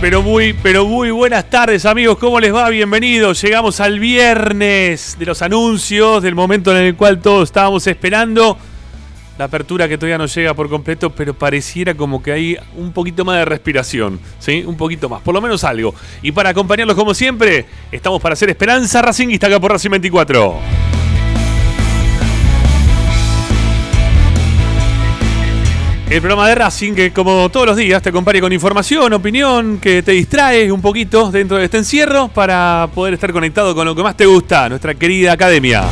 Pero muy, pero muy buenas tardes amigos, ¿cómo les va? Bienvenidos. Llegamos al viernes de los anuncios, del momento en el cual todos estábamos esperando. La apertura que todavía no llega por completo, pero pareciera como que hay un poquito más de respiración, ¿sí? Un poquito más, por lo menos algo. Y para acompañarlos como siempre, estamos para hacer Esperanza Racingista acá por Racing 24. El programa de Racing que como todos los días te acompaña con información, opinión, que te distrae un poquito dentro de este encierro para poder estar conectado con lo que más te gusta, nuestra querida academia.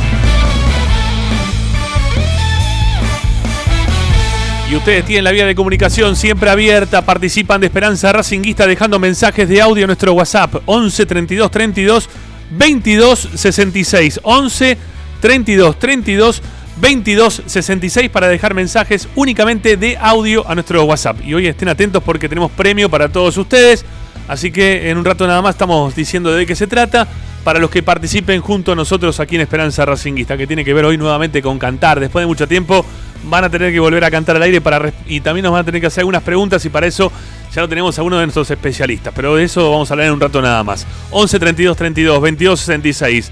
Y ustedes tienen la vía de comunicación siempre abierta, participan de Esperanza Racinguista dejando mensajes de audio a nuestro WhatsApp 11 32 32 22 66 11 32 32 22 66 para dejar mensajes únicamente de audio a nuestro WhatsApp. Y hoy estén atentos porque tenemos premio para todos ustedes. Así que en un rato nada más estamos diciendo de qué se trata. Para los que participen junto a nosotros aquí en Esperanza Racinguista, que tiene que ver hoy nuevamente con cantar. Después de mucho tiempo van a tener que volver a cantar al aire para y también nos van a tener que hacer algunas preguntas y para eso ya lo tenemos a uno de nuestros especialistas. Pero de eso vamos a hablar en un rato nada más. 11 32 32 22 66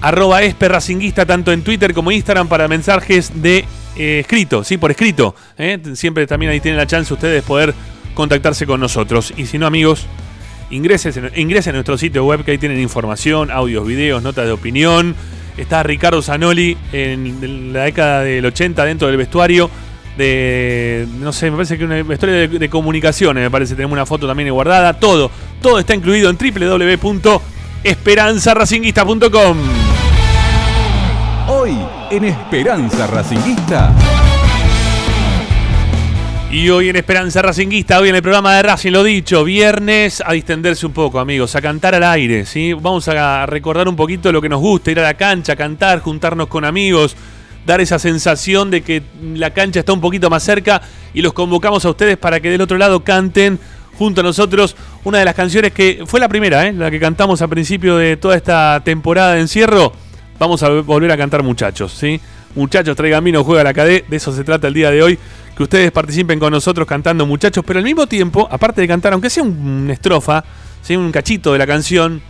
arroba esperracinguista tanto en Twitter como Instagram para mensajes de eh, escrito, sí, por escrito. ¿eh? Siempre también ahí tienen la chance ustedes de poder contactarse con nosotros. Y si no, amigos, ingresen, ingresen a nuestro sitio web que ahí tienen información, audios, videos, notas de opinión. Está Ricardo Zanoli en, la década del 80 dentro del vestuario de, no sé, me parece que una historia de, de comunicaciones, me parece, tenemos una foto también guardada, todo, todo está incluido en www.esperanzaracinguista.com. Hoy en Esperanza Racinguista. Y hoy en Esperanza Racinguista, hoy en el programa de Racing, lo dicho, viernes a distenderse un poco, amigos, a cantar al aire, ¿sí? Vamos a recordar un poquito lo que nos gusta, ir a la cancha, cantar, juntarnos con amigos, dar esa sensación de que la cancha está un poquito más cerca y los convocamos a ustedes para que del otro lado canten junto a nosotros una de las canciones que fue la primera, ¿eh? la que cantamos al principio de toda esta temporada de encierro. Vamos a volver a cantar muchachos, ¿sí? Muchachos, traigan vino, juega la cadena. De eso se trata el día de hoy. Que ustedes participen con nosotros cantando muchachos, pero al mismo tiempo, aparte de cantar, aunque sea una estrofa, ¿sí? un cachito de la canción,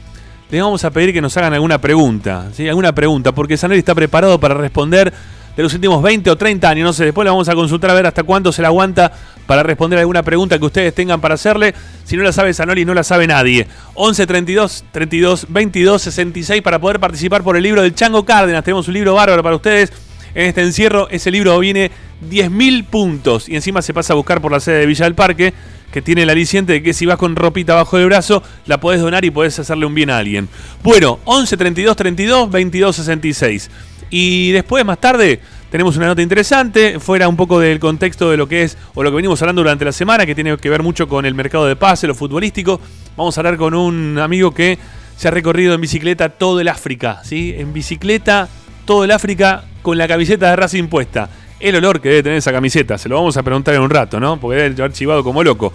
les vamos a pedir que nos hagan alguna pregunta, ¿sí? Alguna pregunta, porque Sanel está preparado para responder de los últimos 20 o 30 años, no sé, después le vamos a consultar a ver hasta cuánto se la aguanta para responder alguna pregunta que ustedes tengan para hacerle. Si no la sabe Sanoli, no la sabe nadie. 11 32 32 22 66 para poder participar por el libro del Chango Cárdenas. Tenemos un libro bárbaro para ustedes. En este encierro, ese libro viene 10.000 puntos y encima se pasa a buscar por la sede de Villa del Parque, que tiene el aliciente de que si vas con ropita bajo el brazo, la podés donar y podés hacerle un bien a alguien. Bueno, 11 32 32 22 66. Y después, más tarde, tenemos una nota interesante, fuera un poco del contexto de lo que es, o lo que venimos hablando durante la semana, que tiene que ver mucho con el mercado de pase, lo futbolístico. Vamos a hablar con un amigo que se ha recorrido en bicicleta todo el África, ¿sí? En bicicleta todo el África con la camiseta de Racing puesta. El olor que debe tener esa camiseta, se lo vamos a preguntar en un rato, ¿no? Porque debe haber chivado como loco.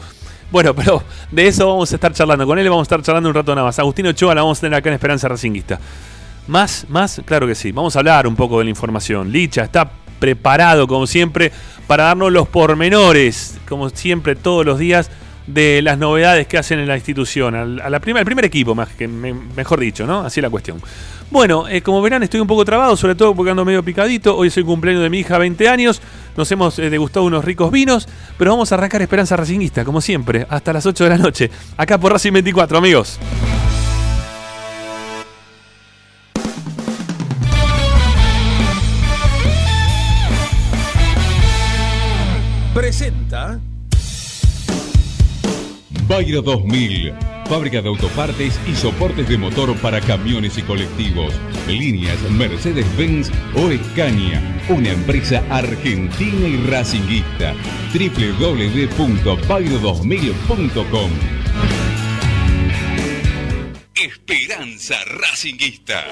Bueno, pero de eso vamos a estar charlando con él, vamos a estar charlando un rato nada más. Agustín Ochoa la vamos a tener acá en Esperanza Racinguista. Más, más, claro que sí. Vamos a hablar un poco de la información. Licha está preparado, como siempre, para darnos los pormenores, como siempre, todos los días, de las novedades que hacen en la institución. A la el primer equipo, más que, mejor dicho, ¿no? Así es la cuestión. Bueno, eh, como verán, estoy un poco trabado, sobre todo porque ando medio picadito. Hoy es el cumpleaños de mi hija, 20 años. Nos hemos eh, degustado unos ricos vinos, pero vamos a arrancar Esperanza Racingista, como siempre, hasta las 8 de la noche, acá por Racing 24, amigos. Bayra 2000, fábrica de autopartes y soportes de motor para camiones y colectivos. Líneas Mercedes-Benz o Escaña, una empresa argentina y racinguista. www.bayro2000.com Esperanza Racinguista.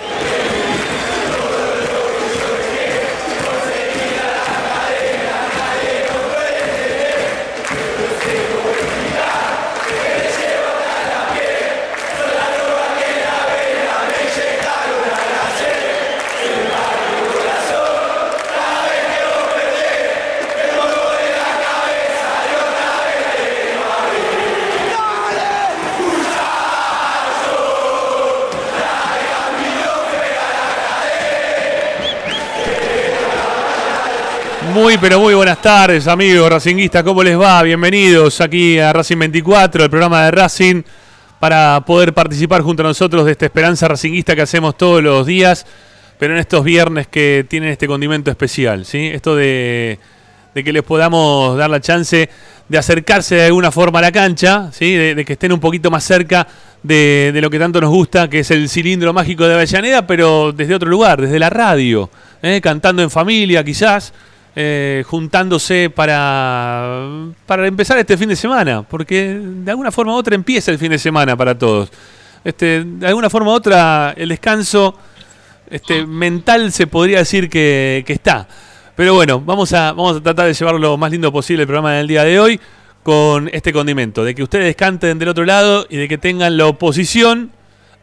Muy, pero muy buenas tardes, amigos racinguistas. ¿Cómo les va? Bienvenidos aquí a Racing 24, el programa de Racing, para poder participar junto a nosotros de esta esperanza racinguista que hacemos todos los días, pero en estos viernes que tienen este condimento especial, ¿sí? Esto de, que les podamos dar la chance de acercarse de alguna forma a la cancha, ¿sí? De, que estén un poquito más cerca de, lo que tanto nos gusta, que es el cilindro mágico de Avellaneda, pero desde otro lugar, desde la radio, ¿eh? cantando en familia quizás eh, juntándose para, para empezar este fin de semana, porque de alguna forma u otra empieza el fin de semana para todos. Este, de alguna forma u otra el descanso este, mental se podría decir que, que está. Pero bueno, vamos a, vamos a tratar de llevar lo más lindo posible el programa del día de hoy con este condimento, de que ustedes canten del otro lado y de que tengan la oposición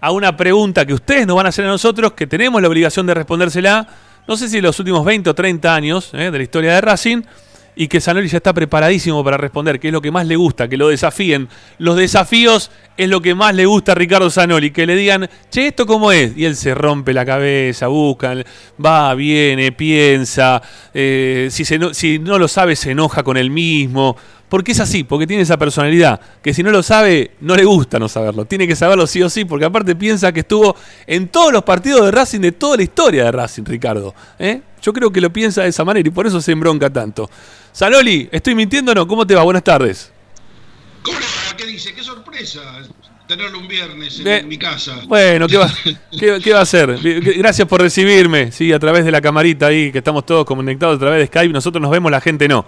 a una pregunta que ustedes nos van a hacer a nosotros, que tenemos la obligación de respondérsela no sé si los últimos 20 o 30 años eh, de la historia de Racing, y que Sanoli ya está preparadísimo para responder, que es lo que más le gusta, que lo desafíen. Los desafíos es lo que más le gusta a Ricardo Sanoli, que le digan, che, ¿esto cómo es? Y él se rompe la cabeza, busca, va, viene, piensa, eh, si, si no lo sabe se enoja con él mismo. Porque es así, porque tiene esa personalidad, que si no lo sabe, no le gusta no saberlo. Tiene que saberlo sí o sí, porque aparte piensa que estuvo en todos los partidos de Racing de toda la historia de Racing, Ricardo. ¿eh? Yo creo que lo piensa de esa manera y por eso se embronca tanto. Saloli, ¿estoy mintiendo no? ¿Cómo te va? Buenas tardes. ¿Cómo ¿Qué dice? ¡Qué sorpresa! Tenerlo un viernes en, mi casa. Bueno, ¿qué va, qué, va a hacer? Gracias por recibirme, sí, a través de la camarita ahí, que estamos todos conectados a través de Skype. Nosotros nos vemos, la gente no.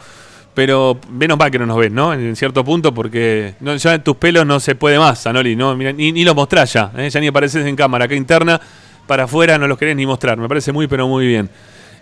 Pero menos mal que no nos ven, ¿no? En cierto punto, porque no, ya en tus pelos no se puede más, Sanoli, ¿no? ni, ni lo mostrás ya, ¿eh? ya ni apareces en cámara. Acá interna, para afuera no los querés ni mostrar. Me parece muy, pero muy bien.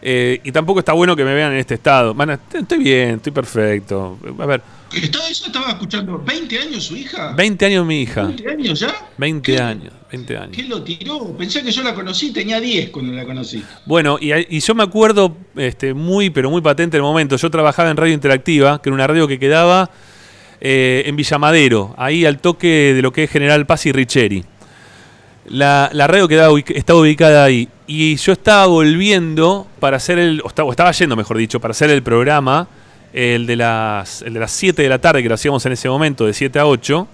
Eh, y tampoco está bueno que me vean en este estado. estoy bien, estoy perfecto. A ver, Estaba, eso estaba escuchando. ¿20 años su hija? 20 años mi hija. ¿20 años ya? 20 ¿Qué? años, 20 años. ¿Qué lo tiró? Pensé que yo la conocí, tenía 10 cuando la conocí. Bueno, y, y yo me acuerdo este, muy, pero muy patente el momento. Yo trabajaba en Radio Interactiva, que era una radio que quedaba eh, en Villamadero, ahí al toque de lo que es General Paz y Richeri. La, la radio quedaba, estaba ubicada ahí. Y yo estaba volviendo para hacer el. O estaba, o estaba yendo, mejor dicho, para hacer el programa, el de las, el de las 7 de la tarde, que lo hacíamos en ese momento, de 7 a 8.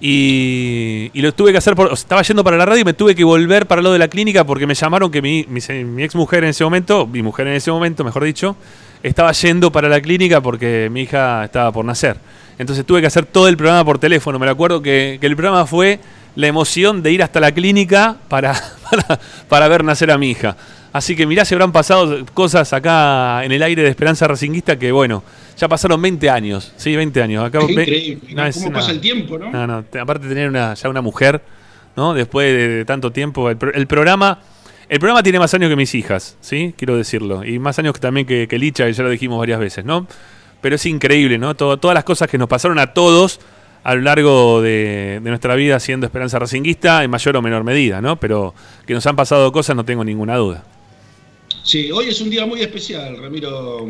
Y, y lo tuve que hacer estaba yendo para la radio y me tuve que volver para lo de la clínica porque me llamaron que mi, mi, ex mujer en ese momento, mi mujer en ese momento, mejor dicho, estaba yendo para la clínica porque mi hija estaba por nacer. Entonces tuve que hacer todo el programa por teléfono. Me acuerdo que, que el programa fue la emoción de ir hasta la clínica para, para ver nacer a mi hija. Así que mirá, se habrán pasado cosas acá en el aire de Esperanza Racinguista que, bueno, ya pasaron 20 años. Sí, 20 años. Acá, increíble. no, es ¿Cómo una- pasa el tiempo, no? no, no, te- aparte de tener una, ya una mujer, ¿no? Después de, de tanto tiempo, el, pro- el programa, el programa tiene más años que mis hijas, ¿sí? Quiero decirlo. Y más años que también que, que Licha, que ya lo dijimos varias veces, ¿no? Pero es increíble, ¿no? Todo- todas las cosas que nos pasaron a todos a lo largo de, de nuestra vida siendo Esperanza Racinguista, en mayor o menor medida, ¿no? Pero que nos han pasado cosas, no tengo ninguna duda. Sí, hoy es un día muy especial, Ramiro,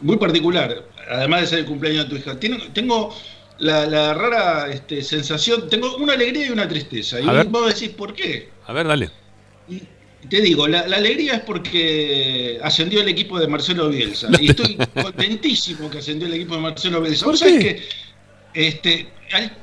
muy particular, además de ser el cumpleaños de tu hija. Tengo la, la rara este, sensación, tengo una alegría y una tristeza. Y vos decís, ¿por qué? A ver, dale. Y te digo, la, la alegría es porque ascendió el equipo de Marcelo Bielsa. Y estoy contentísimo que ascendió el equipo de Marcelo Bielsa. ¿Por qué? que este,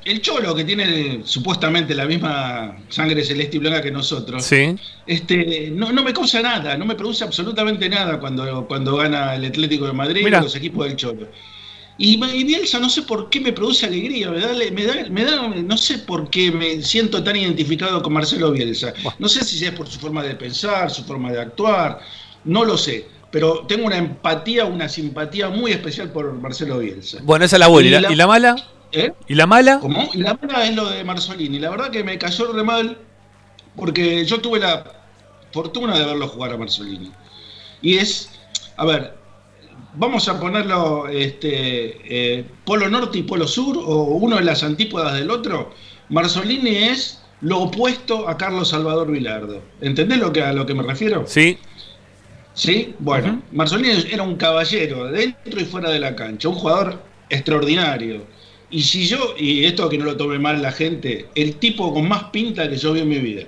el Cholo, que tiene supuestamente la misma sangre celeste y blanca que nosotros, Sí. este, no, no me causa nada, no me produce absolutamente nada cuando, cuando gana el Atlético de Madrid Mirá. y los equipos del Cholo. Y, y Bielsa no sé por qué me produce alegría, me da, me da, me da- no sé por qué me siento tan identificado con Marcelo Bielsa. No sé si es por su forma de pensar, su forma de actuar, no lo sé. Pero tengo una empatía, una simpatía muy especial por Marcelo Bielsa. Bueno, esa es la buena. ¿Y Y la, la- y la mala? ¿Eh? ¿Y la mala? ¿Cómo? Y la pena es lo de Marzolini. La verdad que me cayó re mal porque yo tuve la fortuna de verlo jugar a Marzolini. Y es, a ver, vamos a ponerlo este, eh, polo norte y polo sur, o uno en las antípodas del otro. Marzolini es lo opuesto a Carlos Salvador Vilardo. ¿Entendés lo que, a lo que me refiero? Sí. Sí, bueno, Ujú. Marzolini era un caballero, dentro y fuera de la cancha, un jugador extraordinario. Y si yo, y esto que no lo tome mal la gente, el tipo con más pinta que yo vi en mi vida.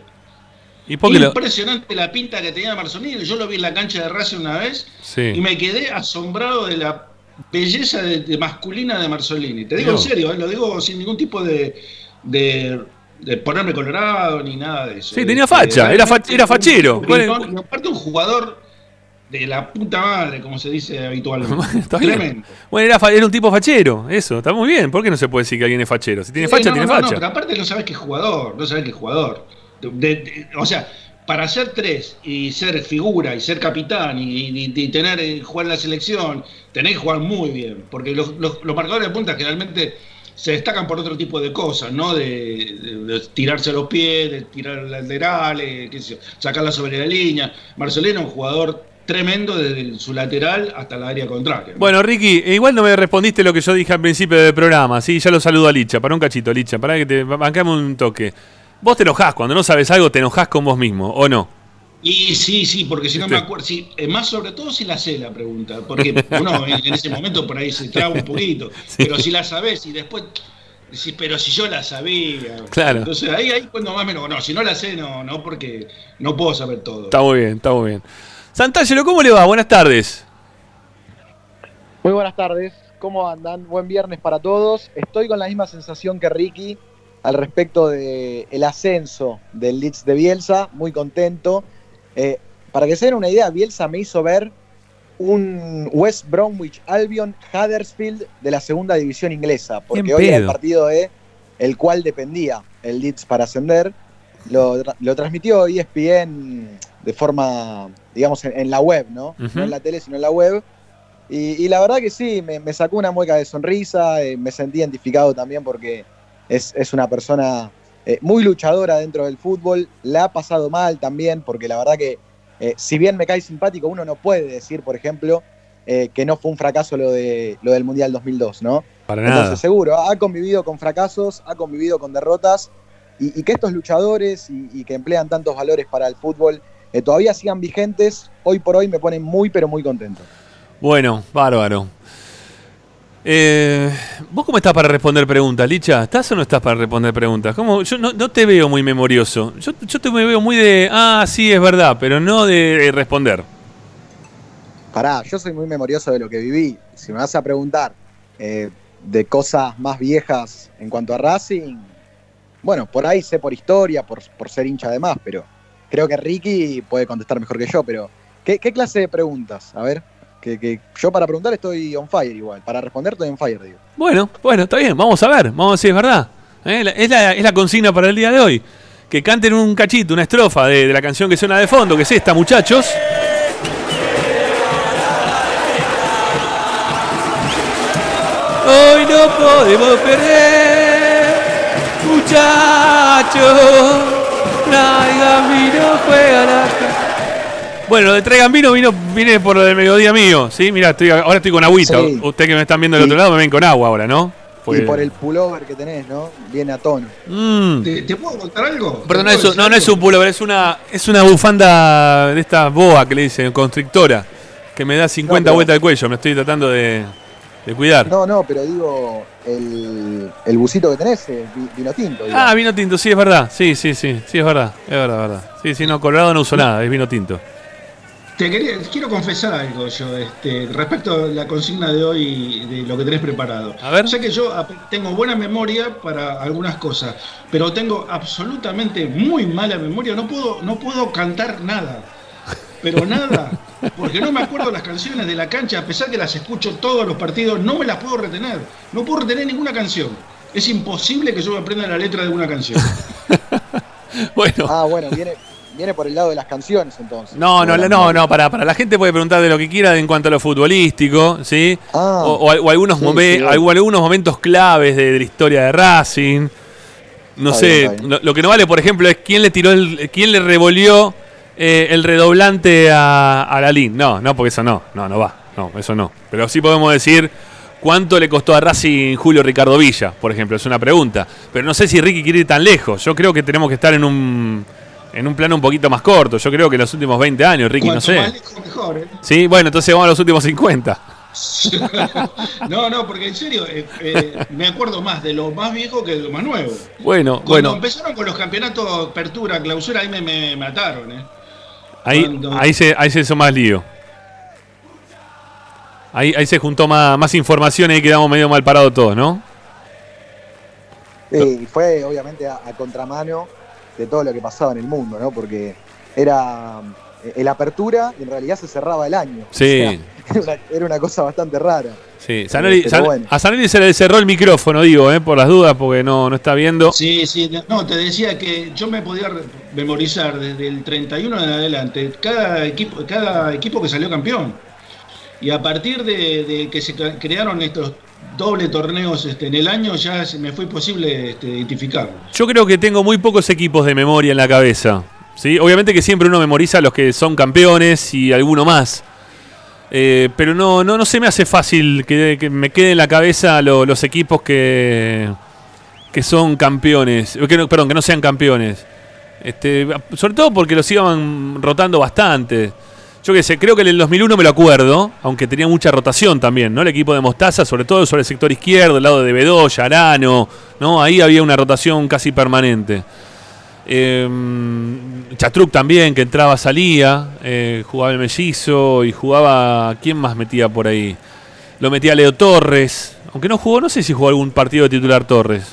¿Y lo.? Impresionante la pinta que tenía Marzolini, yo lo vi en la cancha de Racing una vez Sí. y me quedé asombrado de la belleza de, de masculina de Marzolini. Te digo No. en serio, eh, lo digo sin ningún tipo de, de, de ponerme colorado ni nada de eso. Sí, tenía facha, era fa- realmente era un- fachero. un ¿Cuál- pintón, y aparte un jugador de la puta madre, como se dice habitualmente. Está bien. Tremendo. Bueno, era, era un tipo fachero, eso, está muy bien. ¿Por qué no se puede decir que alguien es fachero? Si tiene Sí, facha, no, tiene no, no, facha. pero aparte no sabes qué jugador, no sabes qué jugador. De- de- de- o sea, para ser tres y ser figura y ser capitán y, y- y tener eh, jugar en la selección, tenés que jugar muy bien, porque los, los- los marcadores de punta generalmente se destacan por otro tipo de cosas, ¿no? De, de- de tirarse a los pies, de tirar laterales, qué sé yo, sacarla sobre la línea. Marcelino es un jugador tremendo desde su lateral hasta la área contraria. ¿no? Bueno, Ricky, igual no me respondiste lo que yo dije al principio del programa. Sí, ya lo saludo a Licha. Para un cachito, Licha. Para que te bancame un toque. Vos te enojás, cuando no sabes algo, te enojás con vos mismo, ¿o no? Y sí, sí, porque si no me Este. acuerdo, sí, más sobre todo si la sé la pregunta, porque uno en, en ese momento por ahí se traba un poquito, pero si la sabés y después decís, pero si yo la sabía. Claro. Entonces ahí, ahí cuando más menos, no, si no la sé, no, no, porque no puedo saber todo. Está muy bien, está muy bien. Santangelo, ¿cómo le va? Buenas tardes. Muy buenas tardes, ¿cómo andan? Buen viernes para todos. Estoy con la misma sensación que Ricky al respecto del el ascenso del Leeds de Bielsa, muy contento. Eh, para que se den una idea, Bielsa me hizo ver un West Bromwich Albion Huddersfield de la segunda división inglesa, porque hoy era el partido de el cual dependía el Leeds para ascender. Lo, lo transmitió ESPN de forma, digamos, en, en la web, ¿no? No en la tele, sino en la web. Y, y la verdad que sí, me, me sacó una mueca de sonrisa, eh, me sentí identificado también porque es, es una persona eh, muy luchadora dentro del fútbol, la ha pasado mal también, porque la verdad que eh, si bien me cae simpático, uno no puede decir, por ejemplo, que no fue un fracaso lo, de, lo del Mundial 2002, ¿no? Para Entonces, nada. seguro, ha convivido con fracasos, ha convivido con derrotas, y, y que estos luchadores y, y que emplean tantos valores para el fútbol eh, todavía sigan vigentes, hoy por hoy me ponen muy, pero muy contento. Bueno, bárbaro. Eh, ¿Vos cómo estás para responder preguntas, Licha? ¿Estás o no estás para responder preguntas? ¿Cómo? Yo no, no te veo muy memorioso. Yo, yo te me veo muy de, ah, sí, es verdad, pero no de responder. Pará, yo soy muy memorioso de lo que viví. Si me vas a preguntar eh, de cosas más viejas en cuanto a Racing, bueno, por ahí sé por historia, por, por ser hincha además, pero creo que Ricky puede contestar mejor que yo, pero ¿qué, clase de preguntas? A ver, que, que yo para preguntar estoy on fire igual, para responder estoy on fire, digo. Bueno, bueno, está bien, vamos a ver, vamos a ver si es verdad. Eh, Es, la, es la consigna para el día de hoy. Que canten un cachito, una estrofa de, de la canción que suena de fondo, que es esta, muchachos. Hoy no podemos perder, muchachos. Traigan vino, juega la Bueno, lo de traigan vino vino, viene por lo del mediodía mío, ¿sí? Mira, estoy, ahora estoy con agüita. Sí. Ustedes que me están viendo del Sí. otro lado me ven con agua ahora, ¿no? Pues- Y por el pullover que tenés, ¿no? Viene a tono. Mm. ¿Te, te puedo contar algo? Perdón, ¿Te eso, puedo no, no es un pullover, es una, es una bufanda de esta boa que le dicen, constrictora, que me da 50 pero- vueltas al cuello, me estoy tratando de, de cuidar. No, no, pero digo, el, el busito que tenés es vi- vino tinto. Ah, vino tinto, sí, es verdad, sí, sí, sí, sí, es verdad, es verdad, verdad. Sí, sí, no, Colorado no uso nada, es vino tinto. Te quería, quiero confesar algo yo, este, respecto a la consigna de hoy de lo que tenés preparado. A ver. Sé que yo tengo buena memoria para algunas cosas, pero tengo absolutamente muy mala memoria. No puedo, no puedo cantar nada. Pero nada, porque no me acuerdo las canciones de la cancha, a pesar que las escucho todos los partidos, no me las puedo retener. No puedo retener ninguna canción. Es imposible que yo me aprenda la letra de una canción. Bueno, Ah, bueno, viene, viene por el lado de las canciones entonces. no, no, no, no, para, para la gente puede preguntar de lo que quiera en cuanto a lo futbolístico, ¿sí? Ah, o, o- o algunos, sí, momen- sí, bueno. o algunos momentos claves de, de la historia de Racing. No Está sé, bien, está bien. Lo, lo que no vale, por ejemplo, es quién le tiró el, quién le revolvió eh, el redoblante a, a Lalín. No, no, porque eso no, no, no va, no, eso no. Pero sí podemos decir cuánto le costó a Racing Julio Ricardo Villa, por ejemplo, es una pregunta. Pero no sé si Ricky quiere ir tan lejos. Yo creo que tenemos que estar en un en un plano un poquito más corto. Yo creo que los últimos 20 años, Ricky, no Cuanto sé. más lejos, mejor, ¿eh? Sí, bueno, entonces vamos a los últimos 50. no, no, porque en serio, eh, eh, me acuerdo más de lo más viejo que de lo más nuevo. Bueno, Cuando bueno, empezaron con los campeonatos apertura, clausura, ahí me, me mataron, ¿eh? Ahí, ahí, se, ahí se hizo más lío. Ahí, ahí se juntó más, más información y ahí quedamos medio mal parados todos, ¿no? Sí, y fue obviamente a, a contramano de todo lo que pasaba en el mundo, ¿no? Porque era el apertura y en realidad se cerraba el año. Sí. O sea, era, una, era una cosa bastante rara. Sí, San- bueno. a Zanoli se le cerró el micrófono, digo, ¿eh? por las dudas, porque no, no está viendo. Sí, sí, no, te decía que yo me podía re- memorizar desde el 31 en adelante cada equipo, cada equipo que salió campeón. Y a partir de, de que se crearon estos doble torneos este, en el año, ya se me fue posible este, identificarlos. Yo creo que tengo muy pocos equipos de memoria en la cabeza. ¿Sí? Obviamente que siempre uno memoriza los que son campeones y alguno más. Eh, pero no, no, no se me hace fácil que, que me quede en la cabeza lo- los equipos que, que son campeones. Que no- perdón, que no sean campeones. Este, sobre todo porque los iban rotando bastante. Yo qué sé, creo que en el 2001 me lo acuerdo, aunque tenía mucha rotación también, ¿no? El equipo de Mostaza, sobre todo sobre el sector izquierdo, el lado de Bedoya, Arano, ¿no? Ahí había una rotación casi permanente. Eh, Chatruc también, que entraba, salía, eh, jugaba el mellizo y jugaba. ¿Quién más metía por ahí? Lo metía Leo Torres, aunque no jugó, no sé si jugó algún partido de titular Torres.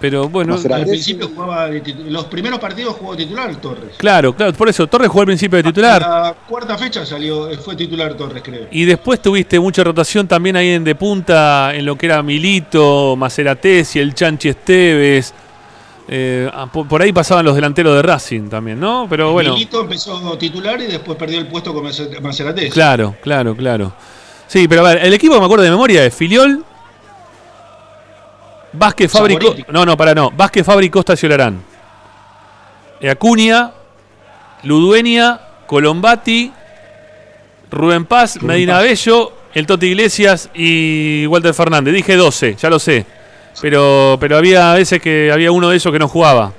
Pero bueno, No será. Al Ese- principio jugaba, de titu- los primeros partidos jugó titular Torres. claro, claro, por eso Torres jugó al principio de titular. La cuarta fecha salió, fue titular Torres, creo. Y después tuviste mucha rotación también ahí en de punta, en lo que era Milito, Maceratesi, el Chanchi Esteves. Eh, ah, por, ahí pasaban los delanteros de Racing también, ¿no? Pero bueno. Milito empezó titular y después perdió el puesto con Macer- Maceratesi. Claro, claro, claro. Sí, pero a ver, el equipo que me acuerdo de memoria es Filiol, Vázquez, Fabri, Co- Saboriti. no, no, para no, Vázquez, Fabri, Costa y Olarán. Eh, Acuña, Ludueña, Colombati, Rubén Paz, Medina Bello, el Toti Iglesias y Walter Fernández. Dije 12, ya lo sé. Pero, pero había veces que había uno de esos que no jugaba.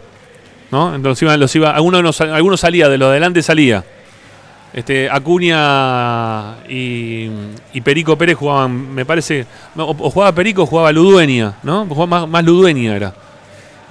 ¿No? Entonces iban, los iba, algunos, algunos salía, de lo de adelante salía. Este, Acuña y, Perico Pérez jugaban, me parece, o jugaba Perico o jugaba Ludueña, ¿no? Jugaba más, más Ludueña era.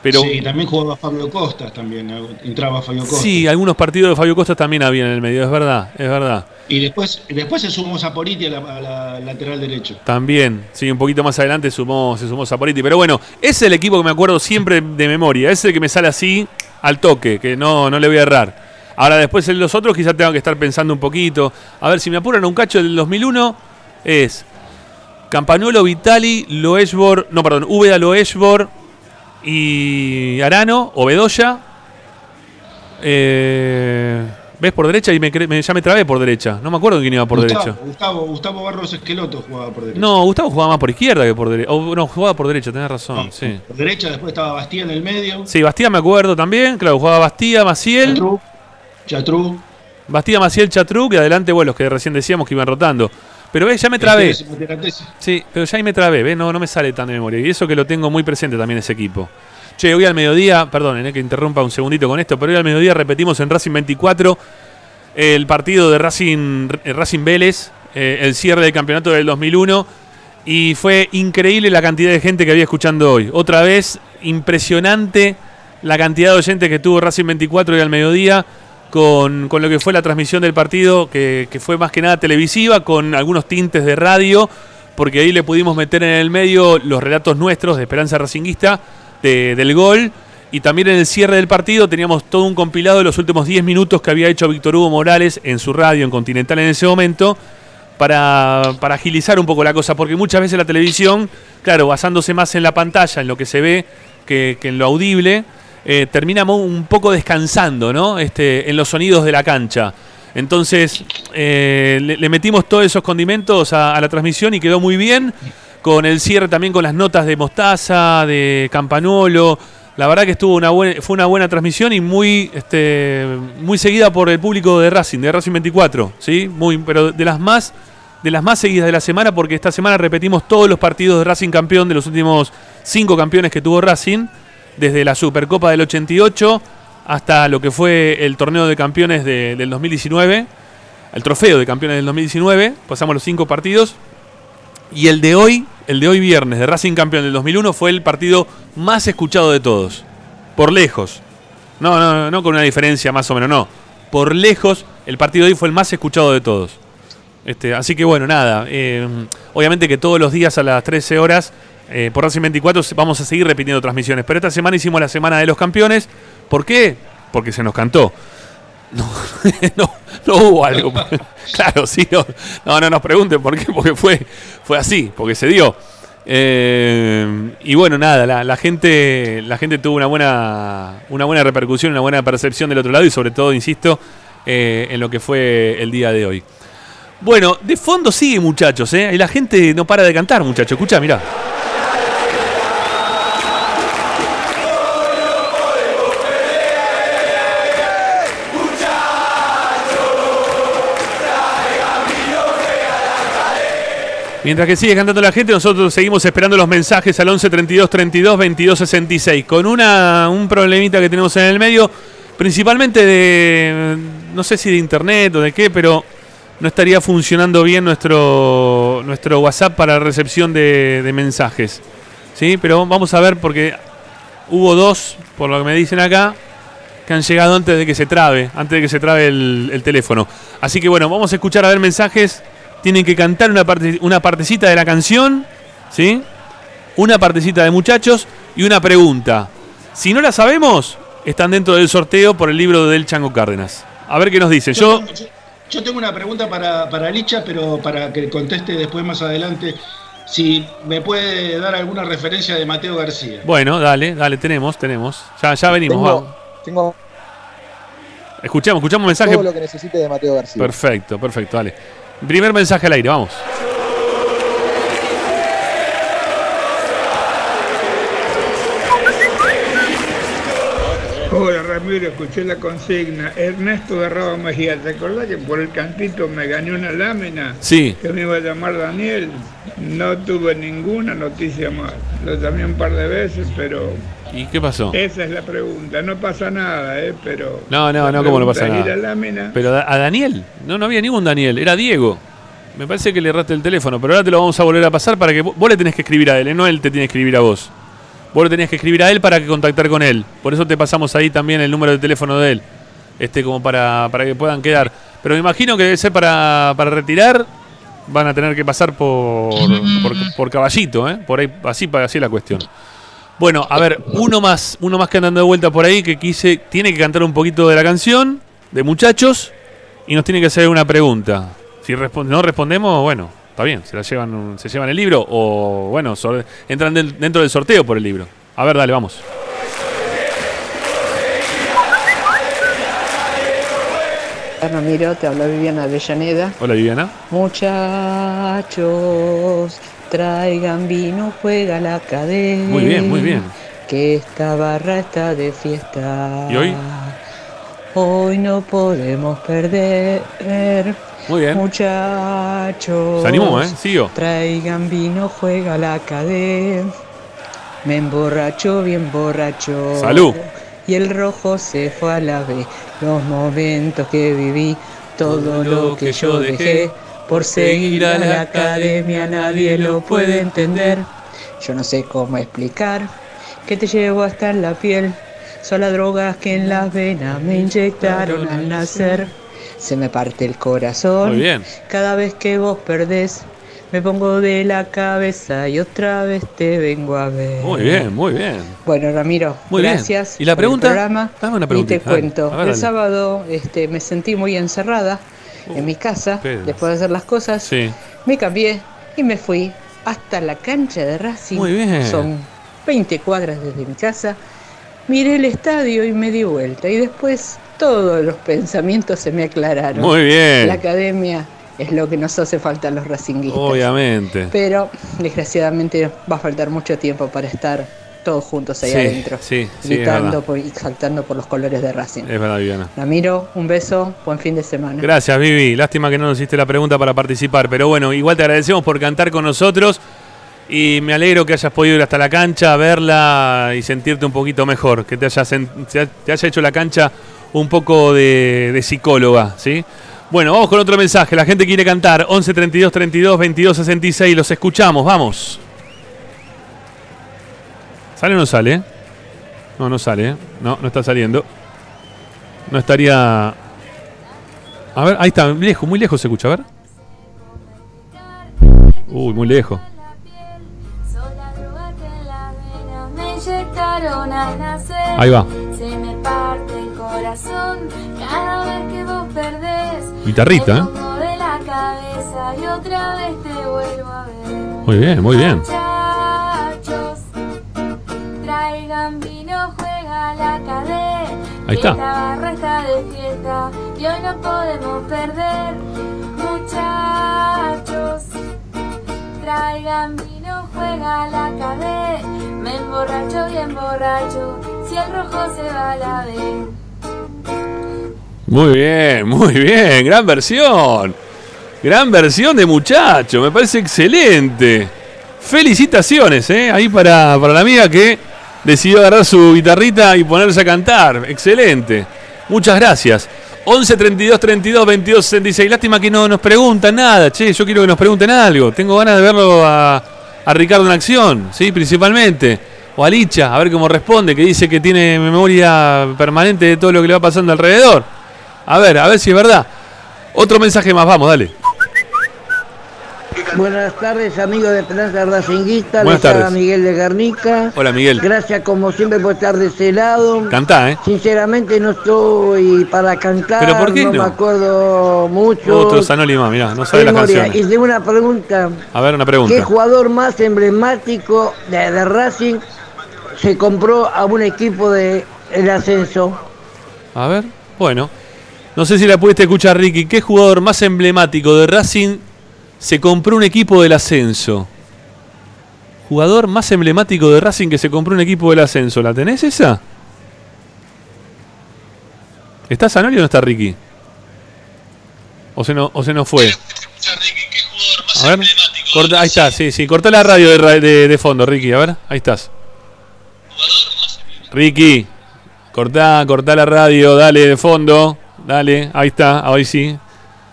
Pero, sí, también jugaba Fabio Costas, también entraba Fabio Costas. Sí, algunos partidos de Fabio Costas también había en el medio, es verdad, es verdad. Y después, después se sumó Zaporiti a la, a la lateral derecho. También, sí, un poquito más adelante sumó, se sumó Zaporiti. Pero bueno, ese es el equipo que me acuerdo siempre de memoria. Ese es el que me sale así al toque, que no, no le voy a errar. Ahora después en los otros quizás tengo que estar pensando un poquito. A ver, si me apuran un cacho del 2001, es Campanuelo, Vitali, Loesbor, no, perdón, Úbeda, Loesbor y Arano o Bedoya. Eh, ¿Ves por derecha? Y me, me- ya me trabé por derecha. No me acuerdo quién iba por Gustavo, derecha. Gustavo, Gustavo Barros Esqueloto jugaba por derecha. No, Gustavo jugaba más por izquierda que por derecha. no, jugaba por derecha, tenés razón. No, sí. Por derecha, después estaba Bastía en el medio. Sí, Bastía me acuerdo también. Claro, jugaba Bastía, Maciel. Chatru. Chatru. Bastía, Maciel, Chatruc. Y adelante, bueno, los que recién decíamos que iban rotando. Pero ves, ya me trabé. Sí, pero ya ahí me trabé, ¿ves? No, no me sale tan de memoria. Y eso que lo tengo muy presente también ese equipo. Che, hoy al mediodía, perdón, eh, que interrumpa un segundito con esto, pero hoy al mediodía repetimos en Racing 24 el partido de Racing, eh, Racing Vélez, eh, el cierre del campeonato del 2001. Y fue increíble la cantidad de gente que había escuchando hoy. Otra vez, impresionante la cantidad de oyentes que tuvo Racing 24 hoy al mediodía con, con lo que fue la transmisión del partido, que, que fue más que nada televisiva, con algunos tintes de radio, porque ahí le pudimos meter en el medio los relatos nuestros de Esperanza Racinguista de- del gol. Y también en el cierre del partido teníamos todo un compilado de los últimos 10 minutos que había hecho Víctor Hugo Morales en su radio en Continental en ese momento para, para agilizar un poco la cosa, porque muchas veces la televisión, claro, basándose más en la pantalla, en lo que se ve, que, que en lo audible, eh, termina mo- un poco descansando, ¿no? Este, en los sonidos de la cancha. Entonces, eh, le, metimos todos esos condimentos a, la transmisión y quedó muy bien. Con el cierre también con las notas de Mostaza, de Campanolo. La verdad que estuvo una buena, fue una buena transmisión y muy, este, muy seguida por el público de Racing, de Racing 24, ¿sí? Muy, pero de las más de las más seguidas de la semana, porque esta semana repetimos todos los partidos de Racing campeón de los últimos cinco campeones que tuvo Racing, desde la Supercopa del 88 hasta lo que fue el torneo de campeones de- del 2019, el trofeo de campeones del 2019, pasamos los cinco partidos, y el de hoy, el de hoy viernes, de Racing campeón del 2001, fue el partido más escuchado de todos, por lejos. No, no, no, no con una diferencia más o menos, no. Por lejos, el partido de hoy fue el más escuchado de todos. Este, así que bueno, nada. eh, obviamente que todos los días a las 13 horas eh, por Racing 24 se- vamos a seguir repitiendo transmisiones. Pero esta semana hicimos la semana de los campeones. ¿Por qué? Porque se nos cantó. No, no, no hubo algo. claro, sí. No, no, no nos pregunten por qué, porque fue, fue así, porque se dio. Eh, y bueno, nada, la, gente, la gente tuvo una buena, una buena repercusión, una buena percepción del otro lado y sobre todo, insisto, eh, en lo que fue el día de hoy. Bueno, de fondo sigue, muchachos. Y la gente no para de cantar, muchachos. Escucha, mirá. Mientras que sigue cantando la gente, nosotros seguimos esperando los mensajes al 11 32 32 22 66. Con una, un problemita que tenemos en el medio, principalmente de, no sé si de internet o de qué, pero no estaría funcionando bien nuestro, nuestro WhatsApp para recepción de, mensajes. ¿Sí? Pero vamos a ver porque hubo dos, por lo que me dicen acá, que han llegado antes de que se trabe, antes de que se trabe el teléfono. Así que bueno, vamos a escuchar a ver mensajes. Tienen que cantar una, parte, una partecita de la canción, ¿sí? Una partecita de muchachos y una pregunta. Si no la sabemos, están dentro del sorteo por el libro del Chango Cárdenas. A ver qué nos dicen. Yo, yo, yo tengo una pregunta para, para Licha, pero para que conteste después más adelante. Si me puede dar alguna referencia de Mateo García. bueno, dale, dale, tenemos, tenemos. Ya, ya venimos. vamos. Tengo, tengo Escuchamos, escuchamos mensaje. todo lo que necesite de Mateo García. Perfecto, perfecto, dale. Primer mensaje al aire, vamos. Hola Ramiro, escuché la consigna. Ernesto de Raba Mejía, ¿te acordás que por el cantito me gané una lámina? Sí. Que me iba a llamar Daniel. No tuve ninguna noticia más. Lo llamé un par de veces, pero ¿Y qué pasó? esa es la pregunta. No pasa nada, ¿eh? Pero. No, no, no, ¿cómo no pasa pregunta es, ¿y nada? lámina? Pero a Daniel, no, no había ningún Daniel, era Diego. Me parece que le erraste el teléfono, pero ahora te lo vamos a volver a pasar para que vos, le tenés que escribir a él, ¿eh? no él te tiene que escribir a vos. Vos le tenías que escribir a él para que contactar con él. Por eso te pasamos ahí también el número de teléfono de él. Este, como para, para que puedan quedar. Pero me imagino que debe ser para, para retirar. Van a tener que pasar por, por, por caballito, ¿eh? Por ahí, así, así es la cuestión. Bueno, a ver, uno más, uno más que andando de vuelta por ahí que quise, tiene que cantar un poquito de la canción, de muchachos, y nos tiene que hacer una pregunta. Si no respondemos, bueno, está bien, se la llevan, se llevan el libro, o bueno, entran del- dentro del sorteo por el libro. A ver, dale, vamos. Ramiro, te habla Viviana Avellaneda. Hola Viviana. Muchachos, traigan vino, juega la cadena. Muy bien, muy bien. Que esta barra está de fiesta. ¿Y hoy? Hoy no podemos perder. Muy bien. Muchachos. Se animó, ¿eh? Sigo. Traigan vino, juega la cadena. Me emborracho, bien borracho. Salud. Y el rojo se fue a la vez. Los momentos que viví, todo lo que yo dejé. Por seguir a la academia nadie lo puede entender. Yo no sé cómo explicar que te llevo hasta en la piel. Son las drogas que en las venas me inyectaron al nacer. Se me parte el corazón. Muy bien. Cada vez que vos perdés, me pongo de la cabeza y otra vez te vengo a ver. Muy bien, muy bien. Bueno, Ramiro, Muy bien. gracias. ¿Y la por el pregunta? programa. Dame una Y te cuento. Ver, el sábado este, me sentí muy encerrada en mi casa. Después de hacer las cosas, Sí. me cambié y me fui hasta la cancha de Racing. Muy bien. Son 20 cuadras desde mi casa. Miré el estadio y me di vuelta. Y después todos los pensamientos se me aclararon. Muy bien. La academia es lo que nos hace falta a los racinguistas. Obviamente. Pero desgraciadamente va a faltar mucho tiempo para estar todos juntos ahí Sí, adentro. sí, gritando por- y saltando por los colores de Racing. Es verdad, Viviana. Ramiro, un beso, buen fin de semana. Gracias, Vivi. Lástima que no nos hiciste la pregunta para participar, pero bueno, igual te agradecemos por cantar con nosotros y me alegro que hayas podido ir hasta la cancha, verla y sentirte un poquito mejor, que hayas te haya hecho la cancha un poco de, de psicóloga, ¿sí? Bueno, vamos con otro mensaje. La gente quiere cantar 11 32 32 22 66. Los escuchamos, vamos. ¿Sale o no sale? No, no sale. ¿eh? No, no está saliendo. No estaría. A ver, ahí está, lejos, muy lejos se escucha, a ver. Uy, muy lejos. Ahí va. Se me parte el corazón cada vez que vos perdés. Guitarrita, ¿eh? pongo de la cabeza y otra vez te vuelvo a ver. Muy bien, muy bien. Vino, juega la cadena. Ahí está. Esta barra está de fiesta y hoy no podemos perder. Muchachos, traigan vino, juega la cadena. Me emborracho bien borracho, si el rojo se va a la vez. Muy bien, muy bien. Gran versión. Gran versión de muchacho. Me parece excelente. Felicitaciones, ¿eh? Ahí para, para la amiga que decidió agarrar su guitarrita y ponerse a cantar. Excelente. Muchas gracias. 11 32 32 22 66. Lástima que no nos preguntan nada, che. Yo quiero que nos pregunten algo. Tengo ganas de verlo a, a Ricardo en acción, ¿sí? Principalmente. O a Licha, a ver cómo responde, que dice que tiene memoria permanente de todo lo que le va pasando alrededor. A ver, a ver si es verdad. Otro mensaje más, vamos, dale. Buenas tardes, amigos de Esperanza Racinguista. Buenas Les tardes. Miguel de Garnica. Hola, Miguel. Gracias, como siempre, por estar de ese lado. Cantá, ¿eh? Sinceramente, no estoy para cantar. ¿Pero por qué no? me acuerdo mucho. Otro Sanolima, mirá, no sabe las Memoria. canciones. Y tengo una pregunta. A ver, una ¿Qué pregunta. jugador más emblemático de, de Racing se compró a un equipo de el ascenso? A ver, bueno. No sé si la pudiste escuchar, Ricky. ¿Qué jugador más emblemático de Racing se compró un equipo del ascenso? Jugador más emblemático de Racing que se compró un equipo del ascenso. ¿La tenés esa? ¿Está Zanoli o no está Ricky? ¿O se, no, o se nos fue? A ver, corta, ahí está, sí, sí, cortá la radio de, ra- de- de fondo, Ricky, a ver, ahí estás. Ricky, cortá, cortá la radio, dale de fondo, dale, ahí está, ahí sí.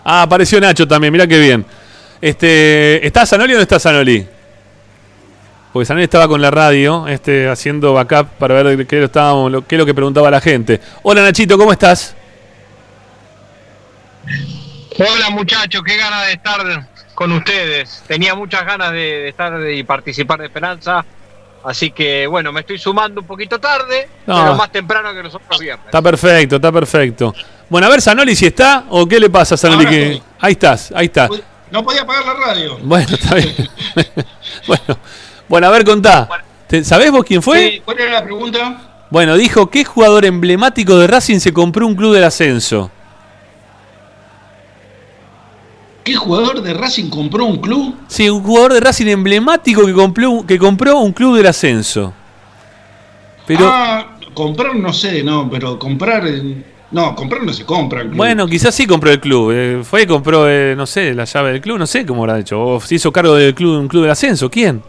Ah, apareció Nacho también, mirá qué bien. Este, ¿Está Zanoli o no está Zanoli? Porque Zanoli estaba con la radio, este, haciendo backup para ver qué, lo estábamos, lo- qué es lo que preguntaba la gente. Hola Nachito, ¿cómo estás? Hola muchachos, qué ganas de estar con ustedes. Tenía muchas ganas de, de estar y participar de Esperanza. Así que bueno, me estoy sumando un poquito tarde, No. pero más temprano que los otros viernes. Está perfecto, está perfecto. Bueno, a ver, Zanoli, si está, o qué le pasa a. Ahora Que... Ahí estás, ahí está. No podía apagar la radio. Bueno, está bien. bueno, bueno, a ver, contá. ¿Te- ¿Sabés vos quién fue? Sí, ¿Cuál era la pregunta? Bueno, dijo, ¿qué jugador emblemático de Racing se compró un club del ascenso? ¿Qué jugador de Racing compró un club? Sí, un jugador de Racing emblemático que compró, que compró un club del ascenso. Pero, Ah, comprar no sé, no, pero comprar. eh, No, comprar no se compra. en club. bueno, quizás sí compró el club. eh, fue y compró, eh, no sé, la llave del club, no sé cómo habrá hecho. O se hizo cargo del club, un club del ascenso. ¿Quién?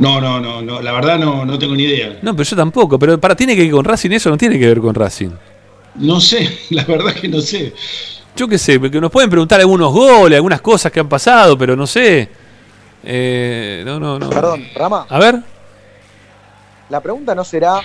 No, no, no, no, la verdad no, no tengo ni idea. No, pero yo tampoco. Pero para, ¿tiene que ver con Racing eso? No tiene que ver con Racing. No sé, la verdad que no sé. Yo qué sé, porque nos pueden preguntar algunos goles, algunas cosas que han pasado, pero no sé. Eh, no, no, no. Perdón, Rama, A ver. la pregunta no será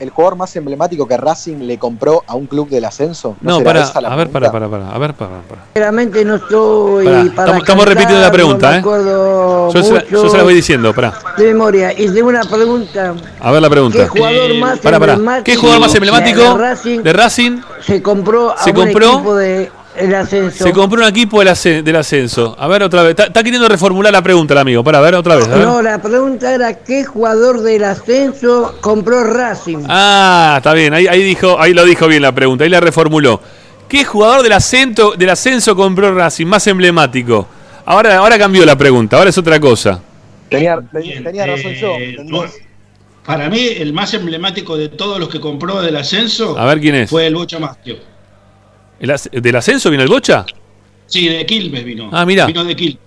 el jugador más emblemático que Racing le compró a un club del ascenso. No, será para, a ver, para, para, para, a ver, para, para. Sinceramente no estoy Pará, para estamos- estamos repitiendo la pregunta, no me ¿eh? acuerdo Yo se, la, mucho yo se la voy diciendo, pará. de memoria. Y tengo una pregunta. A ver la pregunta. ¿Qué jugador más pará. emblemático ¿Qué jugador más emblemático de Racing de Racing se compró a se un compró- equipo de el ascenso? se compró un equipo del, asce- del ascenso? A ver otra vez. Está, está queriendo reformular la pregunta el amigo. Para, a ver otra vez. a ver. No, la pregunta era ¿qué jugador del ascenso compró Racing? Ah, está bien. Ahí, ahí dijo, ahí lo dijo bien la pregunta. Ahí la reformuló. ¿Qué jugador del ascenso, del ascenso compró Racing más emblemático? Ahora, ahora cambió la pregunta. Ahora es otra cosa. Tenía, tenía- tenía razón yo. Eh, ¿entendés? Para mí, el más emblemático de todos los que compró del ascenso A ver quién es. fue el Bocha Mastio. ¿El as- ¿Del ascenso vino el Bocha? Sí, de Quilmes vino. Ah, mirá. Vino de Quilmes.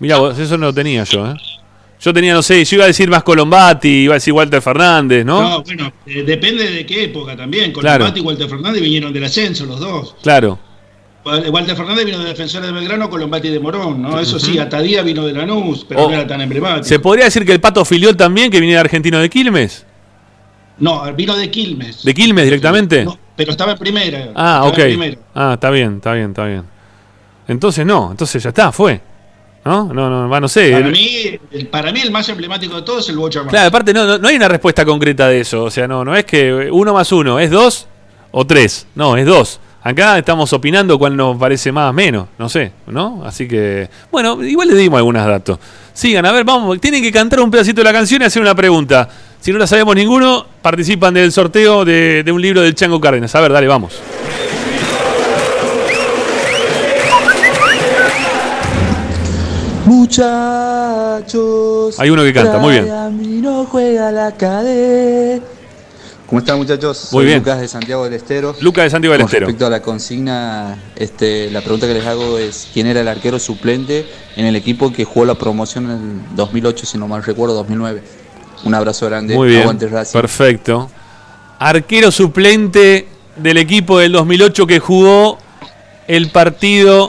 Mirá, vos, eso no lo tenía yo, ¿eh? Yo tenía, no sé, yo iba a decir más Colombati, iba a decir Walter Fernández, ¿no? No, bueno, eh, depende de qué época también. Claro. Colombati y Walter Fernández vinieron del ascenso los dos. Claro. Walter Fernández vino de Defensor de Belgrano, Colombati de Morón, ¿no? Eso sí. Atadía vino de Lanús, pero Oh, no era tan emblemático. ¿Se podría decir que el Pato Filiol también, que viene de Argentino de Quilmes? No, vino de Quilmes. ¿De Quilmes directamente? No, pero estaba en primera. ah, ok. primera. Ah, está bien, está bien, está bien. Entonces no, entonces ya está, fue. ¿No? No, no, va, no sé. Para El- mí, el, para mí el más emblemático de todos es el Bocha. Claro, aparte no, no, no hay una respuesta concreta de eso. O sea, no, no es que uno más uno, es dos o tres. No, es dos. Acá estamos opinando cuál nos parece más menos, no sé, ¿no? Así que, bueno, igual le dimos algunos datos. Sigan, a ver, vamos, tienen que cantar un pedacito de la canción y hacer una pregunta. Si no la sabemos ninguno, participan del sorteo de, de un libro del Chango Cárdenas. A ver, dale, vamos. Muchachos. Hay uno que canta, muy bien. No juega la cadena. ¿Cómo están muchachos? Muy Soy bien. Lucas de Santiago del Estero. Lucas de Santiago del Con Estero. Respecto a la consigna, este, la pregunta que les hago es quién era el arquero suplente en el equipo que jugó la promoción en el 2008, si no mal recuerdo, 2009. Un abrazo grande. Muy bien, Aguante Racing. perfecto. Arquero suplente del equipo del 2008 que jugó el partido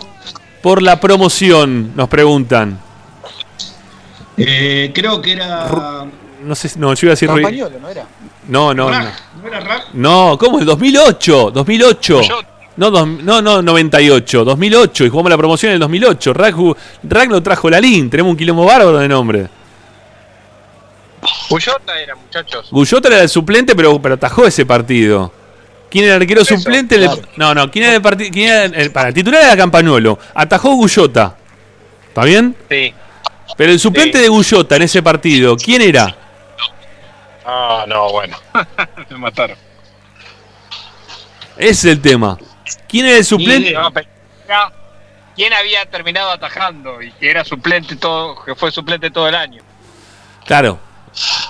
por la promoción, nos preguntan. Eh, creo que era. No sé, si- no, yo iba a decir... Campañolo, ¿no era? No, no, no. ¿No era Rack? No, ¿cómo? El 2008, 2008. No, dos- no, no, 98, 2008. Y jugamos la promoción en el 2008. Rack, ju- Rack lo trajo Lalín. Tenemos un quilombo bárbaro de nombre. Uyota era, muchachos. Gullota era el suplente, pero, pero atajó ese partido. ¿Quién era el arquero Eso, suplente? claro. no, no, ¿quién era el partido? ¿Quién era el, para, el titular era Campanuolo. Atajó Gullota. ¿Está bien? Sí. Pero el suplente de Gullota en ese partido, ¿quién era? Ah, no, bueno. Me mataron. Ese es el tema. ¿Quién era el suplente? ¿Quién había terminado atajando y que era suplente todo, que fue suplente todo el año? Claro,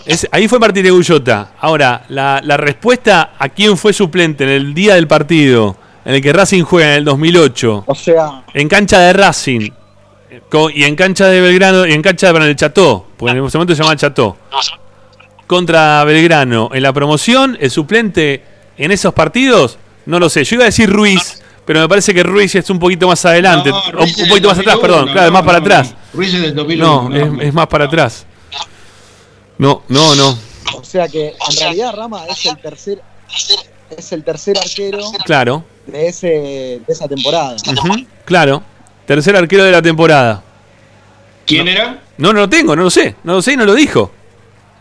Es- ahí fue Martín Gullota. Ahora, la, la respuesta a quién fue suplente en el día del partido en el que Racing juega en el 2008, O sea, en cancha de Racing co- y en cancha de Belgrano y en cancha de Cható, porque en ese momento se llamaba Cható, contra Belgrano en la promoción, el suplente en esos partidos, no lo sé. Yo iba a decir Ruiz, pero me parece que Ruiz es un poquito más adelante, No, o un poquito más atrás, 2001, perdón, claro, es más no, para no, atrás. Ruiz es del 2001. No, es, es más para atrás. No, no, no. o sea que en realidad Rama es el tercer es el tercer arquero Claro. de ese de esa temporada. Claro. Tercer arquero de la temporada. ¿Quién era? No, no lo tengo, no lo sé. No lo sé y no lo dijo.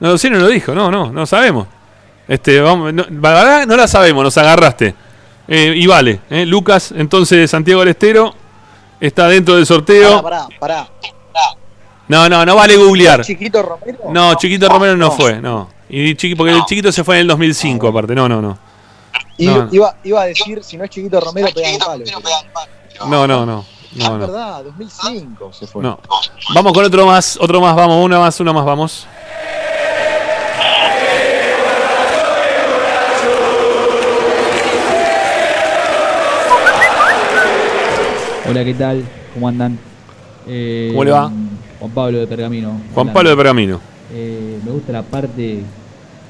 No y no lo dijo. No, no, no sabemos. Este, vamos, no, la verdad no la sabemos, nos agarraste. Eh, y vale, eh, Lucas, entonces Santiago Alestero está dentro del sorteo. Pará, pará, No, no, no vale googlear. Chiquito Romero. No, Chiquito Romero no fue, no. Y Chiqui, porque el Chiquito se fue en el 2005 aparte. No, no, no. Y- No. iba, iba a decir, si no es Chiquito Romero, pegan palo. No, no, no. Ah, No, es no. verdad, 2005 se fue. No. Vamos con otro más, otro más, vamos, una más, una más, vamos. Hola, ¿qué tal? ¿Cómo andan? Eh, ¿Cómo le va? Juan Pablo de Pergamino. Juan. Pablo de Pergamino. Eh, me gusta la parte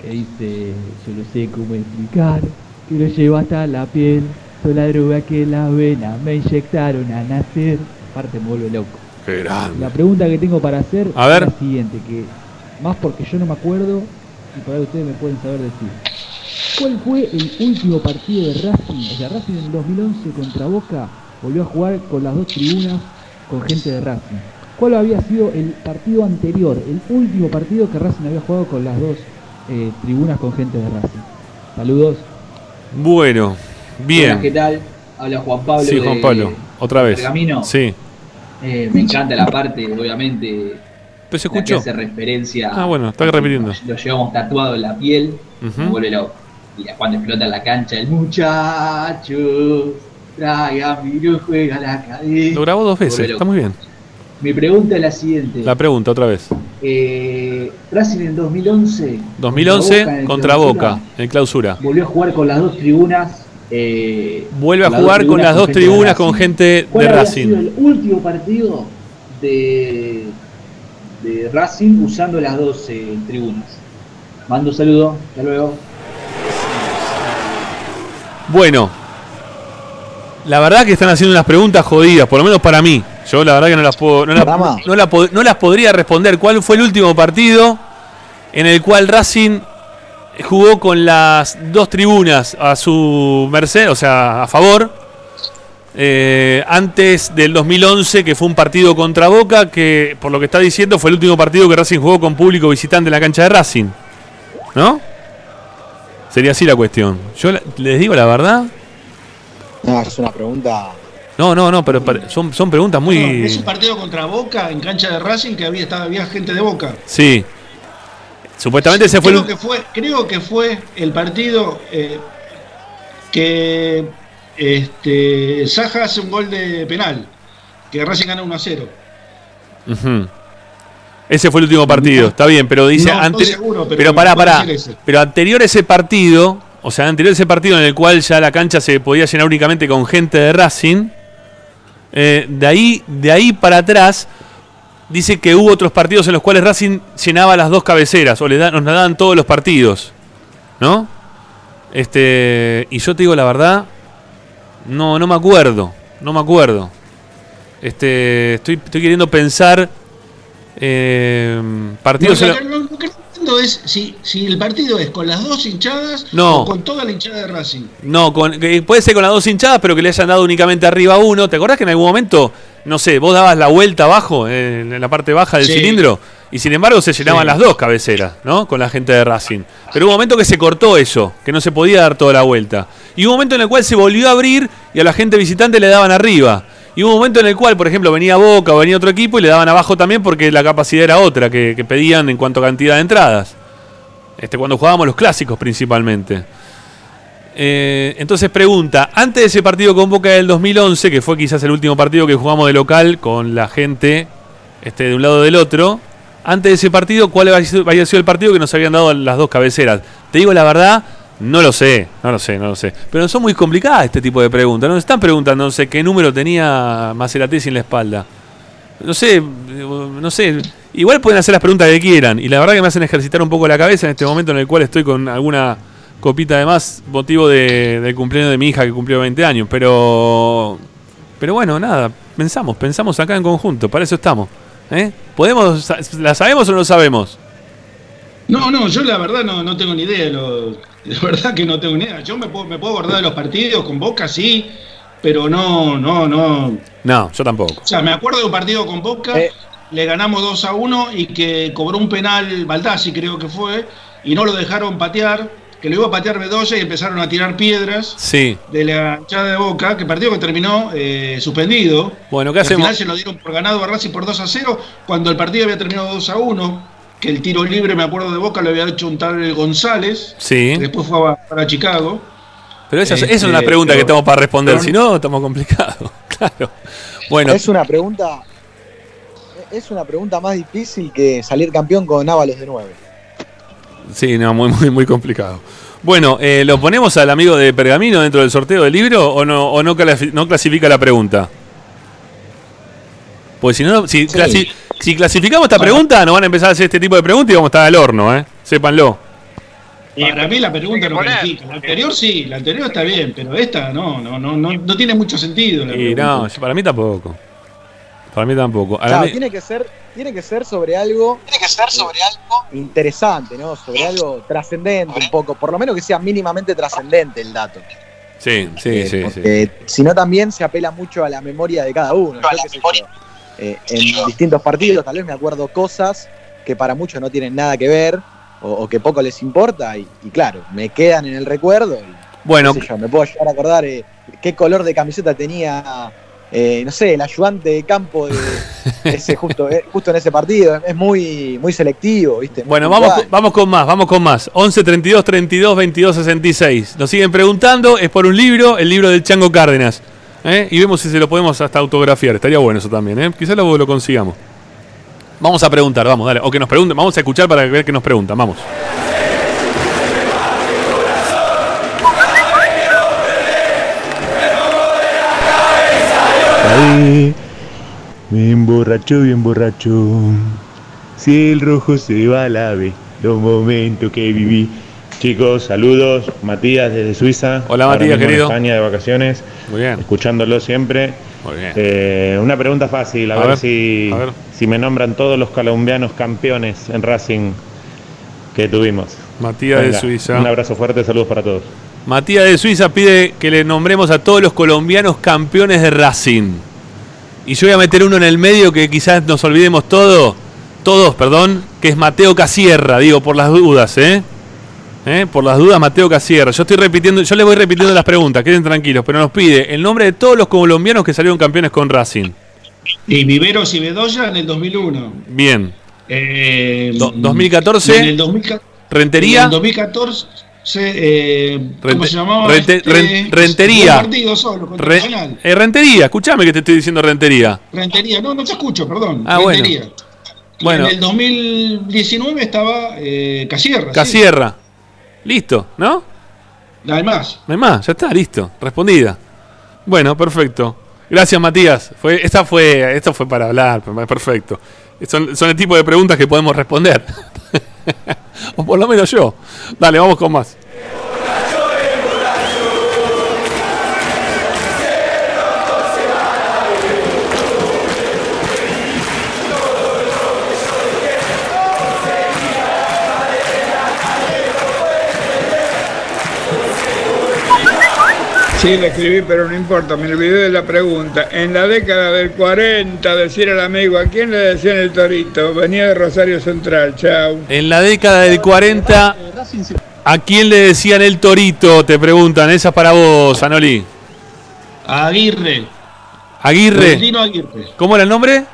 que dice, yo no sé cómo explicar, que lo llevo hasta la piel, soy la droga que en la vena me inyectaron a nacer. Parte me vuelve loco. Qué grande. La pregunta que tengo para hacer A ver. es la siguiente, que más porque yo no me acuerdo y por ahí ustedes me pueden saber decir. ¿Cuál fue el último partido de Racing? O sea, Racing en el 2011 contra Boca volvió a jugar con las dos tribunas con gente de Racing. ¿Cuál había sido el partido anterior, el último partido que Racing había jugado con las dos eh, tribunas con gente de Racing? Saludos. Bueno, bien. Hola, ¿qué tal? Habla Juan Pablo. Sí, Juan de- Pablo, otra vez. Pergamino. Sí. Eh, me encanta la parte, obviamente. Pero se la que escuchó. hace referencia. Ah, bueno, está repitiendo. Lo llevamos tatuado en la piel. Ujú. Me vuelve loco. Y cuando explota en la cancha, el muchacho. Traiga, miro, juega la cadena. Lo grabó dos veces, está muy bien. Mi pregunta es la siguiente. La pregunta otra vez. Eh, Racing en 2011. 2011 en el contra clausura, Boca, en clausura. Volvió a jugar con las dos tribunas. eh, Vuelve a jugar con las dos gente de tribunas Racing. con gente ¿Cuál de había Racing. sido el último partido de, de Racing usando las dos eh, tribunas? Mando un saludo, hasta luego. Bueno, la verdad que están haciendo unas preguntas jodidas, por lo menos para mí. Yo la verdad que no las puedo, no, la- no la pod- no las podría responder. ¿Cuál fue el último partido en el cual Racing jugó con las dos tribunas a su merced, o sea, a favor? eh, antes del 2011, que fue un partido contra Boca, que por lo que está diciendo fue el último partido que Racing jugó con público visitante en la cancha de Racing. ¿No? Sería así la cuestión. Yo les digo la verdad. No, es una pregunta. No, no, no, pero son, son preguntas muy. No, es un partido contra Boca en cancha de Racing que había, estaba, había gente de Boca. Sí. Supuestamente ese fue creo, el. que fue creo que fue el partido eh, que este, Saja hace un gol de penal, que Racing gana 1 a 0. Ujú. Ese fue el último partido, está bien, pero dice No, ante- estoy seguro, pero pero pará, pará. Pero anterior a ese partido, o sea, anterior a ese partido en el cual ya la cancha se podía llenar únicamente con gente de Racing, eh, de ahí, de ahí para atrás, dice que hubo otros partidos en los cuales Racing llenaba las dos cabeceras, o le da- nos la daban todos los partidos. ¿No? Este. Y yo te digo la verdad. No, no me acuerdo. No me acuerdo. Este. Estoy, estoy queriendo pensar. eh, partidos. No es si, si el partido es con las dos hinchadas No. o con toda la hinchada de Racing. No, con, puede ser con las dos hinchadas, pero que le hayan dado únicamente arriba a uno. ¿Te acordás que en algún momento, no sé, vos dabas la vuelta abajo, en la parte baja del Sí. cilindro? Y sin embargo se llenaban Sí. las dos cabeceras, ¿no? Con la gente de Racing. Pero hubo un momento que se cortó eso, que no se podía dar toda la vuelta. Y hubo un momento en el cual se volvió a abrir y a la gente visitante le daban arriba. Y un momento en el cual, por ejemplo, venía Boca o venía otro equipo y le daban abajo también porque la capacidad era otra que, pedían en cuanto a cantidad de entradas. Este, cuando jugábamos los clásicos principalmente. Eh, entonces pregunta, antes de ese partido con Boca del 2011, que fue quizás el último partido que jugamos de local con la gente este, de un lado del otro, antes de ese partido cuál había sido el partido que nos habían dado las dos cabeceras. Te digo la verdad, no lo sé, no lo sé, no lo sé. Pero son muy complicadas este tipo de preguntas. Nos están preguntando, no sé, qué número tenía Maceratesi en la espalda. No sé, no sé. Igual pueden hacer las preguntas que quieran. Y la verdad que me hacen ejercitar un poco la cabeza en este momento en el cual estoy con alguna copita de más, motivo de, del cumpleaños de mi hija que cumplió 20 años. Pero, pero bueno, nada, pensamos, pensamos acá en conjunto, para eso estamos. ¿eh? ¿Podemos, ¿La sabemos o no lo sabemos? No, no, yo la verdad no, no tengo ni idea. Lo, la verdad que no tengo ni idea. Yo me puedo, me puedo acordar de los partidos con Boca, sí, pero no, no, no. No, yo tampoco. O sea, me acuerdo de un partido con Boca, le ganamos 2 a 1 y que cobró un penal Baldassi, creo que fue, y no lo dejaron patear, que lo iba a patear Bedoya y empezaron a tirar piedras Sí. de la hinchada de Boca, que partido que terminó eh, suspendido. Bueno, ¿qué Al hacemos? final se lo dieron por ganado a Racing por 2 a 0, cuando el partido había terminado 2 a 1, que el tiro libre, me acuerdo de Boca, lo había hecho un tal González, Sí. que después fue a- para Chicago. Pero esa, es- Este, esa es una pregunta pero- que estamos para responder, pero- si no, estamos complicados. Claro. Bueno, Es una pregunta. Es una pregunta más difícil que salir campeón con Ábalos de 9. sí, no, muy, muy, muy complicado. Bueno, eh, ¿lo ponemos al amigo de Pergamino dentro del sorteo del libro o no, o no, clasi- no clasifica la pregunta? Pues si no, si, clasi- si clasificamos esta pregunta, nos van a empezar a hacer este tipo de preguntas y vamos a estar al horno, ¿eh? Sépanlo. Para mí la pregunta no califica. La anterior sí, la anterior está bien, pero esta no, no, no, no, no tiene mucho sentido. La Y pregunta. no, para mí tampoco. Para mí tampoco. Claro, mí- tiene que ser, tiene que ser sobre algo. Tiene que ser sobre algo interesante, ¿no? Sobre algo trascendente un poco. Por lo menos que sea mínimamente trascendente el dato. Sí, sí, Eh, sí, sí. porque si no también se apela mucho a la memoria de cada uno. Yo yo, eh, en distintos partidos tal vez me acuerdo cosas que para muchos no tienen nada que ver o, o que poco les importa y, y claro, me quedan en el recuerdo. y, Bueno. sé yo, me puedo llegar a acordar eh, qué color de camiseta tenía, eh, no sé, el ayudante de campo de ese justo, eh, justo en ese partido. Es muy, muy selectivo, ¿viste? Muy Bueno, vamos, vamos con más, vamos con más. 11 32 32 22 66. Nos siguen preguntando, es por un libro, el libro del Chango Cárdenas. ¿Eh? Y vemos si se lo podemos hasta autografiar. Estaría bueno eso también, ¿eh? Quizás lo, consigamos. Vamos a preguntar, vamos, dale. O que nos pregunten, vamos a escuchar para ver qué nos preguntan, vamos. Bien borracho, bien borracho. Si el rojo se va a la B, los momentos que viví. Chicos, saludos. Matías desde Suiza. Hola, Ahora Matías, mismo en querido. España de vacaciones. Muy bien. Escuchándolo siempre. Muy bien. Eh, una pregunta fácil, a, A ver, ver, si, a ver. si me nombran todos los colombianos campeones en Racing que tuvimos. Matías de Suiza. Un abrazo fuerte, saludos para todos. Matías de Suiza pide que le nombremos a todos los colombianos campeones de Racing. Y yo voy a meter uno en el medio que quizás nos olvidemos todo, todos, perdón, que es Mateo Casierra, digo, por las dudas, ¿eh? ¿Eh? Por las dudas, Mateo Casierra. Yo estoy repitiendo, yo le voy repitiendo las preguntas, queden tranquilos, pero nos pide el nombre de todos los colombianos que salieron campeones con Racing. Y Viveros y Bedoya en el 2001. Bien. Eh, Do- 2014, En el 2014. Rentería. En el 2014. eh, ¿Cómo Rente- se llamaba? Rente- Este, Ren- rentería. solo Re- eh, rentería, escuchame que te estoy diciendo Rentería. Rentería, no, no te escucho, perdón. Ah, bueno. Rentería. Y Bueno. En el 2019 estaba eh, Casierra. sí. Listo, ¿no? No hay más. No hay más, ya está, listo. Respondida. Bueno, perfecto. Gracias, Matías. Fue, esta fue, esto fue para hablar, perfecto. Son, son el tipo de preguntas que podemos responder. o por lo menos yo. Dale, vamos con más. Sí, le escribí, pero no importa, me olvidé de la pregunta. En la década del 40, decir al amigo, ¿a quién le decían el torito? Venía de Rosario Central, chau. En la década del 40, ¿a quién le decían el torito? Te preguntan. Esa es para vos, Anoli. Aguirre. Aguirre. Gualdino Aguirre. ¿Cómo era el nombre?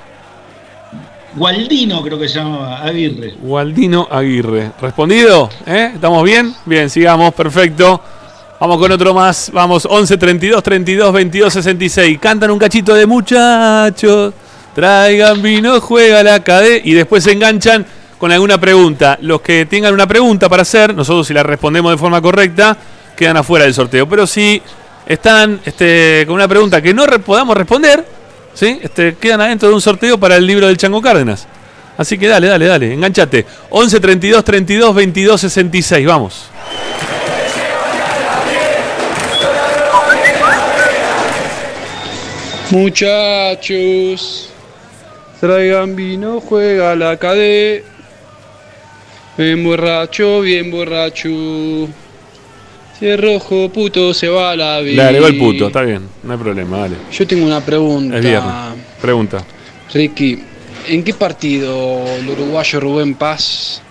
Gualdino creo que se llamaba, Aguirre. Waldino Aguirre. ¿Respondido? ¿Eh? ¿Estamos bien? Bien, sigamos, perfecto. Vamos con otro más. Vamos, 11 32 32 22 66. Cantan un cachito de muchachos. Traigan vino, juega la cadena. Y después se enganchan con alguna pregunta. Los que tengan una pregunta para hacer, nosotros si la respondemos de forma correcta, quedan afuera del sorteo. Pero si están este, con una pregunta que no podamos responder, ¿sí? este, quedan adentro de un sorteo para el libro del Chango Cárdenas. Así que dale, dale, dale, enganchate. 11 32 32 22 66, vamos. Muchachos, traigan vino, juega la cadé. Bien borracho, bien borracho. Si es rojo, puto, se va a la vida. Le agregó el puto, está bien, no hay problema, dale. Yo tengo una pregunta. Es viernes. Pregunta. Ricky, ¿en qué partido el uruguayo Rubén Paz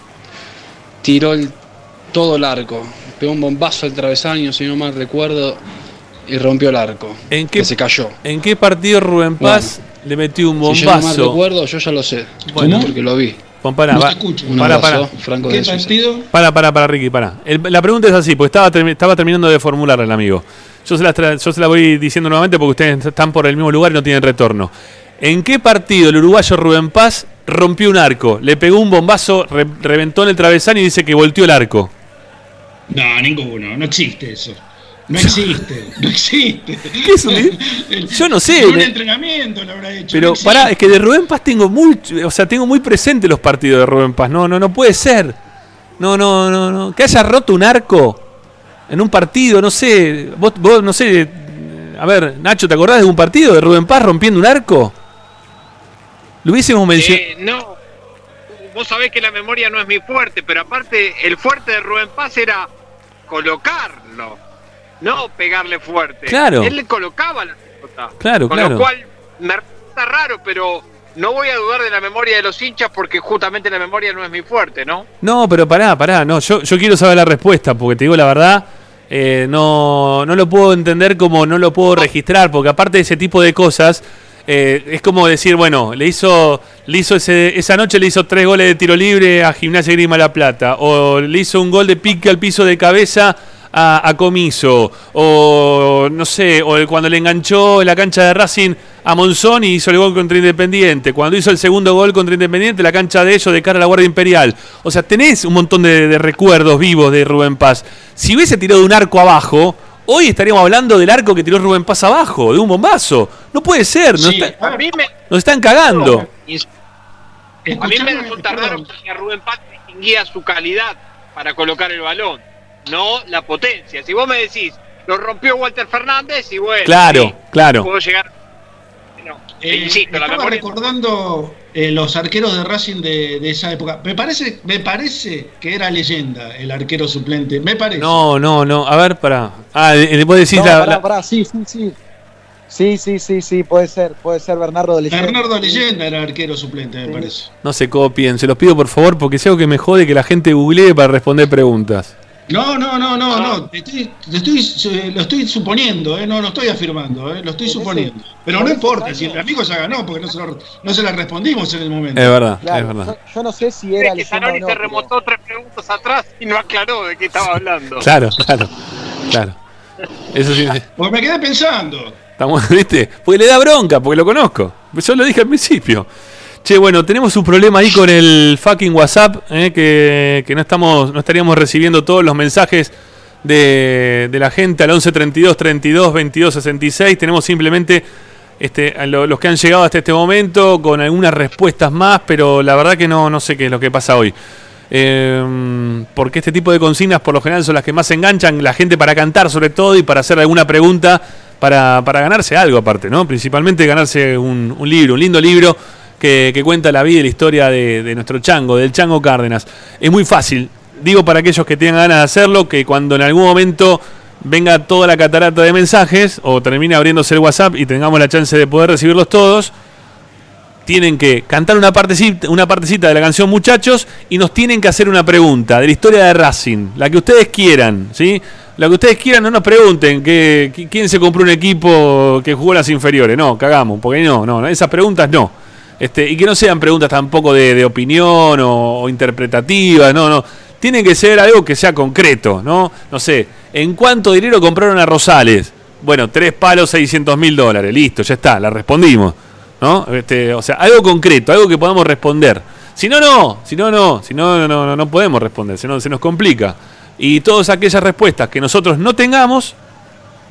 tiró el, todo el arco? Pegó un bombazo al travesaño, si no mal recuerdo, y rompió el arco. ¿En qué, que se cayó. ¿En qué partido Rubén Paz le metió un Si yo no mal bombazo? recuerdo, yo ya lo sé. Bueno. porque lo vi. Juan, pará, No va- te escucho. Un pará, abrazo, pará. Franco de Suiza. Para, para, para, Ricky, para. la pregunta es así, porque estaba, termi- estaba terminando de formular el amigo. Yo se, la yo se la voy diciendo nuevamente porque ustedes están por el mismo lugar y no tienen retorno. ¿En qué partido el uruguayo Rubén Paz rompió un arco? Le pegó un bombazo, re- reventó en el travesaño y dice que volteó el arco. No, ninguno, no existe eso. No existe, no existe. ¿Qué es un- Yo no sé. Un entrenamiento lo habrá hecho. Pero no pará, es que de Rubén Paz tengo muy, o sea, tengo muy presente los partidos de Rubén Paz. No, no, no puede ser. No, no, no, no. Que haya roto un arco en un partido, no sé. Vos, vos no sé. A ver, Nacho, ¿te acordás de un partido de Rubén Paz rompiendo un arco? Lo hubiésemos mencionado. Eh, no, vos sabés que la memoria no es mi fuerte, pero aparte el fuerte de Rubén Paz era colocarlo, no pegarle fuerte. Claro. Él le colocaba la pelota. Claro, Con claro. lo cual me resulta raro, pero no voy a dudar de la memoria de los hinchas porque justamente la memoria no es mi fuerte, ¿no? No, pero pará, pará. No, yo, yo quiero saber la respuesta, porque te digo la verdad. eh, no, no lo puedo entender como no lo puedo registrar, porque aparte de ese tipo de cosas, eh, es como decir, bueno, le hizo, le hizo ese, esa noche le hizo tres goles de tiro libre a Gimnasia Grima La Plata, o le hizo un gol de pique al piso de cabeza a, a Comiso, o no sé, o el- cuando le enganchó en la cancha de Racing a Monzón y hizo el gol contra Independiente, cuando hizo el segundo gol contra Independiente, la cancha de ellos de cara a la Guardia Imperial. O sea, tenés un montón de, de recuerdos vivos de Rubén Paz. Si hubiese tirado un arco abajo, hoy estaríamos hablando del arco que tiró Rubén Paz abajo, de un bombazo. No puede ser, nos, Sí, está- a mí me, nos están cagando. a mí me resulta raro que a Rubén Paz distinguía su calidad para colocar el balón, no la potencia. Si vos me decís, lo rompió Walter Fernández y bueno, Claro, sí, claro. puedo llegar. No, Eh, insisto, la estaba memoria. recordando eh, los arqueros de Racing de, de esa época. Me parece, me parece que era leyenda el arquero suplente. Me parece. No, no, no. A ver, pará. Ah, después decís No, la- pará, la- pará, sí, sí, sí. Sí, sí, sí, sí, puede ser, puede ser Bernardo de Leyenda. Bernardo Leyenda era arquero suplente, me parece. No se copien, se los pido por favor, porque sé algo que me jode que la gente googlee para responder preguntas. No, no, no, no, no. te estoy, te estoy- lo estoy suponiendo, eh, no lo estoy afirmando, eh, lo estoy suponiendo. Pero no importa, si el amigo ya ganó, porque no se, lo- no se la respondimos en el momento. Es verdad, Claro, es verdad. Yo, yo no sé si era Es que Zanoni no. se pero- remontó tres preguntas atrás y no aclaró de qué estaba hablando. Claro, claro, claro. Eso sí, Porque me quedé pensando. estamos, ¿viste? Porque le da bronca, porque lo conozco. Yo lo dije al principio. Che, bueno, tenemos un problema ahí con el fucking WhatsApp, eh, que, no estamos, no estaríamos recibiendo todos los mensajes de, la gente al 11 32 32 22 66. Tenemos simplemente este, a lo- los que han llegado hasta este momento con algunas respuestas más, pero la verdad que no, no sé qué es lo que pasa hoy. Eh, porque este tipo de consignas por lo general son las que más enganchan la gente para cantar sobre todo y para hacer alguna pregunta para, ganarse algo aparte, ¿no? Principalmente ganarse un libro, un lindo libro que, cuenta la vida y la historia de, nuestro chango, del chango Cárdenas. Es muy fácil, digo para aquellos que tengan ganas de hacerlo, que cuando en algún momento venga toda la catarata de mensajes o termine abriéndose el WhatsApp y tengamos la chance de poder recibirlos todos, tienen que cantar una partecita, una partecita de la canción Muchachos y nos tienen que hacer una pregunta de la historia de Racing, la que ustedes quieran, ¿sí? La que ustedes quieran, no nos pregunten que, qui- quién se compró un equipo que jugó las inferiores, no, cagamos, porque no, no, esas preguntas no. Este, y que no sean preguntas tampoco de, opinión o, o interpretativas, no, no. Tienen que ser algo que sea concreto, ¿no? No sé, ¿en cuánto dinero compraron a Rosales? Bueno, tres palos, 600 mil dólares, listo, ya está, la respondimos. ¿no? Este, o sea, algo concreto, algo que podamos responder. Si no, no, si no, no, si no, no, no, no podemos responder, si no, se nos complica. Y todas aquellas respuestas que nosotros no tengamos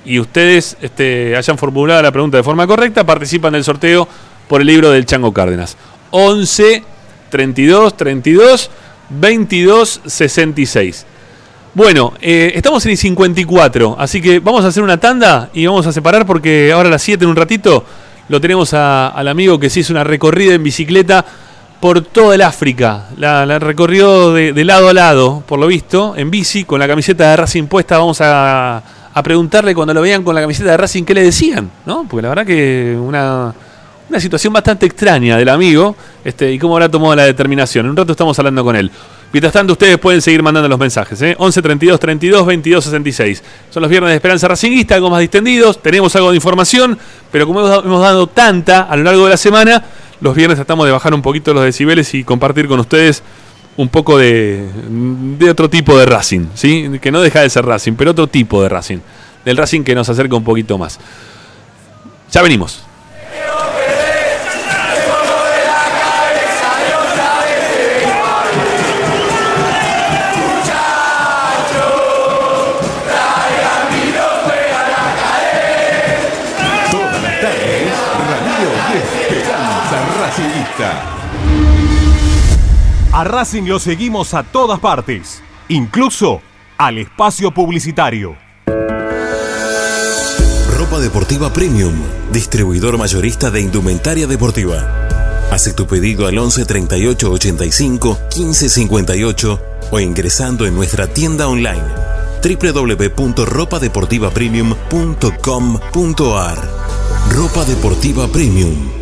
y ustedes este, hayan formulado la pregunta de forma correcta, participan del sorteo por el libro del Chango Cárdenas. 11 32 32 22 66. Bueno, eh, estamos en el 54, así que vamos a hacer una tanda y vamos a separar porque ahora a las 7 en un ratito lo tenemos al amigo que se hizo una recorrida en bicicleta por toda el África. La, recorrió de, de lado a lado, por lo visto, en bici, con la camiseta de Racing puesta. Vamos a, a preguntarle cuando lo veían con la camiseta de Racing qué le decían, ¿no? Porque la verdad que una, una situación bastante extraña del amigo este, y cómo habrá tomado la determinación. En un rato estamos hablando con él. Mientras tanto, ustedes pueden seguir mandando los mensajes. ¿eh? 11 32 32 22 66. Son los viernes de Esperanza Racinguista, algo más distendidos. Tenemos algo de información, pero como hemos, dado tanta a lo largo de la semana, los viernes tratamos de bajar un poquito los decibeles y compartir con ustedes un poco de, de otro tipo de Racing. ¿sí? Que no deja de ser Racing, pero otro tipo de Racing. Del Racing que nos acerca un poquito más. Ya venimos. A Racing lo seguimos a todas partes, incluso al espacio publicitario. Ropa deportiva premium, distribuidor mayorista de indumentaria deportiva. Hace tu pedido al 11 38 85 15 58 o ingresando en nuestra tienda online www.ropadeportivapremium.com.ar Ropa Deportiva Premium.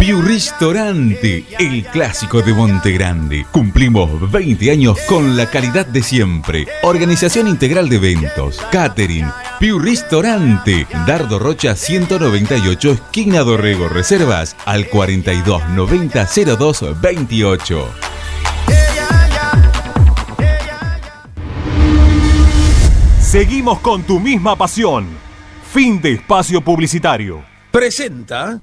Piu Ristorante, el clásico de Monte Grande. Cumplimos 20 años con la calidad de siempre. Organización integral de eventos, catering. Piu Ristorante, Dardo Rocha 198, esquina Dorrego. Reservas al 42 90 02 28. Seguimos con tu misma pasión. Fin de espacio publicitario. Presenta.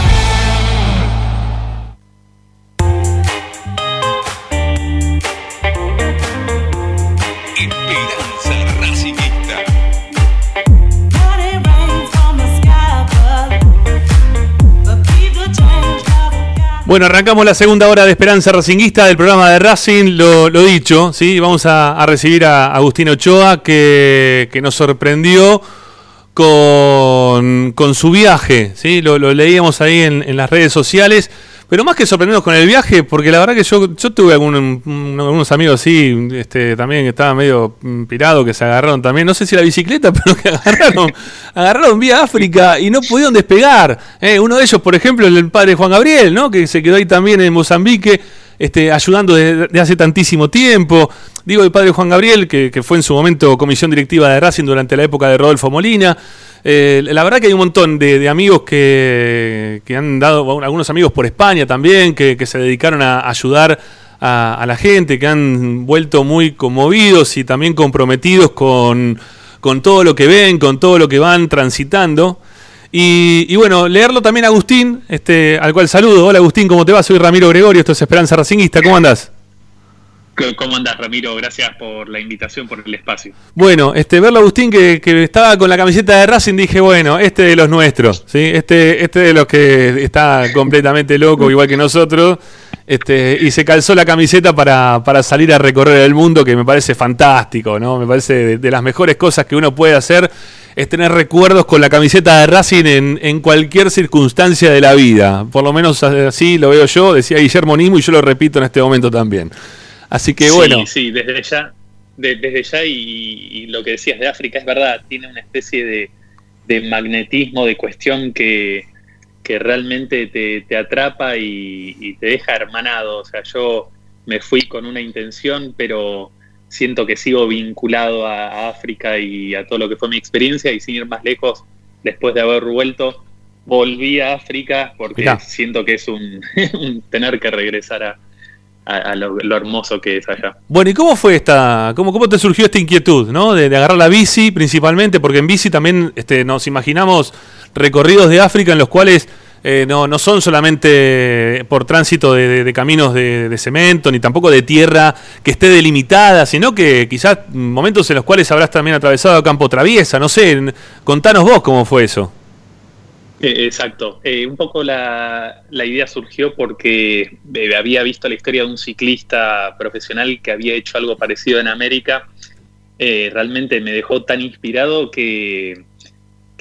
Bueno, arrancamos la segunda hora de Esperanza Racinguista del programa de Racing, lo, dicho, ¿sí? vamos a, recibir a Agustín Ochoa que, que nos sorprendió con, con su viaje, ¿sí? lo, lo leíamos ahí en, en las redes sociales, pero más que sorprendernos con el viaje, porque la verdad que yo, yo tuve algún- un- algunos amigos así, este, también que estaban medio mm, pirados, que se agarraron también, no sé si la bicicleta, pero que agarraron, agarraron vía África y no pudieron despegar. ¿eh? Uno de ellos, por ejemplo, el padre Juan Gabriel, ¿no? que se quedó ahí también en Mozambique, este, ayudando desde de hace tantísimo tiempo. Digo, el padre Juan Gabriel, que, fue en su momento comisión directiva de Racing durante la época de Rodolfo Molina. Eh, la verdad que hay un montón de, amigos que, que han dado, algunos amigos por España también, que, que se dedicaron a ayudar a, a la gente, que han vuelto muy conmovidos y también comprometidos con, con todo lo que ven, con todo lo que van transitando. Y, y bueno, leerlo también a Agustín, este, al cual saludo. Hola Agustín, ¿cómo te va? Soy Ramiro Gregorio, esto es Esperanza Racinguista, ¿cómo andás? ¿Cómo andás, Ramiro? Gracias por la invitación, por el espacio. Bueno, este, verlo a Agustín que, que estaba con la camiseta de Racing, dije, bueno, este de los nuestros, ¿sí? Este, este de los que está completamente loco, igual que nosotros, este, y se calzó la camiseta para, para salir a recorrer el mundo, que me parece fantástico, ¿no? Me parece de, de las mejores cosas que uno puede hacer es tener recuerdos con la camiseta de Racing en, en cualquier circunstancia de la vida. Por lo menos así lo veo yo, decía Guillermo Nismo, y yo lo repito en este momento también. Así que bueno. Sí, sí, desde ya, de- desde ya y, y lo que decías de África es verdad, tiene una especie de, de magnetismo, de cuestión que, que realmente te, te atrapa y, y te deja hermanado. O sea, yo me fui con una intención, pero siento que sigo vinculado a, a África y a todo lo que fue mi experiencia y sin ir más lejos, después de haber vuelto, volví a África porque Mirá. siento que es un, un tener que regresar a, a, a lo, lo hermoso que es allá. Bueno, ¿y cómo fue esta, cómo, cómo te surgió esta inquietud, ¿no? De, de agarrar la bici principalmente, porque en bici también este, nos imaginamos recorridos de África en los cuales eh, no, no son solamente por tránsito de, caminos de, cemento, ni tampoco de tierra que esté delimitada, sino que quizás momentos en los cuales habrás también atravesado campo traviesa, no sé, contanos vos cómo fue eso. Eh, Exacto. Eh, un poco la, la idea surgió porque eh, había visto la historia de un ciclista profesional que había hecho algo parecido en América. Realmente me dejó tan inspirado que,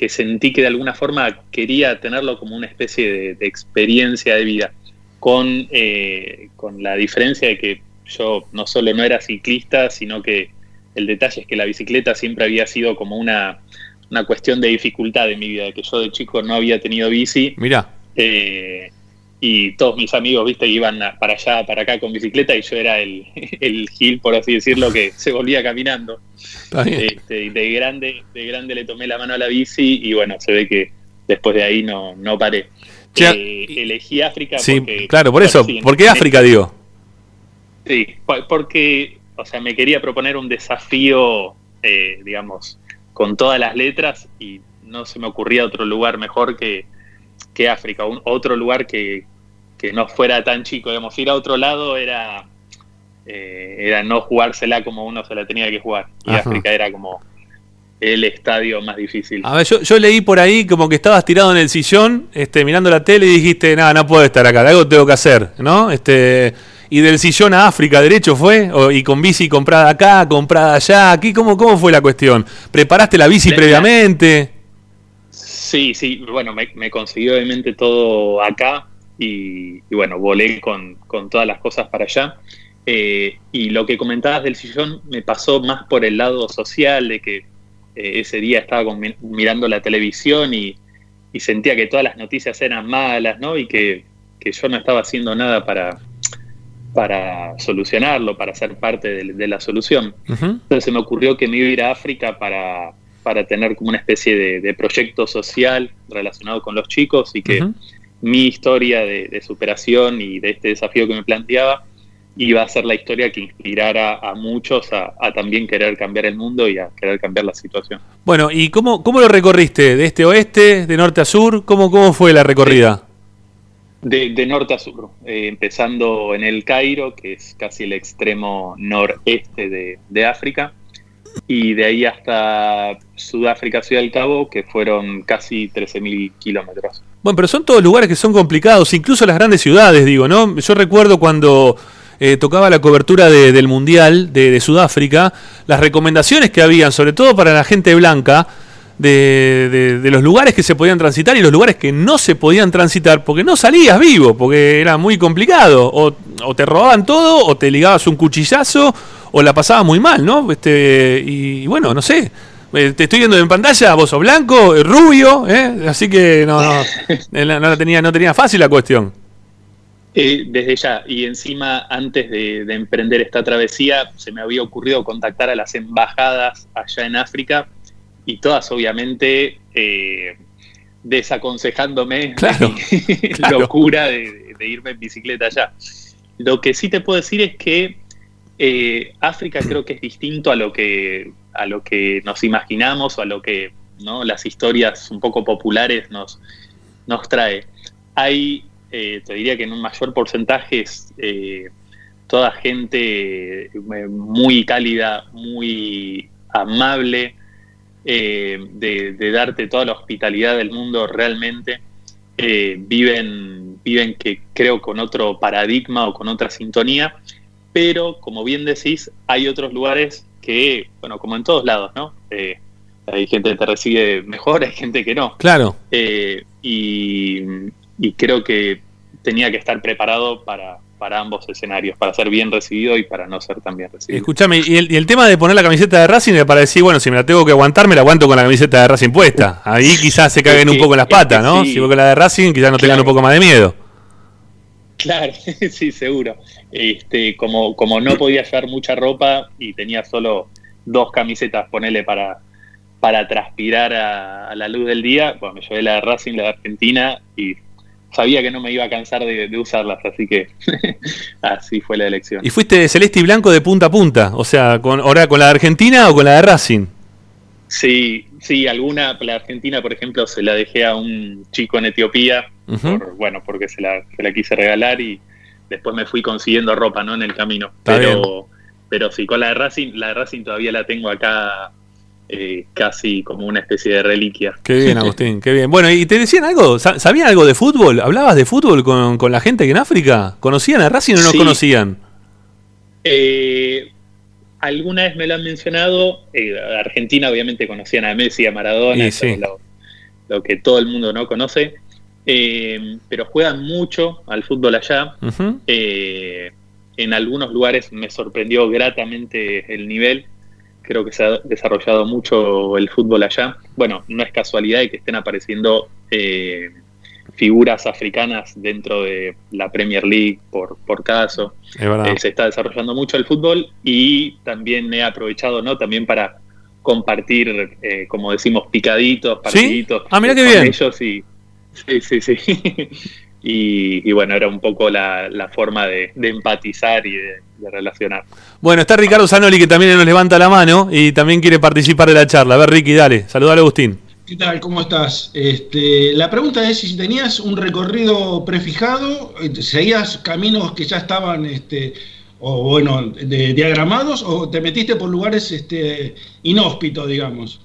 que sentí que de alguna forma quería tenerlo como una especie de, de experiencia de vida, con, eh, con la diferencia de que yo no solo no era ciclista, sino que el detalle es que la bicicleta siempre había sido como una, una cuestión de dificultad en mi vida, de que yo de chico no había tenido bici. Mirá. eh, y todos mis amigos, viste, iban a- para allá, para acá con bicicleta y yo era el, el gil, por así decirlo, que se volvía caminando. Este, de grande, de grande le tomé la mano a la bici y bueno, se ve que después de ahí no, no paré. Eh, elegí África Sí, porque... claro, por eso. ¿Por qué África, digo? Sí, po- porque, o sea, me quería proponer un desafío, eh, digamos, con todas las letras y no se me ocurría otro lugar mejor que, que África, un, otro lugar que, que no fuera tan chico, digamos, ir a otro lado era, eh, era no jugársela como uno se la tenía que jugar y Ajá. África era como el estadio más difícil. A ver, yo, yo leí por ahí como que estabas tirado en el sillón, este, mirando la tele y dijiste, nada, no puedo estar acá, algo tengo que hacer, ¿no? Este, y del sillón a África, derecho fue, O- y con bici comprada acá, comprada allá, aquí, ¿cómo, cómo fue la cuestión? ¿Preparaste la bici previamente? Sí, sí, bueno, me, me consiguió obviamente todo acá y, y bueno, volé con, con todas las cosas para allá. Eh, y lo que comentabas del sillón me pasó más por el lado social, de que eh, ese día estaba con- mirando la televisión y, y sentía que todas las noticias eran malas, ¿no? Y que, que yo no estaba haciendo nada para, para solucionarlo, para ser parte de, de la solución. Entonces se me ocurrió que me iba a ir a África para, para tener como una especie de, de proyecto social relacionado con los chicos y que. Mi historia de, de superación y de este desafío que me planteaba iba a ser la historia que inspirara a muchos a, a también querer cambiar el mundo y a querer cambiar la situación. Bueno, ¿y cómo, cómo lo recorriste? ¿De este a oeste? ¿De norte a sur? ¿Cómo, cómo fue la recorrida? De, de norte a sur, eh, empezando en el Cairo, que es casi el extremo noreste de, de África, y de ahí hasta Sudáfrica, Ciudad del Cabo, que fueron casi 13.000 kilómetros. Bueno, pero son todos lugares que son complicados, incluso las grandes ciudades, digo, ¿no? Yo recuerdo cuando eh, tocaba la cobertura de- del Mundial de, Sudáfrica, las recomendaciones que habían, sobre todo para la gente blanca, de, de- de los lugares que se podían transitar y los lugares que no se podían transitar, porque no salías vivo, porque era muy complicado. O, o te robaban todo, o te ligabas un cuchillazo, o la pasabas muy mal, ¿no? Este, y, y bueno, no sé. Eh, te estoy viendo en pantalla, vos sos blanco, eh, rubio, ¿eh? así que no, no, no, la tenía, no tenía fácil la cuestión. Eh, desde ya, y encima antes de, de emprender esta travesía, se me había ocurrido contactar a las embajadas allá en África y todas obviamente desaconsejándome Claro, mi claro. locura de, de irme en bicicleta allá. Lo que sí te puedo decir es que eh, África creo que es distinto a lo que a lo que nos imaginamos o a lo que ¿no? las historias un poco populares nos, nos trae. Hay, eh, te diría que en un mayor porcentaje es eh, toda gente eh, muy cálida, muy amable, de, de darte toda la hospitalidad del mundo realmente. Viven, viven que creo con otro paradigma o con otra sintonía, pero como bien decís, hay otros lugares que, bueno, como en todos lados, ¿no? Eh, hay gente que te recibe mejor, hay gente que no. Claro. Eh, y, y creo que tenía que estar preparado para, para ambos escenarios, para ser bien recibido y para no ser tan bien recibido. Escúchame, y el, y el tema de poner la camiseta de Racing era para decir, bueno, si me la tengo que aguantar, me la aguanto con la camiseta de Racing puesta. Ahí quizás se caguen un poco en las patas, ¿no? sí. Si voy con la de Racing, quizás no tengan un poco más de miedo. Claro, sí, seguro. Este, como, como no podía llevar mucha ropa y tenía solo dos camisetas, ponele para, para transpirar a, a la luz del día, bueno, me llevé la de Racing, la de Argentina y sabía que no me iba a cansar de, de usarlas, así que así fue la elección. Y fuiste celeste y blanco de punta a punta, o sea, con, ahora con la de Argentina o con la de Racing. Sí, sí, alguna, la Argentina, por ejemplo, se la dejé a un chico en Etiopía, Por, bueno, porque se la, se la quise regalar y después me fui consiguiendo ropa, ¿no? En el camino. Está pero, pero sí, con la de Racing, la de Racing todavía la tengo acá eh, casi como una especie de reliquia. Qué bien, Agustín, qué bien. Bueno, ¿y te decían algo? Sa- ¿Sabían algo de fútbol? ¿Hablabas de fútbol con, con la gente que en África? ¿Conocían a Racing o no Sí. conocían? Eh, alguna vez me lo han mencionado. eh, Argentina, obviamente, conocían a Messi, a Maradona, Y sí. lo que todo el mundo no conoce. Eh, pero juegan mucho al fútbol allá. Eh, en algunos lugares me sorprendió gratamente el nivel. Creo que se ha desarrollado mucho el fútbol allá. Bueno, no es casualidad de que estén apareciendo eh, figuras africanas dentro de la Premier League por, por caso. Es. Eh, se está desarrollando mucho el fútbol y también he aprovechado, ¿no? También para compartir, eh, como decimos, picaditos, partiditos Ah, qué con bien. ellos y sí, sí, sí. y, y bueno, era un poco la, la forma de, de empatizar y de, de relacionar. Bueno, está Ricardo Zanoli que también nos levanta la mano y también quiere participar de la charla. A ver, Ricky, dale. Saludale a Agustín. ¿Qué tal? ¿Cómo estás? Este, la pregunta es si tenías un recorrido prefijado, seguías caminos que ya estaban, este, o bueno, de- diagramados, o te metiste por lugares este, inhóspitos, digamos.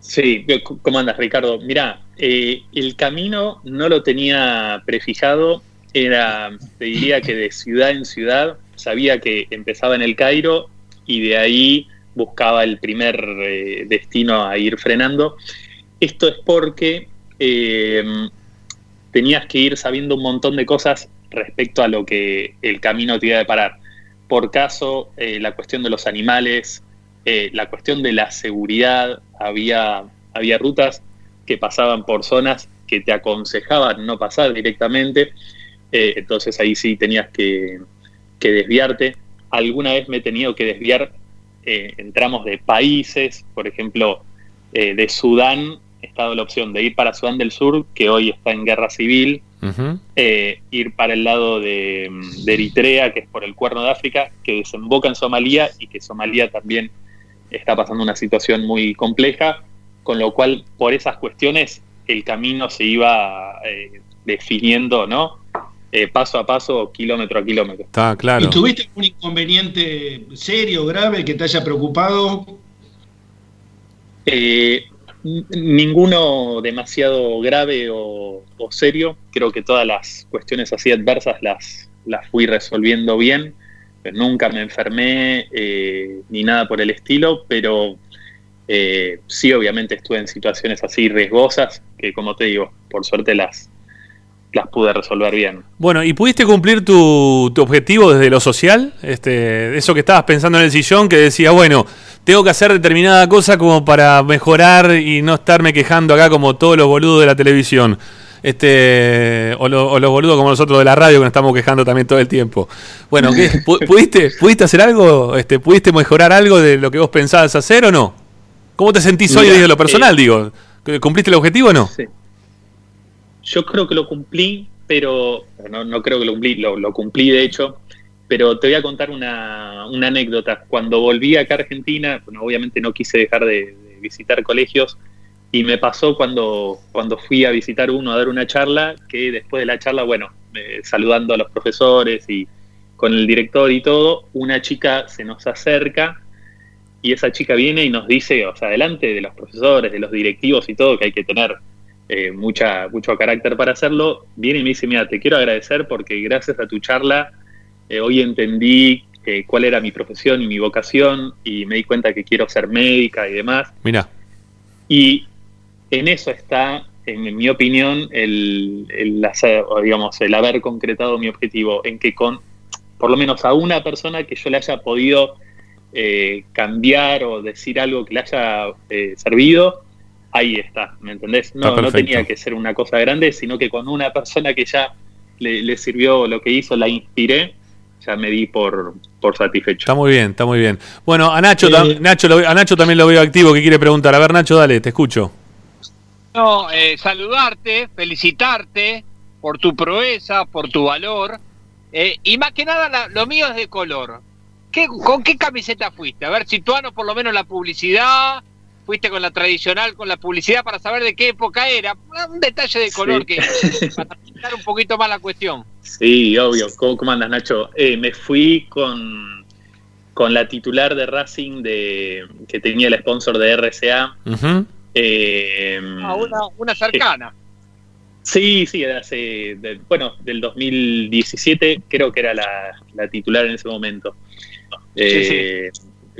Sí, ¿cómo andas, Ricardo? Mirá, eh, el camino no lo tenía prefijado, era, te diría que de ciudad en ciudad, sabía que empezaba en el Cairo y de ahí buscaba el primer eh, destino a ir frenando. Esto es porque eh, tenías que ir sabiendo un montón de cosas respecto a lo que el camino te iba a deparar. Por caso, eh, la cuestión de los animales, eh, la cuestión de la seguridad, había, había rutas que pasaban por zonas que te aconsejaban no pasar directamente, eh, entonces ahí sí tenías que, que desviarte. Alguna vez me he tenido que desviar eh, en tramos de países, por ejemplo, eh, de Sudán está la opción de ir para Sudán del Sur, que hoy está en guerra civil, eh, ir para el lado de, de Eritrea, que es por el cuerno de África, que desemboca en Somalia y que Somalia también está pasando una situación muy compleja, con lo cual por esas cuestiones el camino se iba eh, definiendo, ¿no? Eh, paso a paso, kilómetro a kilómetro. Está claro. ¿Y tuviste algún inconveniente serio, grave, que te haya preocupado? Eh, ninguno demasiado grave o, o serio. Creo que todas las cuestiones así adversas las, las fui resolviendo bien. Nunca me enfermé eh, ni nada por el estilo, pero eh, sí, obviamente estuve en situaciones así riesgosas que, como te digo, por suerte las, las pude resolver bien. Bueno, ¿y pudiste cumplir tu, objetivo desde lo social? Este, eso que estabas pensando en el sillón, que decía, bueno, tengo que hacer determinada cosa como para mejorar y no estarme quejando acá como todos los boludos de la televisión. Este, o, lo- o los boludos como nosotros de la radio que nos estamos quejando también todo el tiempo. Bueno, ¿qué? ¿Pu- ¿pudiste, ¿pudiste hacer algo? Este, ¿Pudiste mejorar algo de lo que vos pensabas hacer o no? ¿Cómo te sentís hoy Mirá, desde lo personal, eh, digo? ¿Cumpliste el objetivo o no? Sí. Yo creo que lo cumplí, pero no, no creo que lo cumplí, lo, lo cumplí de hecho, pero te voy a contar una, una anécdota. Cuando volví acá a Argentina, bueno, obviamente no quise dejar de, de visitar colegios y me pasó cuando, cuando fui a visitar uno a dar una charla, que después de la charla, bueno, eh, saludando a los profesores y con el director y todo, una chica se nos acerca y esa chica viene y nos dice, o sea, delante de los profesores, de los directivos y todo, que hay que tener eh, mucha, mucho carácter para hacerlo, viene y me dice, mira, te quiero agradecer porque gracias a tu charla eh, hoy entendí eh, cuál era mi profesión y mi vocación y me di cuenta que quiero ser médica y demás. Mira. Y en eso está, en, mi opinión, el, el hacer, o digamos, el haber concretado mi objetivo, en que con por lo menos a una persona que yo le haya podido eh, cambiar o decir algo que le haya eh, servido, ahí está, ¿me entendés? No, no tenía que ser una cosa grande, sino que con una persona que ya le, le sirvió lo que hizo, la inspiré, ya me di por, por satisfecho. Está muy bien, está muy bien. Bueno, a Nacho, Eh, tam- Nacho lo- a Nacho también lo veo activo que quiere preguntar. A ver, Nacho, dale, te escucho. No, eh, saludarte, felicitarte por tu proeza, por tu valor. eh, y más que nada, la- lo mío es de color. ¿Qué, ¿Con qué camiseta fuiste? A ver, situanos por lo menos la publicidad. Fuiste con la tradicional, con la publicidad para saber de qué época era. Un detalle de color Sí. que para pintar un poquito más la cuestión. Sí, obvio. ¿Cómo, cómo andas, Nacho? Eh, me fui con, con la titular de Racing de que tenía el sponsor de RCA. Eh, Ah, una, una cercana. Sí, sí, de hace, de- bueno, del 2017 creo que era la, la titular en ese momento. Eh,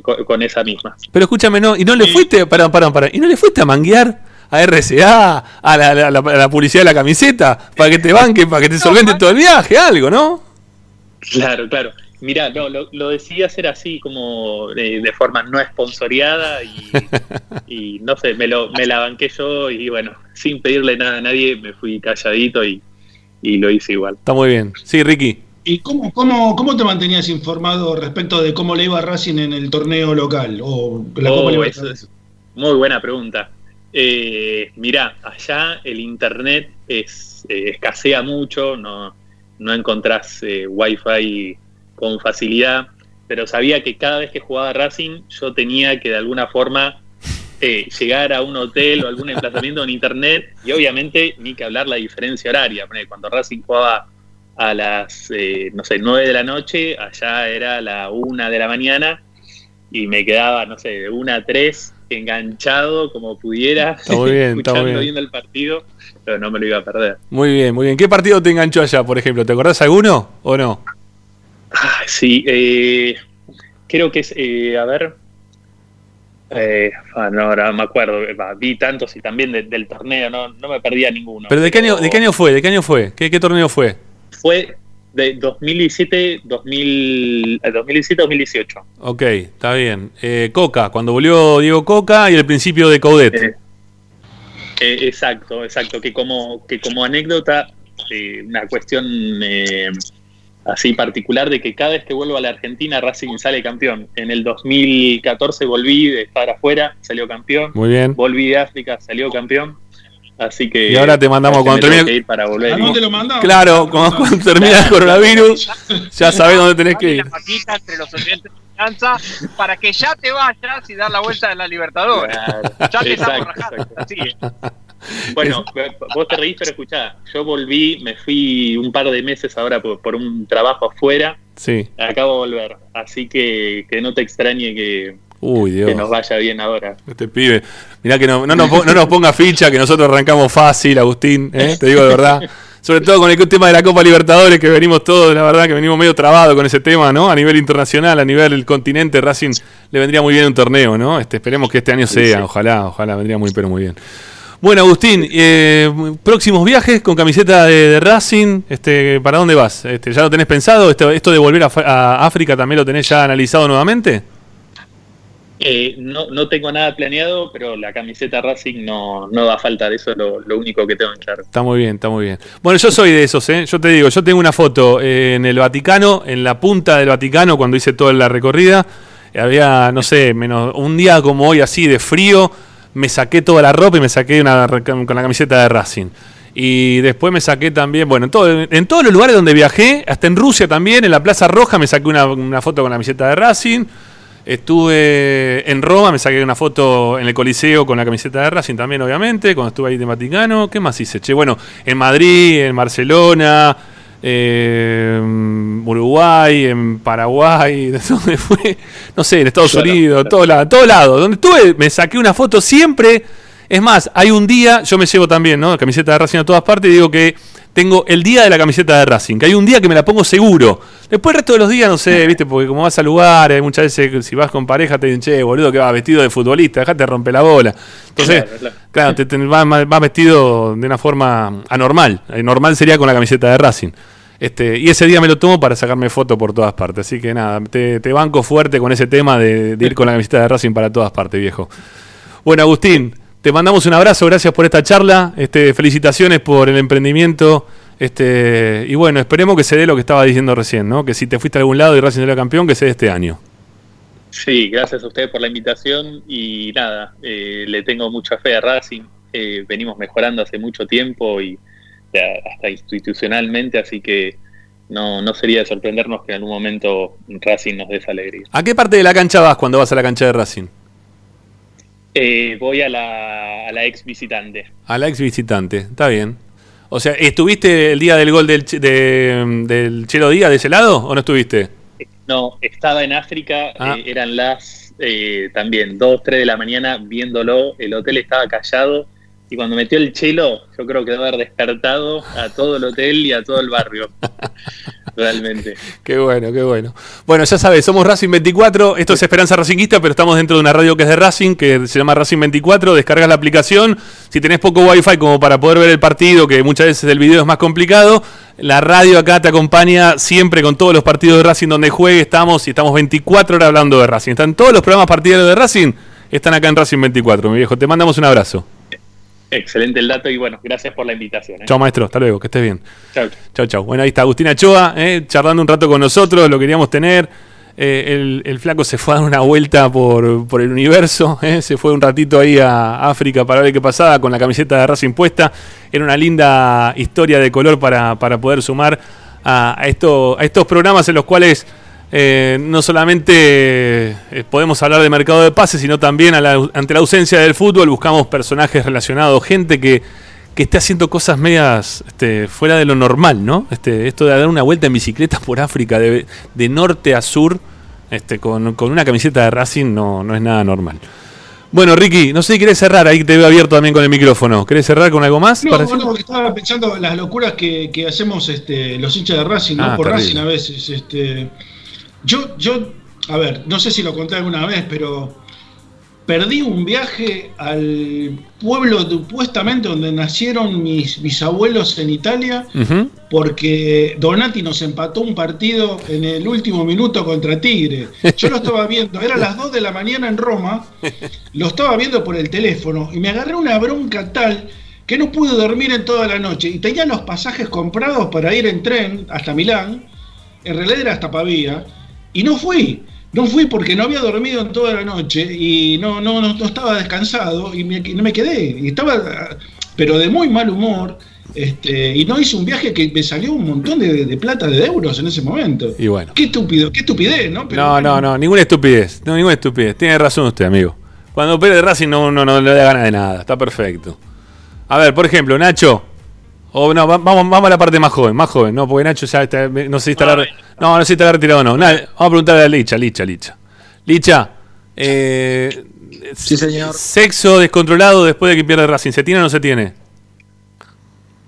Con, con esa misma. Pero escúchame, ¿no? ¿Y no le fuiste, pará, pará, pará, ¿y no le fuiste a manguear a RCA, a la, la- la- a la publicidad de la camiseta, para que te banquen, para que te solventen todo el viaje, algo, ¿no? Claro, claro. Mirá, no, lo, lo decidí hacer así como de, de forma no esponsoreada y, y no sé, me, lo, me la banqué yo y bueno, sin pedirle nada a nadie me fui calladito y, y lo hice igual. Está muy bien. Sí, Ricky. ¿Y cómo, cómo, cómo te mantenías informado respecto de cómo le iba a Racing en el torneo local? O la Oh, Copa eso es muy buena pregunta. Eh, mirá, allá el internet es, eh, escasea mucho, no, no encontrás eh, wifi con facilidad, pero sabía que cada vez que jugaba Racing yo tenía que de alguna forma eh, llegar a un hotel o algún emplazamiento en internet y obviamente ni que hablar la diferencia horaria. Cuando Racing jugaba a las, eh, no sé, 9 de la noche, allá era la 1 de la mañana y me quedaba, no sé, de 1 a 3 enganchado como pudiera, Está muy bien, está muy escuchando, bien. viendo el partido, pero no me lo iba a perder. Muy bien, muy bien. ¿Qué partido te enganchó allá, por ejemplo? ¿Te acordás alguno o no? Ah, Sí, eh, creo que es, eh, a ver, eh, ah, no, ahora me acuerdo, vi tantos y también de- del torneo, no, no me perdía ninguno. ¿Pero de qué año, de qué año fue? ¿De qué año fue? ¿Qué, qué torneo fue? Fue de 2017, 2000, eh, 2017-2018. Ok, está bien. Eh, Coca, cuando volvió Diego Coca y el principio de Coudet. Eh, exacto, exacto, que como, que como anécdota, eh, una cuestión eh, así particular de que cada vez que vuelvo a la Argentina Racing sale campeón. En el 2014 volví de estar afuera, salió campeón. Muy bien. Volví de África, salió campeón. Así que. Y ahora te mandamos cuando termine- que ir para volver. ¿A dónde lo mandamos? Claro, cuando, cuando termine el coronavirus, ya sabés dónde tenés que ir. Entre los oyentes de Alianza para que ya te vayas y dar la vuelta de la Libertadores. Ya te estamos Exacto, rajando. Así es. Bueno, vos te reís, pero escuchá, yo volví, me fui un par de meses ahora por, por un trabajo afuera, Sí. acabo de volver, así que que no te extrañe que, Uy, Dios. que nos vaya bien ahora. Este pibe. Mirá que no, no, nos, po- no nos ponga ficha, que nosotros arrancamos fácil, Agustín, ¿eh? te digo de verdad. Sobre todo con el tema de la Copa Libertadores, que venimos todos, la verdad que venimos medio trabados con ese tema, ¿no? A nivel internacional, a nivel del continente, Racing le vendría muy bien un torneo, ¿no? Este, esperemos que este año Sí, sea, sí. ojalá, ojalá, vendría muy, pero muy bien. Bueno, Agustín, eh, próximos viajes con camiseta de, de Racing, este, ¿para dónde vas? Este, ¿Ya lo tenés pensado? Esto, esto de volver a, a África también lo tenés ya analizado nuevamente? Eh, no, no tengo nada planeado, pero la camiseta Racing no, no da falta de eso, es lo, único que tengo en claro. Está muy bien, está muy bien. Bueno, yo soy de esos, ¿eh? Yo te digo, yo tengo una foto eh, en el Vaticano, en la punta del Vaticano, cuando hice toda la recorrida. Eh, Había, no sé, menos un día como hoy, así de frío, me saqué toda la ropa y me saqué una, con la camiseta de Racing. Y después me saqué también, bueno, en, todo- en todos los lugares donde viajé, hasta en Rusia también, en la Plaza Roja me saqué una, una foto con la camiseta de Racing. Estuve en Roma, me saqué una foto en el Coliseo con la camiseta de Racing también, obviamente, cuando estuve ahí en Vaticano. ¿Qué más hice? Che, bueno, en Madrid, en Barcelona, eh, Uruguay, en Paraguay, ¿dónde fue? No sé, en Estados Claro, Unidos, todo lado, todo lado. Donde estuve, me saqué una foto siempre. Es más, hay un día, yo me llevo también, ¿no? Camiseta de Racing a todas partes y digo que tengo el día de la camiseta de Racing, que hay un día que me la pongo seguro. Después el resto de los días, no sé, viste, porque como vas a lugares, muchas veces si vas con pareja te dicen, che, boludo, que vas vestido de futbolista, dejate romper la bola. Entonces, Claro, claro. claro, te, te- vas, vas vestido de una forma anormal. Eh, Normal sería con la camiseta de Racing. Este, y ese día me lo tomo para sacarme foto por todas partes. Así que nada, te, te banco fuerte con ese tema de, de ir con la camiseta de Racing para todas partes, viejo. Bueno, Agustín, te mandamos un abrazo, gracias por esta charla, este, felicitaciones por el emprendimiento. Este, y bueno, esperemos que se dé lo que estaba diciendo recién, ¿no? Que si te fuiste a algún lado y Racing era campeón, que se dé este año. Sí, gracias a ustedes por la invitación y nada, eh, le tengo mucha fe a Racing, eh, venimos mejorando hace mucho tiempo y hasta institucionalmente, así que no, no sería de sorprendernos que en algún momento Racing nos dé esa alegría. ¿A qué parte de la cancha vas cuando vas a la cancha de Racing? Eh, voy a la, a la ex visitante. A la ex visitante, está bien. O sea, ¿estuviste el día del gol del, de- del Chelo Díaz de ese lado o no estuviste? No, estaba en África, Ah. eh, eran las eh, también 2, 3 de la mañana viéndolo, el hotel estaba callado y cuando metió el chelo, yo creo que debe haber despertado a todo el hotel y a todo el barrio. Realmente. Qué bueno, qué bueno. Bueno, ya sabes, somos Racing 24, esto es Esperanza Racinguista, pero estamos dentro de una radio que es de Racing, que se llama Racing 24, descargas la aplicación, si tenés poco wifi como para poder ver el partido, que muchas veces el video es más complicado, la radio acá te acompaña siempre con todos los partidos de Racing donde juegue, estamos y estamos 24 horas hablando de Racing. Están todos los programas partidarios de Racing, están acá en Racing 24, mi viejo. Te mandamos un abrazo. Excelente el dato y bueno, gracias por la invitación. ¿eh? Chao maestro, hasta luego, que estés bien. Chao. Chau. Bueno, ahí está Agustina Choa, eh, charlando un rato con nosotros, lo queríamos tener. Eh, el, el flaco se fue a dar una vuelta por, por el universo, eh, se fue un ratito ahí a África para ver qué pasaba con la camiseta de Racing puesta. Era una linda historia de color para, para poder sumar a, a esto, a estos programas en los cuales eh, no solamente eh, podemos hablar de mercado de pases, sino también a la- ante la ausencia del fútbol buscamos personajes relacionados, gente que, que esté haciendo cosas medias este, fuera de lo normal, ¿no? Este, esto de dar una vuelta en bicicleta por África de, de norte a sur este, con, con una camiseta de Racing no, no es nada normal. Bueno, Ricky, no sé si querés cerrar, ahí te veo abierto también con el micrófono. ¿Querés cerrar con algo más? No, para bueno, porque estaba pensando las locuras que, que hacemos este, los hinchas de Racing, ¿no? Ah, Por terrible. Racing a veces. Este, yo, yo, a ver, no sé si lo conté alguna vez, pero perdí un viaje al pueblo supuestamente donde nacieron mis bisabuelos en Italia, porque Donati nos empató un partido en el último minuto contra Tigre. Yo lo estaba viendo, era las 2 de la mañana en Roma, lo estaba viendo por el teléfono y me agarré una bronca tal que no pude dormir en toda la noche y tenía los pasajes comprados para ir en tren hasta Milán en realidad era hasta Pavía, y no fui. No fui porque no había dormido en toda la noche y no, no, no, no estaba descansado y me, no me quedé. Y estaba, pero de muy mal humor. Este, y no hice un viaje que me salió un montón de, de plata, de euros en ese momento. Y bueno. Qué estúpido, qué estupidez, ¿no? Pero no, no, no, ninguna estupidez. No, ninguna estupidez. Tiene razón usted, amigo. Cuando pierde Racing no, no, no le da ganas de nada. Está perfecto. A ver, por ejemplo, Nacho. O no, va- vamos, vamos a la parte más joven, más joven, ¿no? Porque Nacho ya está, no sé si estará, re- no, no sé si estará retirado o no. Nada, vamos a preguntarle a Licha, Licha, Licha. Licha, eh, Sí, señor. sexo descontrolado después de que pierde Racing, ¿se tiene o no se tiene?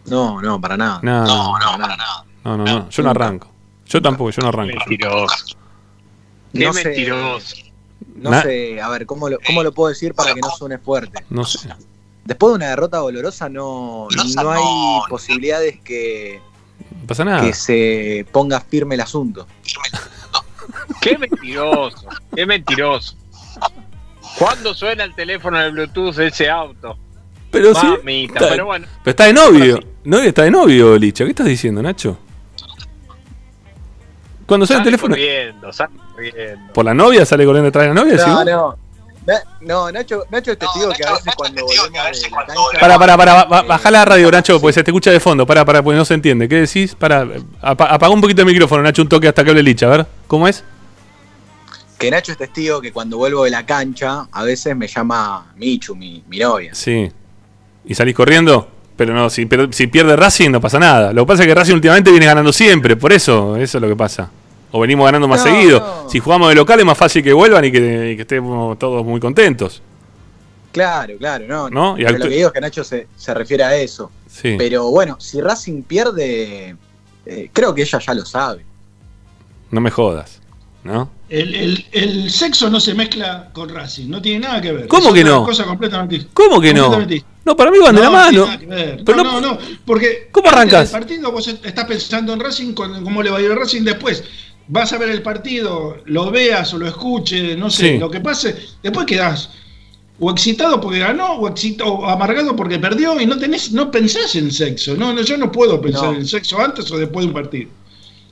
No, no, para nada. No, no, para nada. No, no, no, yo no arranco. Yo tampoco, yo no arranco. Mentiroso. Qué No sé. mentiroso. No sé, a ver, ¿cómo lo, ¿cómo lo puedo decir para que no suene fuerte? No sé. Después de una derrota dolorosa no, no hay posibilidades que, No pasa nada. que se ponga firme el asunto. Qué mentiroso. Qué mentiroso. ¿Cuándo suena el teléfono de Bluetooth de ese auto? Pero sí. Mamita, está- pero bueno. Pero está de novio. Novio está de novio, Licha. ¿Qué estás diciendo, Nacho? Cuando suena el Sale teléfono. corriendo, sale corriendo. ¿Por la novia? ¿Sale corriendo detrás de la novia? No, ¿sí? no. Na- No, Nacho, Nacho es testigo que a veces cuando volvemos de la cancha... Para, para, para, ba- baja la radio, Nacho, porque se te escucha de fondo. Para, para, porque no se entiende. ¿Qué decís? Para, apa- apaga un poquito el micrófono, Nacho, un toque hasta que hable Licha. A ver, ¿cómo es? Que Nacho es testigo que cuando vuelvo de la cancha a veces me llama Michu, mi, mi novia. Sí. ¿Y salís corriendo? Pero no, si, pero si pierde Racing no pasa nada. Lo que pasa es que Racing últimamente viene ganando siempre, por eso, eso es lo que pasa. O venimos ganando más No, seguido. no. Si jugamos de local es más fácil que vuelvan y que, y que estemos todos muy contentos. Claro, claro, no. ¿No? Y lo que digo es que Nacho se, se refiere a eso. Sí. Pero bueno, si Racing pierde, eh, creo que ella ya lo sabe. No me jodas. ¿No? El, el- el sexo no se mezcla con Racing, no tiene nada que ver. ¿Cómo Es que no? cosa completamente ¿Cómo que no? completamente No, para mí van de la No, mano. tiene nada que ver. Pero no, no- no, no, porque ¿Cómo arrancas? del partido vos estás pensando en Racing, cómo le va a ir a Racing después. Vas a ver el partido, lo veas o lo escuches, no sé, Sí. lo que pase, después quedás o excitado porque ganó o, excita- o amargado porque perdió y no tenés, no pensás en sexo. No, no, yo no puedo pensar No. en sexo antes o después de un partido.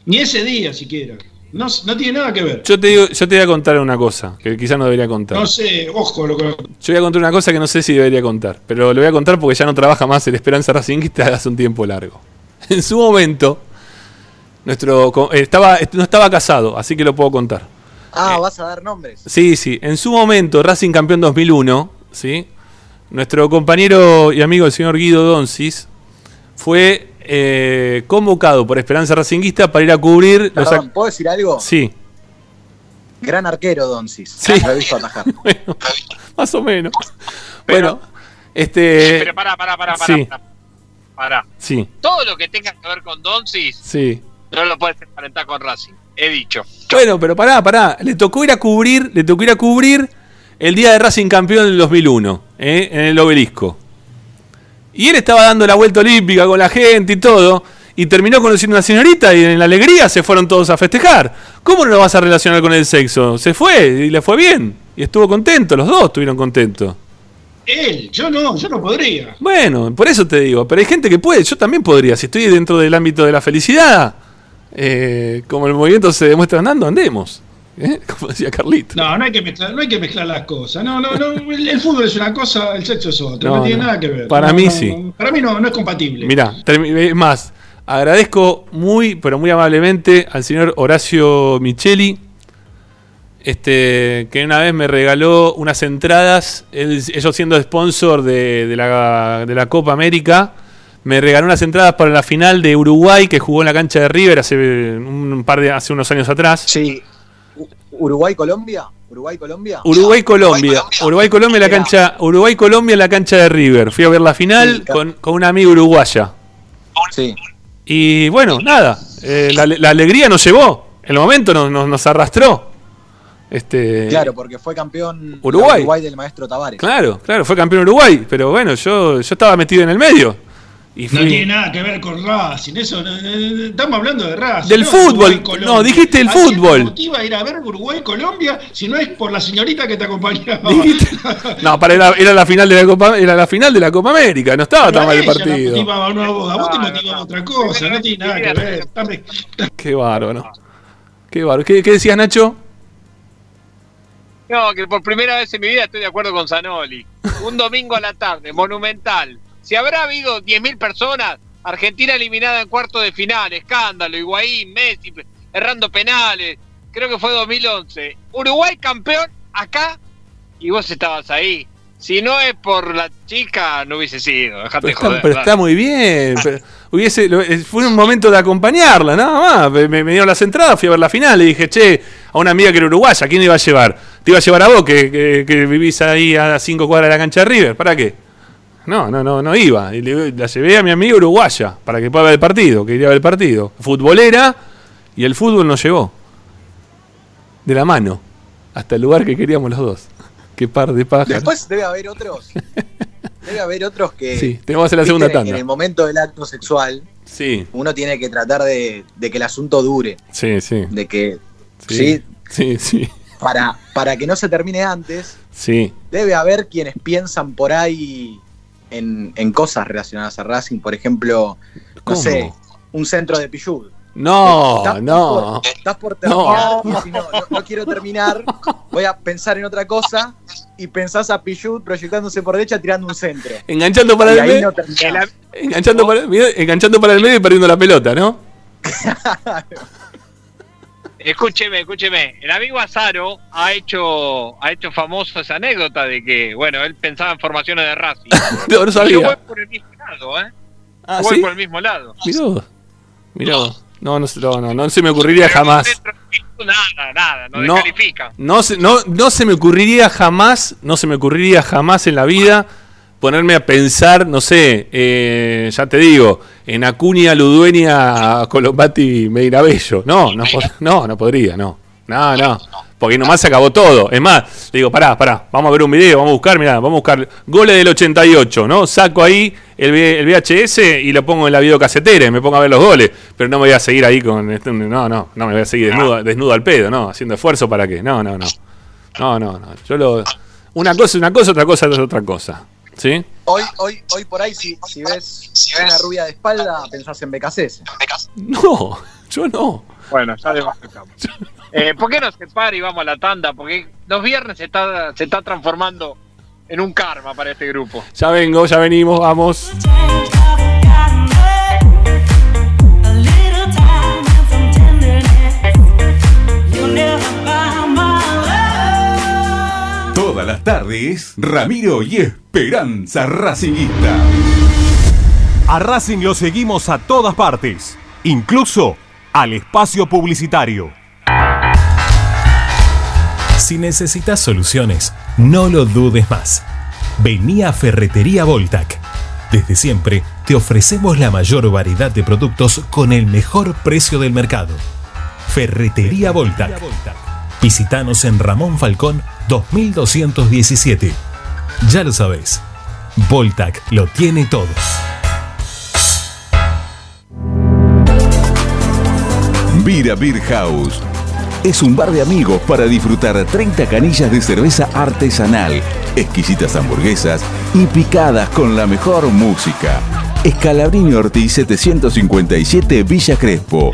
Ni ese día siquiera. No, no tiene nada que ver. Yo te, digo, yo te voy a contar una cosa que quizás no debería contar. No sé, ojo lo que Yo voy a contar una cosa que no sé si debería contar, pero lo voy a contar porque ya no trabaja más el Esperanza Racingista hace un tiempo largo. En su momento, nuestro eh, estaba no estaba casado, así que lo puedo contar. Ah, vas a dar nombres. Sí, sí. En su momento, Racing campeón 2001, ¿sí? Nuestro compañero y amigo el señor Guido Doncis fue eh, convocado por Esperanza Racinguista para ir a cubrir. Perdón, ¿puedo decir algo? Sí, Gran arquero, Doncis. Sí. Lo he visto atajar. más o menos. bueno, este... Pero pará, pará, pará, pará. sí, pará. Pará. sí, Todo lo que tenga que ver con Doncis sí. No lo puedes emparentar con Racing. He dicho. Bueno, pero pará, pará. Le tocó ir a cubrir, le tocó ir a cubrir el día de Racing campeón del 2001, ¿eh? en el obelisco. Y él estaba dando la vuelta olímpica con la gente y todo. Y terminó conociendo a una señorita y en la alegría se fueron todos a festejar. ¿Cómo no lo vas a relacionar con el sexo? Se fue y le fue bien. Y estuvo contento, los dos estuvieron contentos. Él, yo no, yo no podría. Bueno, por eso te digo, pero hay gente que puede, yo también podría, si estoy dentro del ámbito de la felicidad, eh, como el movimiento se demuestra andando, andemos. ¿eh? Como decía Carlito. No, no hay que mezclar, no hay que mezclar las cosas. No, no, no. El, el fútbol es una cosa, el sexo es otra. No, No, tiene no. nada que ver. Para mí sí. Para mí no, no es compatible. Mirá, termi- es más, agradezco muy, pero muy amablemente al señor Horacio Micheli, este, que una vez me regaló unas entradas, él- ellos siendo sponsor de, de la, de la Copa América, me regaló unas entradas para la final de Uruguay que jugó en la cancha de River hace un par de hace unos años atrás. Sí. Uruguay-Colombia. Uruguay-Colombia. Uruguay-Colombia. Uruguay-Colombia en la cancha. Uruguay-Colombia en la cancha de River. Fui a ver la final con, con una amiga uruguaya. Sí. Y bueno, nada. eh, la, la alegría nos llevó. El momento nos, nos, nos arrastró. Este, Claro, porque fue campeón Uruguay. Uruguay del maestro Tavares. Claro, claro, fue campeón Uruguay. Pero bueno, yo, yo estaba metido en el medio. Y No fui- tiene nada que ver con Racing, eso, no- no- estamos hablando de Racing. Del no fútbol. No, dijiste el ¿A quién fútbol. te motiva a ir a ver Uruguay-Colombia si no es por la señorita que te acompañaba? No, para era, era la final de la Copa, era la final de la Copa América, no estaba tan mal el partido. motivaba, no, a vos, a vos te motivaba otra cosa, no tiene nada que ver. Qué bárbaro. Qué, bar- ¿Qué, qué decías, Nacho? No, que por primera vez en mi vida estoy de acuerdo con Zanoli. Un domingo a la tarde, monumental. Si habrá habido 10.000 personas, Argentina eliminada en cuarto de final, escándalo, Higuaín, Messi, errando penales. Creo que fue 2011. Uruguay campeón acá y vos estabas ahí. Si no es por la chica, no hubiese sido. Dejate Pero de está, joder. pero está muy bien. pero hubiese, eh, fue un momento de acompañarla, nada más. Me, me- dieron las entradas, fui a ver la final y dije, che, a una amiga que era uruguaya, ¿quién iba a llevar? Te iba a llevar a vos, que, que- que vivís ahí a cinco cuadras de la cancha de River. ¿Para qué? No, no, no, no iba. Y le- la llevé a mi amiga uruguaya para que pueda ver el partido, que iría a ver el partido. Futbolera y el fútbol nos llevó. De la mano. Hasta el lugar que queríamos los dos. Qué par de pájaros. Después debe haber otros. Debe haber otros que. Sí, tenemos que hacer la segunda tanda. En el momento del acto sexual, Sí, uno tiene que tratar de, de que el asunto dure. sí, sí. De que. Sí, Sí. sí, sí. Para, para que no se termine antes, Sí. debe haber quienes piensan por ahí en, en cosas relacionadas a Racing. Por ejemplo, no ¿Cómo? sé, un centro de Pillud. No, Estás no. por- estás por terminar No. y si no, no, no quiero terminar, voy a pensar en otra cosa y pensás a Pichud proyectándose por derecha tirando un centro. Enganchando para Y el medio. no enganchando, para, enganchando para el medio y perdiendo la pelota, ¿no? Escúcheme, escúcheme. El amigo Azaro ha hecho, ha hecho famoso esa anécdota de que, bueno, él pensaba en formaciones de Racing. No, no sabía. Yo voy por el mismo lado, ¿eh? Ah, voy ¿sí? por el mismo lado. Mirá vos. Mirá vos. No, no, no, no, no se me ocurriría jamás. Nada, nada, no, No. No se, no, no se me ocurriría jamás, no se me ocurriría jamás en la vida ponerme a pensar, no sé, eh, ya te digo, en Acuña, Ludueña, Colombati, Meirabello. No, no, no, no podría, no. No, no. Porque nomás se acabó todo. Es más, le digo, pará, pará, vamos a ver un video, vamos a buscar, mirá, vamos a buscar goles del 88, ¿no? Saco ahí el, el VHS y lo pongo en la videocasetera y me pongo a ver los goles. Pero no me voy a seguir ahí con. este- no, no, no me voy a seguir desnudo, desnudo al pedo, ¿no? Haciendo esfuerzo para qué. No, no, no. No, no, no. Yo lo. Una cosa es una cosa, otra cosa es otra cosa. ¿Sí? Hoy, hoy, hoy por ahí, si, si ves una rubia de espalda, pensás en BKCS. No, yo no. Bueno, ya desbancamos. Eh, ¿Por qué no se para y vamos a la tanda? Porque los viernes se está, se está transformando en un karma para este grupo. Ya vengo, ya venimos, vamos. Todas las tardes, Ramiro y Esperanza Racingista. A Racing lo seguimos a todas partes, incluso al espacio publicitario. Si necesitas soluciones, no lo dudes más. Vení a Ferretería Voltac. Desde siempre te ofrecemos la mayor variedad de productos con el mejor precio del mercado. Ferretería Voltac. Visítanos en Ramón Falcón 2217. Ya lo sabés, Voltac lo tiene todo. Vira Beer House. Es un bar de amigos para disfrutar 30 canillas de cerveza artesanal, exquisitas hamburguesas y picadas con la mejor música. Escalabrini Ortiz 757 Villa Crespo.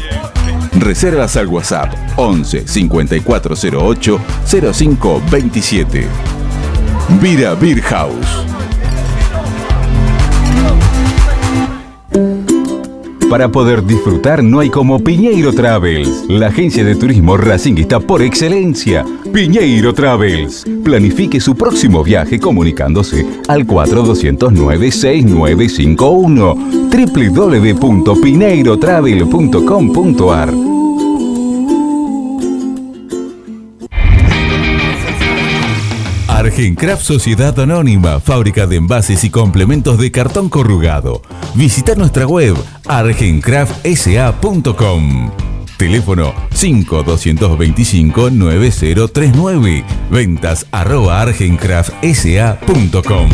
Reservas al WhatsApp 11 5408 0527. Vira Beer House. Para poder disfrutar no hay como Piñeiro Travels, la agencia de turismo racinguista por excelencia. Piñeiro Travels. Planifique su próximo viaje comunicándose al 4209-6951 www.pineirotravel.com.ar Argencraft Sociedad Anónima, fábrica de envases y complementos de cartón corrugado. Visita nuestra web argencraftsa.com. Teléfono 5225-9039. Ventas arroba argencraftsa.com.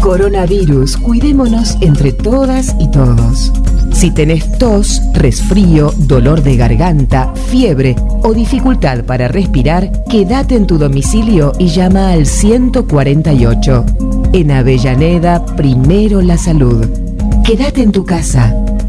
Coronavirus, cuidémonos entre todas y todos. Si tenés tos, resfrío, dolor de garganta, fiebre o dificultad para respirar, quédate en tu domicilio y llama al 148. En Avellaneda, primero la salud. Quédate en tu casa.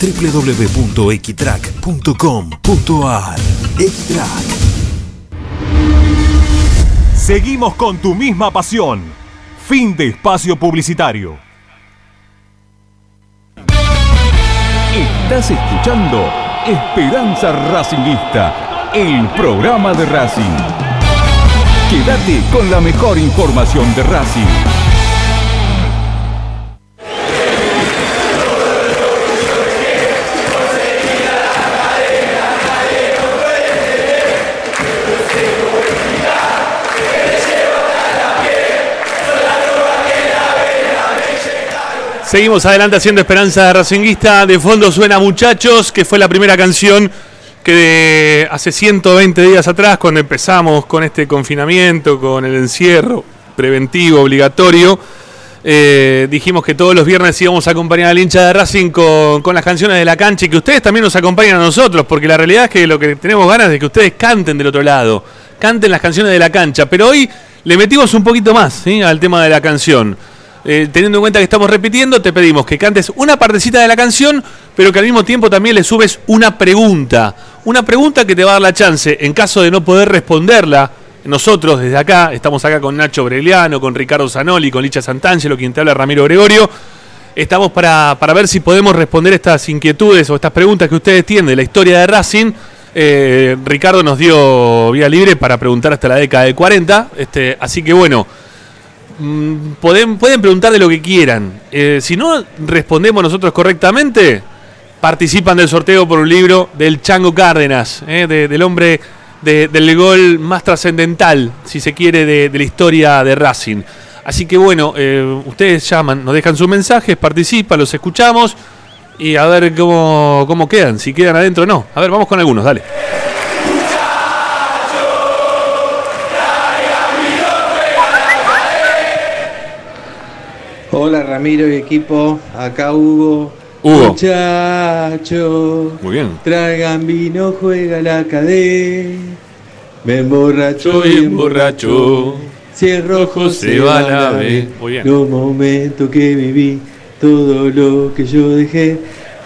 www.equitrack.com.ar Equitrack Seguimos con tu misma pasión. Fin de espacio publicitario. Estás escuchando Esperanza Racingista, el programa de Racing. Quédate con la mejor información de Racing. Seguimos adelante haciendo Esperanza Racinguista. De fondo suena Muchachos, que fue la primera canción que de hace 120 días atrás, cuando empezamos con este confinamiento, con el encierro preventivo, obligatorio, eh, dijimos que todos los viernes íbamos a acompañar al hincha de Racing con, las canciones de la cancha y que ustedes también nos acompañen a nosotros, porque la realidad es que lo que tenemos ganas es que ustedes canten del otro lado, canten las canciones de la cancha, pero hoy le metimos un poquito más al tema de la canción. Eh, teniendo en cuenta que estamos repitiendo, te pedimos que cantes una partecita de la canción, pero que al mismo tiempo también le subes una pregunta. Una pregunta que te va a dar la chance, en caso de no poder responderla, nosotros desde acá, estamos acá con Nacho Breliano, con Ricardo Zanoli, con Licha Santangelo, quien te habla Ramiro Gregorio. Estamos para, para ver si podemos responder estas inquietudes o estas preguntas que ustedes tienen de la historia de Racing. Eh, Ricardo nos dio vía libre para preguntar hasta la década del 40. Este, así que bueno, Mm, pueden, pueden preguntar de lo que quieran. Eh, si no respondemos nosotros correctamente, participan del sorteo por un libro del Chango Cárdenas, eh, de- del hombre de- del gol más trascendental, si se quiere, de, de la historia de Racing. Así que bueno, eh, ustedes llaman, nos dejan sus mensajes, participan, los escuchamos y a ver cómo, cómo quedan, si quedan adentro o no. A ver, vamos con algunos, dale. Hola Ramiro y equipo, acá Hugo. Hugo. Muchachos, Muy bien. traigan vino, juega la cadena. Me emborracho Soy y emborracho. Si el rojo se va a la vez. Muy bien. Los momentos que viví, todo lo que yo dejé.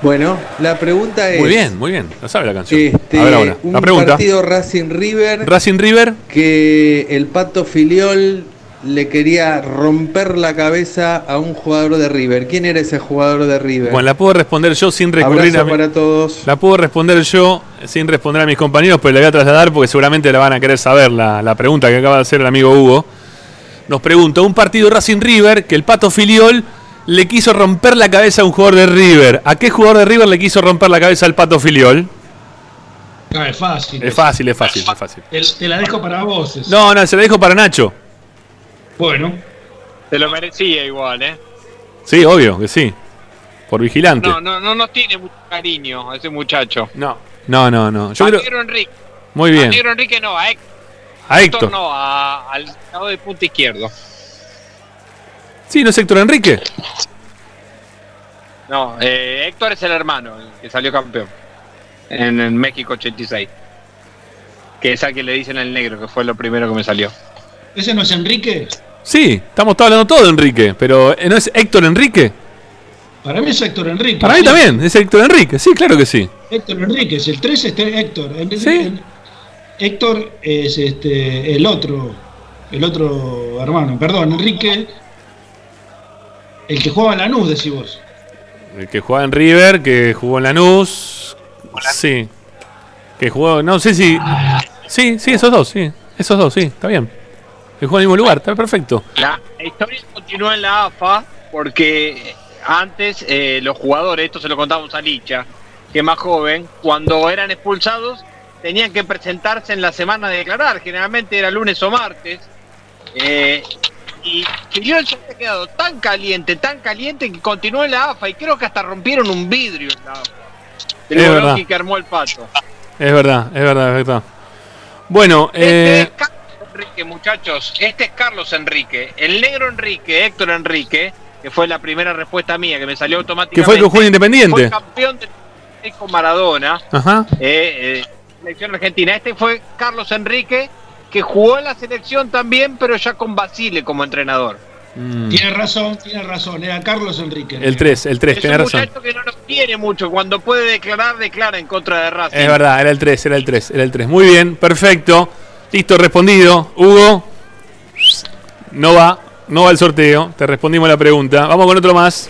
Bueno, la pregunta es. Muy bien, muy bien. No sabe la canción. Este, a ver ahora. un La pregunta. partido Racing River. Racing River. Que el pato Filiol le quería romper la cabeza a un jugador de River. ¿Quién era ese jugador de River? Bueno, la puedo responder yo sin recurrir Abrazo a mi- para todos. La puedo responder yo sin responder a mis compañeros, pero la voy a trasladar porque seguramente la van a querer saber la, la pregunta que acaba de hacer el amigo Hugo. Nos pregunta, un partido Racing River que el Pato Filiol le quiso romper la cabeza a un jugador de River. ¿A qué jugador de River le quiso romper la cabeza al Pato Filiol? Ah, es fácil. Es fácil, es fácil, es fácil. Te, te la dejo para vos. No, no, se la dejo para Nacho. Bueno. Se lo merecía igual, ¿eh? Sí, obvio que sí. Por vigilante. No, no, no nos tiene mucho cariño a ese muchacho. No. No, no, no. Yo a creo... Negro Enrique. Muy A bien. Negro Enrique no, a Héctor. A Héctor. no, a- al lado de punta izquierdo. Sí, ¿no es Héctor Enrique? No, eh, Héctor es el hermano, el que salió campeón. En, en México 86. Que es al que le dicen el negro, que fue lo primero que me salió. ¿Ese no es Enrique? Sí, estamos todos hablando todo de Enrique, pero ¿eh, ¿no es Héctor Enrique? Para mí es Héctor Enrique. Para mí sí. también, es Héctor Enrique, sí, claro que sí. Héctor Enrique, es el 3 es Héctor. En- en- Héctor es este el otro, el otro hermano, perdón, Enrique, el que jugaba en Lanús, decís vos. El que jugaba en River, que jugó en Lanús. Sí. Que jugó, no sé si. Sí, sí, esos dos, sí. Esos dos, sí, está bien. En el mismo lugar, está perfecto. La, historia continúa en la AFA porque antes eh, los jugadores, esto se lo contamos a Licha, que es más joven, cuando eran expulsados tenían que presentarse en la semana de declarar, generalmente era lunes o martes. eh, y Filiol se había quedado tan caliente, tan caliente que continuó en la AFA y creo que hasta rompieron un vidrio en la AFA. El Es verdad. que armó el pato. Es verdad, es verdad, es verdad. Bueno, Este eh, es Enrique, muchachos. Este es Carlos Enrique. El negro Enrique, Héctor Enrique, que fue la primera respuesta mía, que me salió automáticamente. Que fue el que jugó en Independiente. Fue campeón del con Maradona, Ajá. eh, eh, selección argentina. Este fue Carlos Enrique, que jugó en la selección también, pero ya con Basile como entrenador. Mm. Tiene razón, tiene razón. Era Carlos Enrique. El 3, el 3, Es tenés un razón. que no lo quiere mucho. Cuando puede declarar, declara en contra de Racing. Es verdad, era el 3, era el 3, era el 3. Muy bien, perfecto. Listo, respondido. Hugo, no va, no va el sorteo. Te respondimos la pregunta. Vamos con otro más.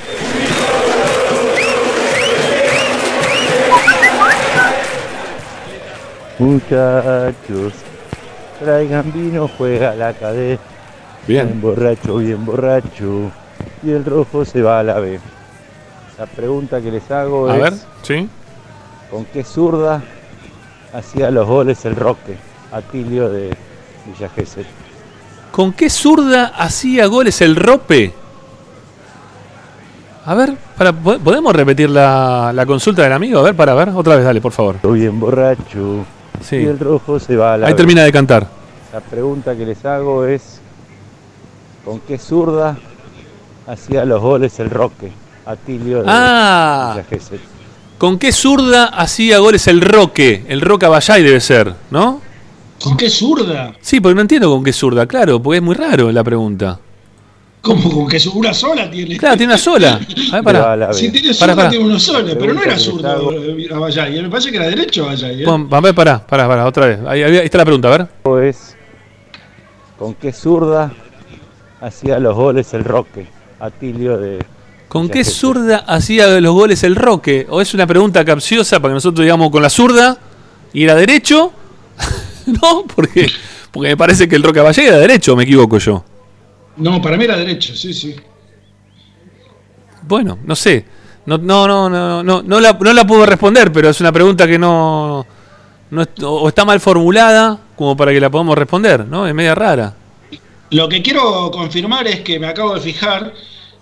Muchachos, traigan vino, juega la cadena. Bien. borracho, bien borracho. Y el rojo se va a la B. La pregunta que les hago A es: ver, ¿sí? ¿con qué zurda hacía los goles el Roque? Atilio de Villa Gesell. ¿Con qué zurda hacía goles el Rope? A ver, para, ¿po- ¿podemos repetir la, la consulta del amigo? A ver, para ver, otra vez, dale, por favor. Bien borracho. Sí. Y el rojo se va a la Ahí termina de cantar. La pregunta que les hago es: ¿con qué zurda hacía los goles el Roque? Atilio de Ah. Villa Gesell. ¿Con qué zurda hacía goles el Roque? El Roca Bayay debe ser, ¿no? ¿Con qué zurda? Sí, porque no entiendo con qué zurda, claro, porque es muy raro la pregunta. ¿Cómo con que una sola tiene? Claro, tiene una sola. A ver, para. Si tiene zurda, para. tiene uno solo, pero no Pregunta era zurdo les eh, a Bayay. Me parece que era derecho Bayay. ¿eh? Pon- A ver, pará, pará, pará, otra vez. Ahí, ahí está la pregunta, a ver. es ¿con qué zurda hacía los goles el Roque? Atilio de ¿Con qué zurda hacía los goles el Roque? ¿O es una pregunta capciosa para que nosotros digamos con la zurda y era derecho? no, porque, porque me parece que el Roca Bayay era derecho, ¿o me equivoco yo. No, para mí era derecho, sí, sí. Bueno, no sé. No, no, no, no, no, no la, no la puedo responder, pero es una pregunta que no, no o está mal formulada como para que la podamos responder, ¿no? Es media rara. Lo que quiero confirmar es que me acabo de fijar,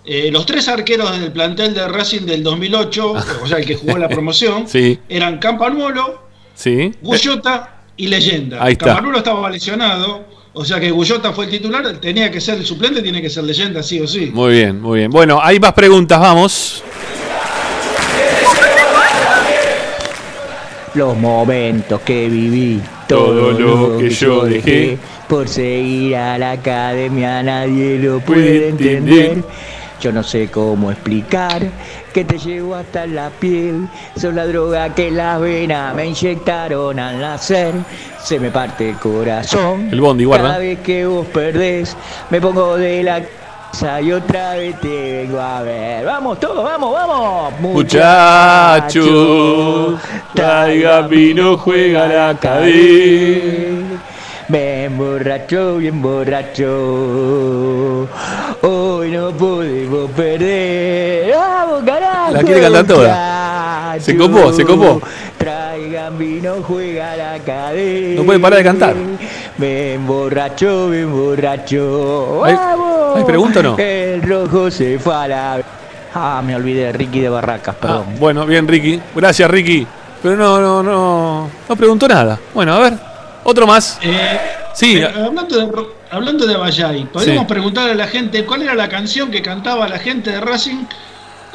eh, los tres arqueros del plantel de Racing del 2008, o sea, el que jugó la promoción, Sí, eran Campanuolo, sí. Gullota y Leyenda. Ahí está. Campanuolo estaba lesionado, o sea que Gullota fue el titular, tenía que ser el suplente, tiene que ser Leyenda, sí o sí. Muy bien, muy bien. Bueno, hay más preguntas, vamos. Los momentos que viví, Todo lo que yo dejé. por seguir a la academia, nadie lo Puede entender. Yo no sé cómo explicar que te llevo hasta la piel. Sos la droga que las venas me inyectaron al nacer. Se me parte el corazón. El Bondi, guarda. Cada vez que vos perdés, me pongo de la casa y otra vez te vengo a ver. Vamos todos, vamos, vamos. Muchachos, traiga vino, juega la cadena. Me emborracho, bien borracho. Hoy no podemos perder. La quiere cantar toda. Se copó, se copó. Traigan vino, juega la cadena. No puede parar de cantar. Me emborracho, me emborracho. ¿Hay- ¡Vamos! hay pregunta o no? El rojo se fue a la. Ah, me olvidé, Ricky de Barracas, perdón. Ah, bueno, bien, Ricky. Gracias, Ricky. Pero no, no, no. No preguntó nada. Bueno, a ver. Otro más. Eh, Sí. eh, hablando, de, hablando de Bayay, podemos Sí. preguntarle a la gente cuál era la canción que cantaba la gente de Racing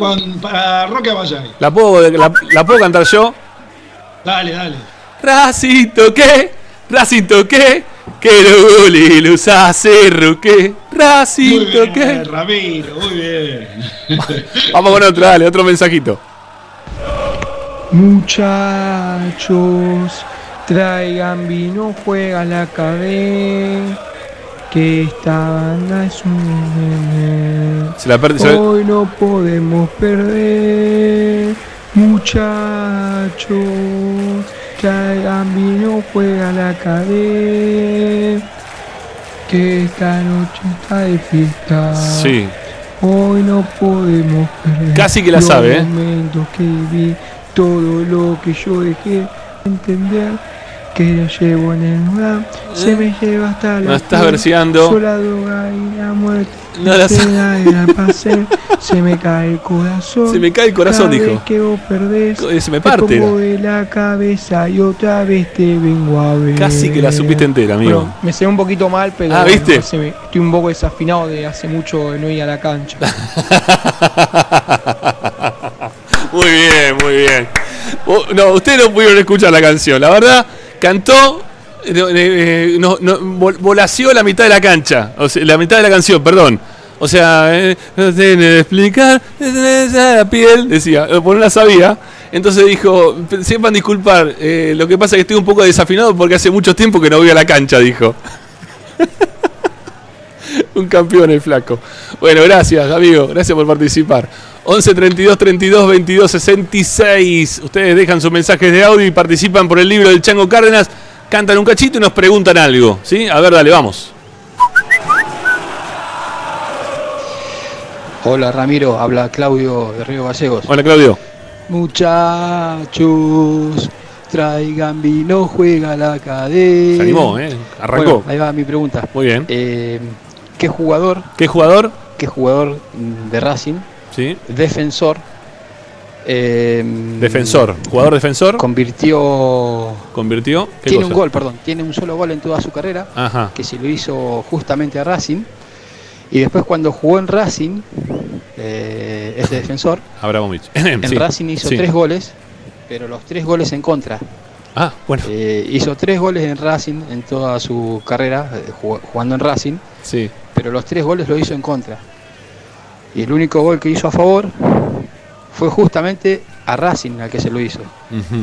con, para Roque Bayay. ¿La puedo, la, la puedo cantar yo? Dale, dale. Racito que, Racito que, que lo gole los hace Roque. Muy Racito bien, que. Ramiro, muy bien. Vamos con otro, dale, otro mensajito. Muchachos, traigan vino, juega la cabeza. Que esta banda es un. Se la perde- Hoy no podemos perder. Muchachos, traigan vino, juega la cadena. Que esta noche está de fiesta. Sí. Hoy no podemos perder. Casi que la los sabe, ¿eh? momentos que viví, todo lo que yo dejé entender. Que lo llevo en el lugar, se me lleva hasta la No estás verseando. soy la droga y la muerte. No la se me cae el corazón. Se me cae el corazón, Cada dijo. vez que vos perdés, Eh, se me te parte, pongo de la cabeza y otra vez te vengo a ver. Casi que la supiste entera, amigo. Bueno, me sé un poquito mal, pero Ah, ¿viste? no me- estoy un poco desafinado de hace mucho de no ir a la cancha. Muy bien, muy bien. Oh, No, ustedes no pudieron escuchar la canción. La verdad, cantó, eh, eh, volació la mitad de la cancha. La mitad de la canción, perdón. O sea, eh, no sé explicar, eh, la piel, decía, por no la sabía. Entonces dijo, sepan disculpar, lo que pasa es que estoy un poco desafinado porque hace mucho tiempo que no voy a la cancha, dijo. Un campeón el flaco. Bueno, gracias, amigo. Gracias por participar. 11 32 32 22 66. Ustedes dejan sus mensajes de audio y participan por el libro del Chango Cárdenas. Cantan un cachito y nos preguntan algo. ¿Sí? A ver, dale, vamos. Hola Ramiro, habla Claudio de Río Gallegos. Hola, Claudio. Muchachos, traigan vino, juega la cadena. Se animó, ¿eh? Arrancó. Bueno, ahí va mi pregunta. Muy bien. Eh, ¿Qué jugador? ¿Qué jugador? ¿Qué jugador de Racing? Sí. Defensor. eh, Defensor. Jugador defensor. Convirtió. Convirtió. ¿Qué Tiene cosa? un gol, perdón. Tiene un solo gol en toda su carrera. Ajá. Que se lo hizo justamente a Racing. Y después cuando jugó en Racing, eh, este defensor, Abramovich. en Sí, Racing hizo sí. tres goles, pero los tres goles en contra. Ah, bueno. Eh, hizo tres goles en Racing en toda su carrera, eh, jug- jugando en Racing, Sí. pero los tres goles lo hizo en contra. Y el único gol que hizo a favor fue justamente a Racing al que se lo hizo.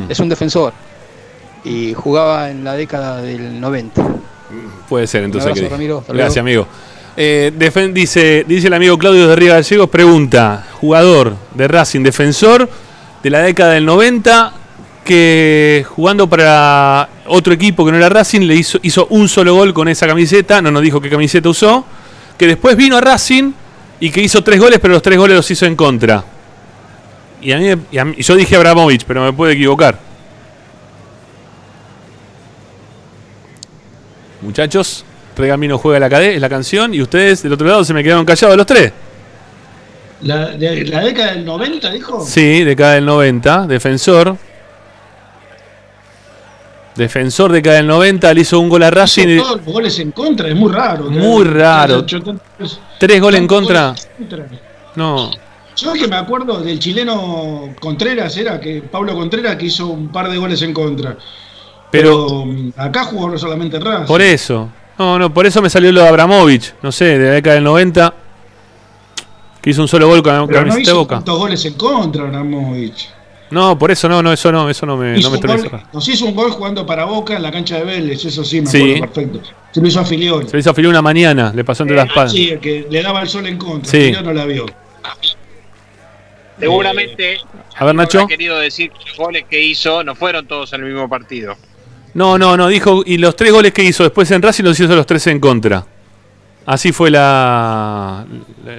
Es un defensor y jugaba en la década del 90. Puede ser, entonces. Abrazo. Ramiro. Gracias, amigo. Eh, dice, dice el amigo Claudio de Río Gallegos, pregunta, jugador de Racing, defensor de la década del 90, que jugando para otro equipo que no era Racing, le hizo, hizo un solo gol con esa camiseta, no nos dijo qué camiseta usó, que después vino a Racing y que hizo tres goles, pero los tres goles los hizo en contra. Y, a mí, y a mí- y yo dije Abramovich, pero me puedo equivocar. Muchachos, Regamino juega la cadena, es la canción, y ustedes del otro lado se me quedaron callados los tres. La, de, la década del 90, dijo. Sí, de cada del 90, defensor. Defensor de cada del 90, le hizo un gol a Racing. y- Todos los goles en contra, es muy raro. Muy raro. Tres goles en contra. No. Yo que me acuerdo del chileno Contreras, era que Pablo Contreras que hizo un par de goles en contra. Pero, mm, acá jugó solamente Racing. Por eso. No, no, por eso me salió lo de Abramovich. No sé, de la década del 90. Que hizo un solo gol con la Pero no de hizo boca. tantos goles en contra, Abramovich. No, por eso no, no, eso no, eso no me, no me gol- nos hizo un gol jugando para Boca en la cancha de Vélez, eso sí me Sí. acuerdo perfecto. Se lo hizo a Filiol. Se le hizo afiliar una mañana, le pasó entre las patas. Sí, el que le daba el sol en contra. Sí. Filiol no la vio. Seguramente A ver, Nacho. querido decir que los goles que hizo no fueron todos en el mismo partido. No, no, no, dijo, y los tres goles que hizo después en Racing los hizo los tres en contra. Así fue la,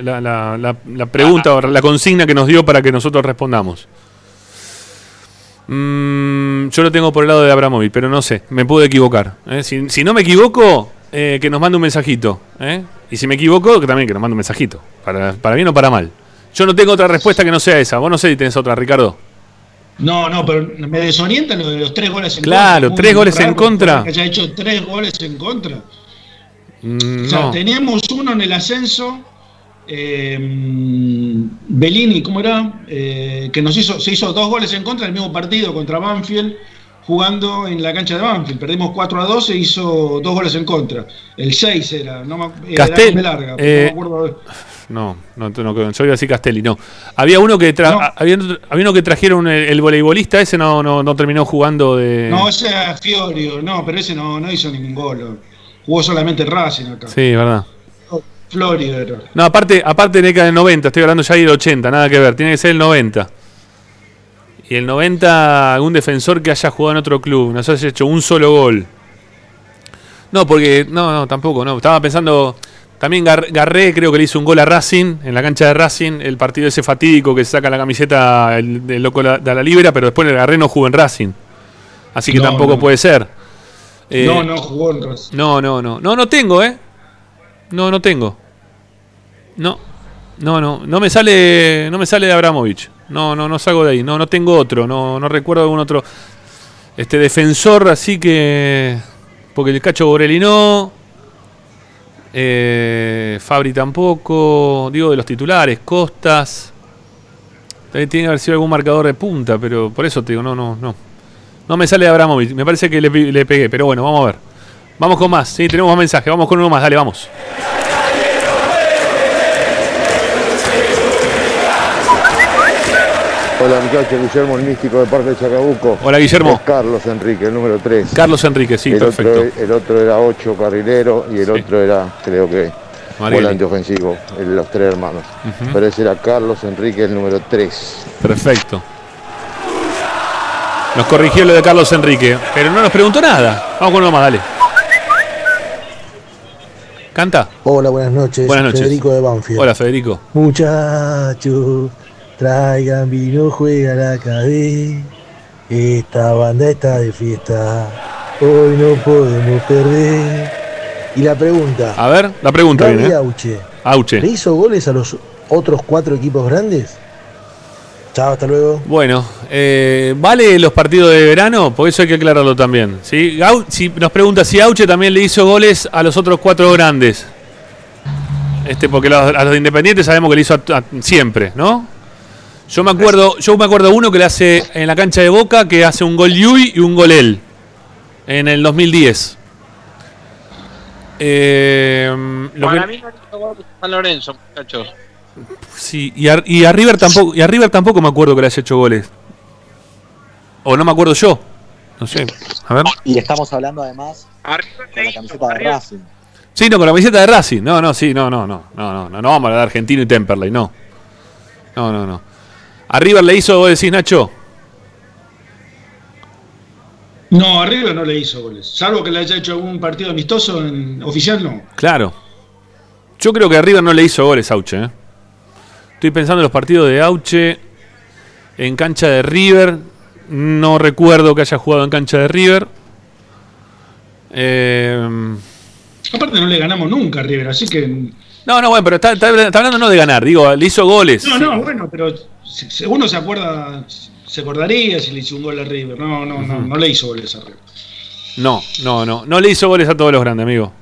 la, la- la- la pregunta o la consigna que nos dio para que nosotros respondamos. Mm, yo lo tengo por el lado de Abramovich, pero no sé, me puedo equivocar. ¿eh? Si, si no me equivoco, eh, que nos mande un mensajito. ¿eh? Y si me equivoco, que también que nos mande un mensajito. Para, para bien o para mal. Yo no tengo otra respuesta que no sea esa. Vos no sé si tenés otra, Ricardo. No, no, pero me desorienta lo de los tres goles en Claro, contra. tres Muy goles en contra. Que haya hecho tres goles en contra. Mm, O sea, no. teníamos uno en el ascenso, eh, Bellini, ¿cómo era? Eh, que nos hizo, se hizo dos goles en contra del mismo partido contra Banfield, jugando en la cancha de Banfield. Perdimos 4 a 2 e hizo dos goles en contra. El 6 era, no me, era Castel- larga, eh, no me acuerdo. No, no, no, yo iba a decir Castelli, no. Había uno que tra- había, uno que trajeron el, el voleibolista, ese no, no, no terminó jugando de. No, ese era Fiorio, no, pero ese no, no hizo ningún gol. Jugó solamente Racing acá. Sí, verdad. Florio era. No, aparte, aparte de década del 90, estoy hablando ya del 80, nada que ver, tiene que ser el 90. Y el 90, algún defensor que haya jugado en otro club, nos haya hecho un solo gol. No, porque, no, no, tampoco, no. Estaba pensando, también Gar- Garré creo que le hizo un gol a Racing, en la cancha de Racing, el partido ese fatídico que se saca la camiseta el, del loco de la libra, pero después el Garré no jugó en Racing. Así que No, tampoco no. puede ser. Eh, no, no jugó en Racing. No, no, no. No, no tengo, ¿eh? No, no tengo. No. No, no. No me sale. No me sale de Abramovich. No, no, no salgo de ahí. No, no tengo otro. No, no recuerdo algún otro. Este defensor, así que. Porque el cacho Borelli no. Eh, Fabri tampoco. Digo de los titulares. Costas. También tiene que haber sido algún marcador de punta, pero por eso te digo, no, no, no. No me sale de Abramovich. Me parece que le pegué, pero bueno, vamos a ver. Vamos con más. Sí, tenemos más mensajes. Vamos con uno más. Dale, vamos. Hola muchachos, Guillermo el Místico de parte de Chacabuco. Hola, Guillermo. Es Carlos Enrique, el número 3. Carlos Enrique, sí, el perfecto. Otro, el otro era 8 carrilero y el otro era, creo que, Marieli. volante ofensivo, el- los tres hermanos. Ujú. Pero ese era Carlos Enrique, el número 3. Perfecto. Nos corrigió lo de Carlos Enrique, pero no nos preguntó nada. Vamos con uno más, dale. Canta. Hola, buenas noches. Buenas noches. Federico de Banfield. Hola, Federico. Muchachos, traigan vino, juega la cadena. Esta banda está de fiesta. Hoy no podemos perder. Y la pregunta. A ver, la pregunta viene. ¿eh? Auche. Auche. ¿Le hizo goles a los otros cuatro equipos grandes? Chao, hasta luego. Bueno, eh, ¿vale los partidos de verano? Por eso hay que aclararlo también. ¿sí? Gau- si nos pregunta si Auche también le hizo goles a los otros cuatro grandes. Este, porque los- a los de Independiente sabemos que le hizo a- a- siempre, ¿no? Yo me acuerdo, yo me acuerdo uno que le hace en la cancha de Boca que hace un gol Yui y un gol él. En el 2010. Eh, lo Para que- mí no hizo gol San Lorenzo, muchachos. Sí, y a, y a River tampoco, y a River tampoco me acuerdo que le haya hecho goles. O no me acuerdo yo. No sé. A ver. Y estamos hablando además con la camiseta de Racing. Sí, no, con la camiseta de Racing. No, no, sí, no, no, no. No, no, no, no vamos a hablar de Argentino y Temperley, no. No, no, no. A River le hizo, vos decís, Nacho. No, arriba no le hizo goles. Salvo que le haya hecho algún partido amistoso en oficial, no. Claro. Yo creo que a River no le hizo goles Auche. ¿eh? Estoy pensando en los partidos de Auche en cancha de River. No recuerdo que haya jugado en cancha de River. Eh, Aparte no le ganamos nunca a River, así que... no, no, bueno, pero está, está- está hablando no de ganar. Digo, le hizo goles. No, no, bueno, pero uno se acuerda, se acordaría si le hizo un gol a River. No, no, no, no le hizo goles a River. No, no, no. No le hizo goles a todos los grandes, amigo.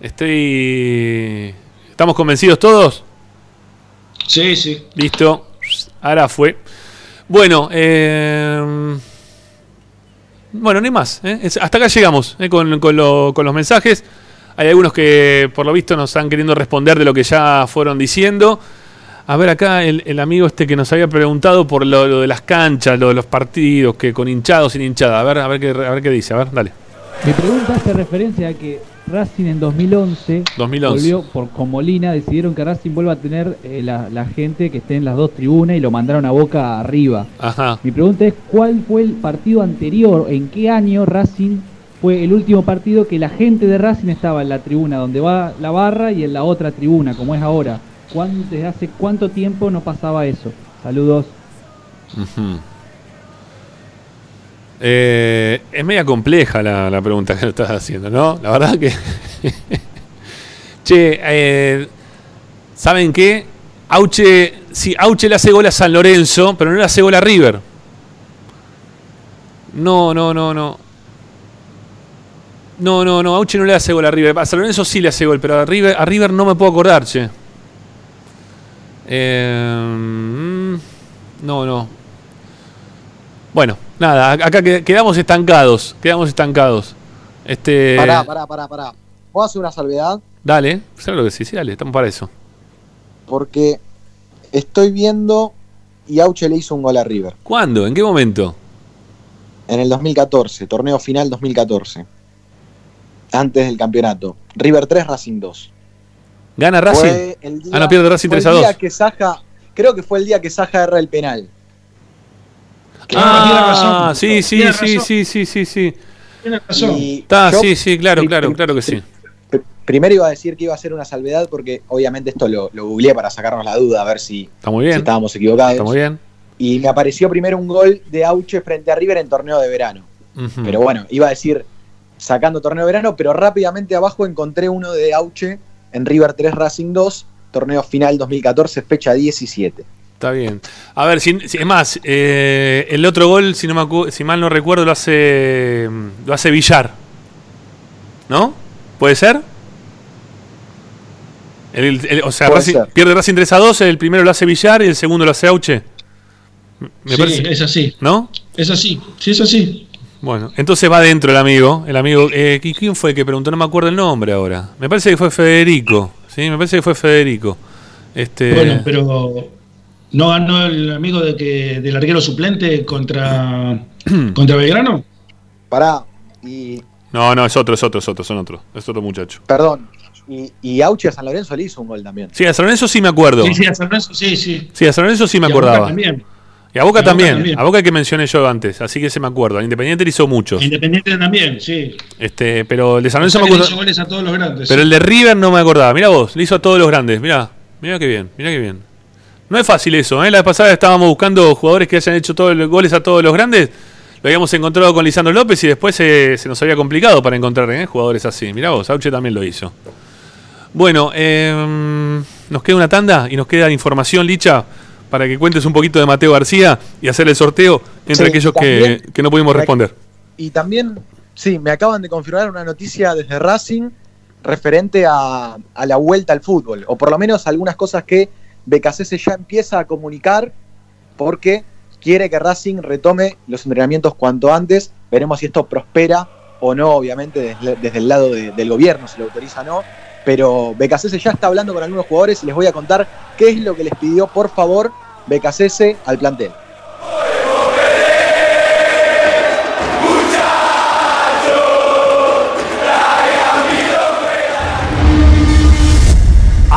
Estoy. ¿Estamos convencidos todos? Sí, sí. Listo. Ahora fue. Bueno, eh, bueno, no hay más. ¿eh? Hasta acá llegamos ¿eh? con, con lo- con los mensajes. Hay algunos que por lo visto nos están queriendo responder de lo que ya fueron diciendo. A ver acá el, el amigo este que nos había preguntado por lo, lo de las canchas, lo de los partidos, que con hinchados sin hinchada. A ver, a ver qué, a ver qué dice. A ver, dale. Mi pregunta hace referencia a que Racing en 2011, 2011. volvió por con Molina, decidieron que Racing vuelva a tener eh, la, la gente que esté en las dos tribunas y lo mandaron a Boca arriba. Ajá. Mi pregunta es, ¿cuál fue el partido anterior? ¿En qué año Racing fue el último partido que la gente de Racing estaba en la tribuna donde va la barra y en la otra tribuna, como es ahora? ¿Cuán- ¿Desde hace cuánto tiempo no pasaba eso? Saludos. Eh, es media compleja la, pregunta que estás haciendo, ¿no? La verdad que. che, eh, ¿saben qué? Auche, sí, Auche le hace gol a San Lorenzo, pero no le hace gol a River. No, no, no, no. No, no, no, Auche no le hace gol a River. A San Lorenzo sí le hace gol, pero a River, a River no me puedo acordar, che. Eh, mm, no, no. Bueno, nada, acá que- quedamos estancados. Quedamos estancados. Este. Pará, pará, pará, pará. ¿Puedo hacer una salvedad? Dale, claro que sí, sí, dale, estamos para eso. Porque estoy viendo y Auche le hizo un gol a River. ¿Cuándo? ¿En qué momento? En el 2014, torneo final 2014. Antes del campeonato. River 3, Racing 2. ¿Gana Racing? Fue el día- ah, no pierde Racing fue 3 a el 2. día que Saja, creo que fue el día que Saja erra el penal. Ah, sí, sí, tiene sí, razón. sí, sí, sí, sí. Tiene razón. Y Está, yo- sí, sí, claro, claro, claro que sí. pri- Primero iba a decir que iba a ser una salvedad porque obviamente esto lo, lo googleé para sacarnos la duda, a ver si, Está muy si bien. estábamos equivocados. Está muy bien. Y me apareció primero un gol de Auche frente a River en torneo de verano. Pero bueno, iba a decir sacando torneo de verano, pero rápidamente abajo encontré uno de Auche en River 3 Racing 2, torneo final 2014, fecha 17. Está bien. A ver, si, si- es más, eh, el otro gol, si no me acu- si mal no recuerdo, lo hace lo hace Villar. ¿No? ¿Puede ser? El- el- o sea, Puede Racing- ser. pierde Racing 3 a 2, el primero lo hace Villar y el segundo lo hace Auche. Me Sí, parece- es así. ¿No? Es así, sí, es así. Bueno, entonces va adentro el amigo. El amigo. eh, ¿qui- ¿Quién fue que preguntó? No me acuerdo el nombre ahora. Me parece que fue Federico. Sí, me parece que fue Federico. Este, Bueno, pero ¿no ganó el amigo de que del arquero suplente contra, contra Belgrano? Pará, y No, no, es otro, es otro, es otro, son otros. Es otro muchacho. perdón, y, y Auche a San Lorenzo le hizo un gol también. Sí, a San Lorenzo sí me acuerdo. Sí, sí, a San Lorenzo, sí, sí. Sí, a San Lorenzo sí me Y a Boca acordaba. también. Y a Boca Y a Boca también. también. A Boca que mencioné yo antes, así que se me acuerdo. Al Independiente le hizo muchos. Independiente también, sí. Este, pero el de San O Lorenzo sea me que le acuerdo. hizo goles a todos los grandes. Pero el de River no me acordaba. Mira vos, le hizo a todos los grandes. Mira, mira qué bien, mira qué bien. No es fácil eso, ¿eh? La vez pasada estábamos buscando jugadores que hayan hecho todos los goles a todos los grandes. Lo habíamos encontrado con Lisandro López y después se, se nos había complicado para encontrar ¿eh? jugadores así. Mira vos, Auche también lo hizo. Bueno, eh, nos queda una tanda y nos queda información, Licha, para que cuentes un poquito de Mateo García y hacer el sorteo entre Sí, aquellos que, no pudimos responder. Y también, sí, me acaban de confirmar una noticia desde Racing referente a, a la vuelta al fútbol, o por lo menos algunas cosas que Becasese ya empieza a comunicar porque quiere que Racing retome los entrenamientos cuanto antes. Veremos si esto prospera o no, obviamente, desde, el lado de- del gobierno, si lo autoriza o no. Pero Becasese ya está hablando con algunos jugadores y les voy a contar qué es lo que les pidió, por favor, Becasese al plantel.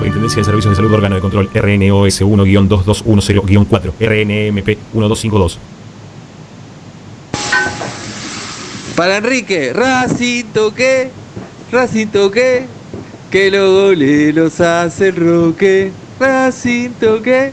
Superintendencia de Servicios de Salud Órgano de Control RNOS 1-2210-4 RNMP 1252 Para Enrique, Racing toque, Racing toque, que los goles los hace Roque. Racing toque.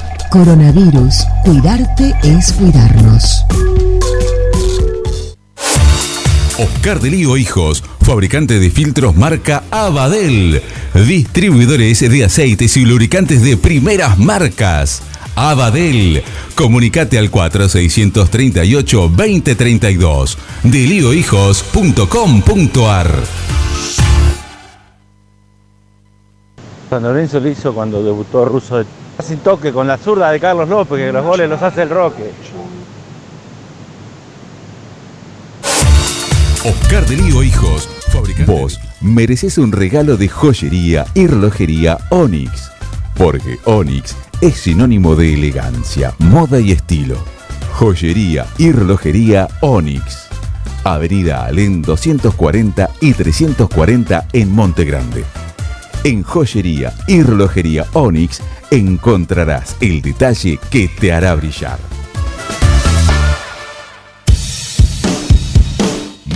Coronavirus. Cuidarte es cuidarnos. Oscar de Lío Hijos, fabricante de filtros marca Abadel. Distribuidores de aceites y lubricantes de primeras marcas. Abadel. Comunicate al 4638-2032. deliohijos.com.ar San Lorenzo lo hizo cuando debutó Russo de sin toque con la zurda de Carlos López, que los goles los hace el Roque. Oscar de Lío Hijos, fabricante. Vos mereces un regalo de joyería y relojería Onyx. porque Onyx es sinónimo de elegancia, moda y estilo. Joyería y relojería Onyx. Avenida Alén 240 y 340 en Monte Grande. En joyería y relojería Onyx encontrarás el detalle que te hará brillar.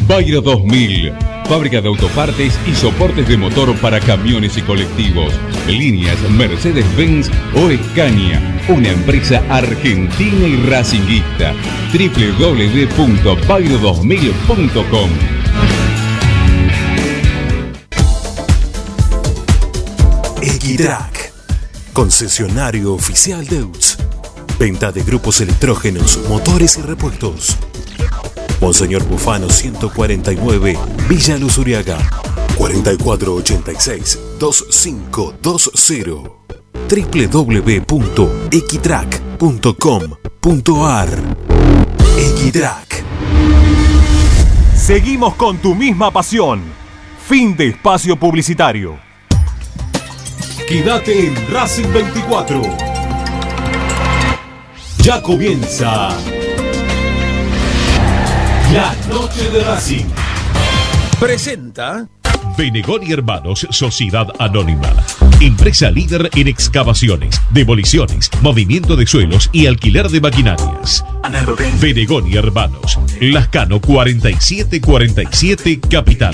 Bayro 2000, fábrica de autopartes y soportes de motor para camiones y colectivos. Líneas Mercedes-Benz o Escaña, una empresa argentina y racinguista. www.bayro2000.com Equitrack, concesionario oficial Deutz. Venta de grupos electrógenos, motores y repuestos. Monseñor Bufano 149, Villa Luz Uriaga. 4486-2520. www.equitrack.com.ar Equitrack. Seguimos con tu misma pasión. Fin de espacio publicitario. Quédate en Racing 24. Ya comienza la noche de Racing. Presenta Benegón y Hermanos Sociedad Anónima. Empresa líder en excavaciones, demoliciones, movimiento de suelos y alquiler de maquinarias. Benegón y Hermanos. Lascano 4747 Capital.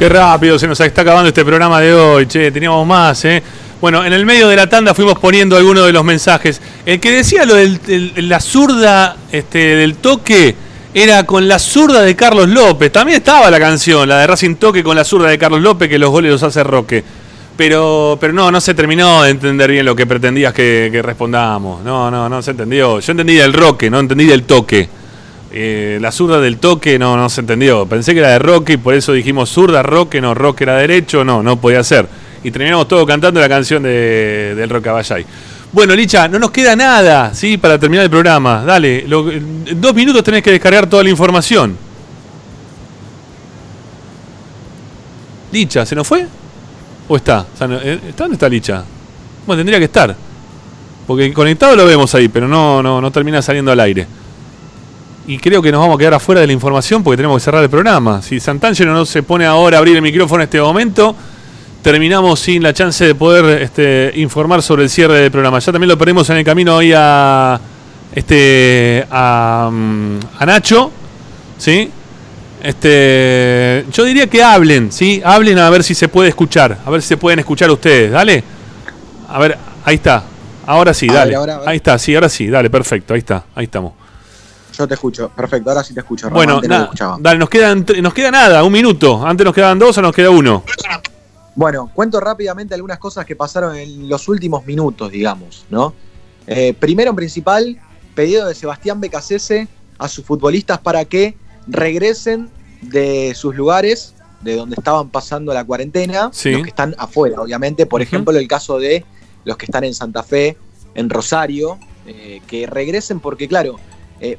Qué rápido se nos está acabando este programa de hoy, che, teníamos más, ¿eh? Bueno, en el medio de la tanda fuimos poniendo algunos de los mensajes. El que decía lo de la zurda este, del toque era con la zurda de Carlos López. También estaba la canción, la de Racing Toque con la zurda de Carlos López, que los goles los hace Roque. Pero, pero no, no se terminó de entender bien lo que pretendías que, que respondamos. No, no, no se entendió. Yo entendí del Roque, no entendí del toque. Eh, la zurda del toque no, no se entendió. Pensé que era de Roque y por eso dijimos zurda, Roque, no, Roque era derecho, no, no podía ser. Y terminamos todos cantando la canción de, del Roque Abayay. Bueno, Licha, no nos queda nada, ¿sí? Para terminar el programa. Dale, en dos minutos tenés que descargar toda la información. Licha, ¿se nos fue? ¿O está? O eh, ¿Está dónde está Licha? Bueno, tendría que estar. Porque conectado lo vemos ahí, pero no, no, no termina saliendo al aire. Y creo que nos vamos a quedar afuera de la información porque tenemos que cerrar el programa. Si Santangelo no se pone ahora a abrir el micrófono en este momento, terminamos sin la chance de poder este, informar sobre el cierre del programa. Ya también lo perdimos en el camino hoy a, este, a, mm, a Nacho. ¿Sí? Este, yo diría que hablen, ¿sí? Hablen a ver si se puede escuchar. A ver si se pueden escuchar ustedes. Dale. A ver, ahí está. Ahora sí, A ver, dale. ahora. Ahí está, sí, ahora sí, dale, perfecto. Ahí está, ahí estamos. Yo te escucho, perfecto, ahora sí te escucho. Bueno, antes no te nada, escuchaba. dale, nos quedan, nos queda nada, un minuto. Antes nos quedaban dos o nos queda uno. Bueno, cuento rápidamente algunas cosas que pasaron en los últimos minutos, digamos, ¿no? Eh, primero en principal, pedido de Sebastián Becasese a sus futbolistas para que regresen de sus lugares, de donde estaban pasando la cuarentena, Sí. los que están afuera, obviamente. Por ejemplo, el caso de los que están en Santa Fe, en Rosario, eh, que regresen porque, claro, eh,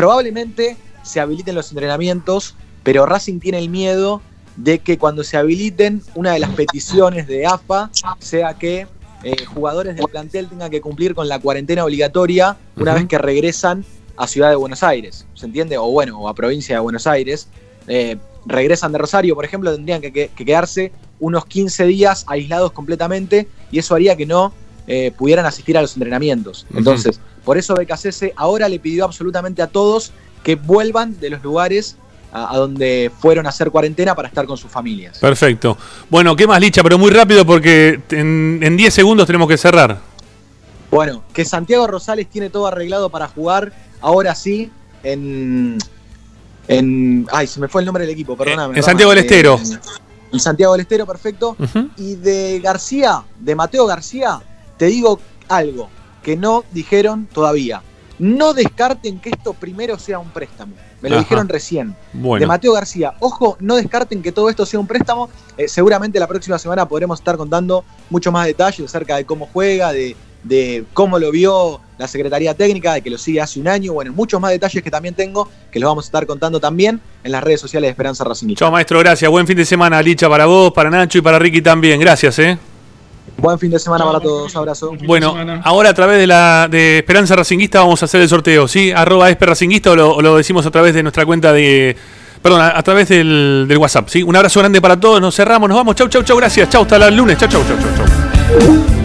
probablemente se habiliten los entrenamientos, pero Racing tiene el miedo de que cuando se habiliten, una de las peticiones de AFA sea que eh, jugadores del plantel tengan que cumplir con la cuarentena obligatoria una vez que regresan a Ciudad de Buenos Aires, ¿se entiende? O bueno, o a provincia de Buenos Aires. Eh, regresan de Rosario, por ejemplo, tendrían que, que- que quedarse unos 15 días aislados completamente y eso haría que no eh, pudieran asistir a los entrenamientos. Entonces, por eso BKCS ahora le pidió absolutamente a todos que vuelvan de los lugares a, a donde fueron a hacer cuarentena para estar con sus familias. Perfecto. Bueno, ¿qué más, Licha? Pero muy rápido porque en en 10 segundos tenemos que cerrar. Bueno, que Santiago Rosales tiene todo arreglado para jugar ahora sí en, en. Ay, se me fue el nombre del equipo, perdóname. en Santiago del Estero. En, en Santiago del Estero, perfecto. Y de García, de Mateo García, te digo algo que no dijeron todavía. No descarten que esto primero sea un préstamo. Me lo Ajá. dijeron recién. Bueno. De Mateo García. Ojo, no descarten que todo esto sea un préstamo. Eh, seguramente la próxima semana podremos estar contando mucho más detalles acerca de cómo juega, de, de cómo lo vio la Secretaría Técnica, de que lo sigue hace un año. Bueno, muchos más detalles que también tengo, que los vamos a estar contando también en las redes sociales de Esperanza Racing. Chao, maestro, gracias. Buen fin de semana, Licha, para vos, para Nacho y para Ricky también. Gracias, ¿eh? Buen fin de semana para todos. Abrazo. Bueno, ahora a través de la de Esperanza Racinguista vamos a hacer el sorteo, ¿sí? Arroba Esper Racinguista o lo, o lo decimos a través de nuestra cuenta de. Perdón, a, a través del, del WhatsApp, ¿sí? Un abrazo grande para todos, nos cerramos, nos vamos. Chau, chau, chau, gracias. Chau, hasta el lunes. Chau, chau, chau, chau, chau.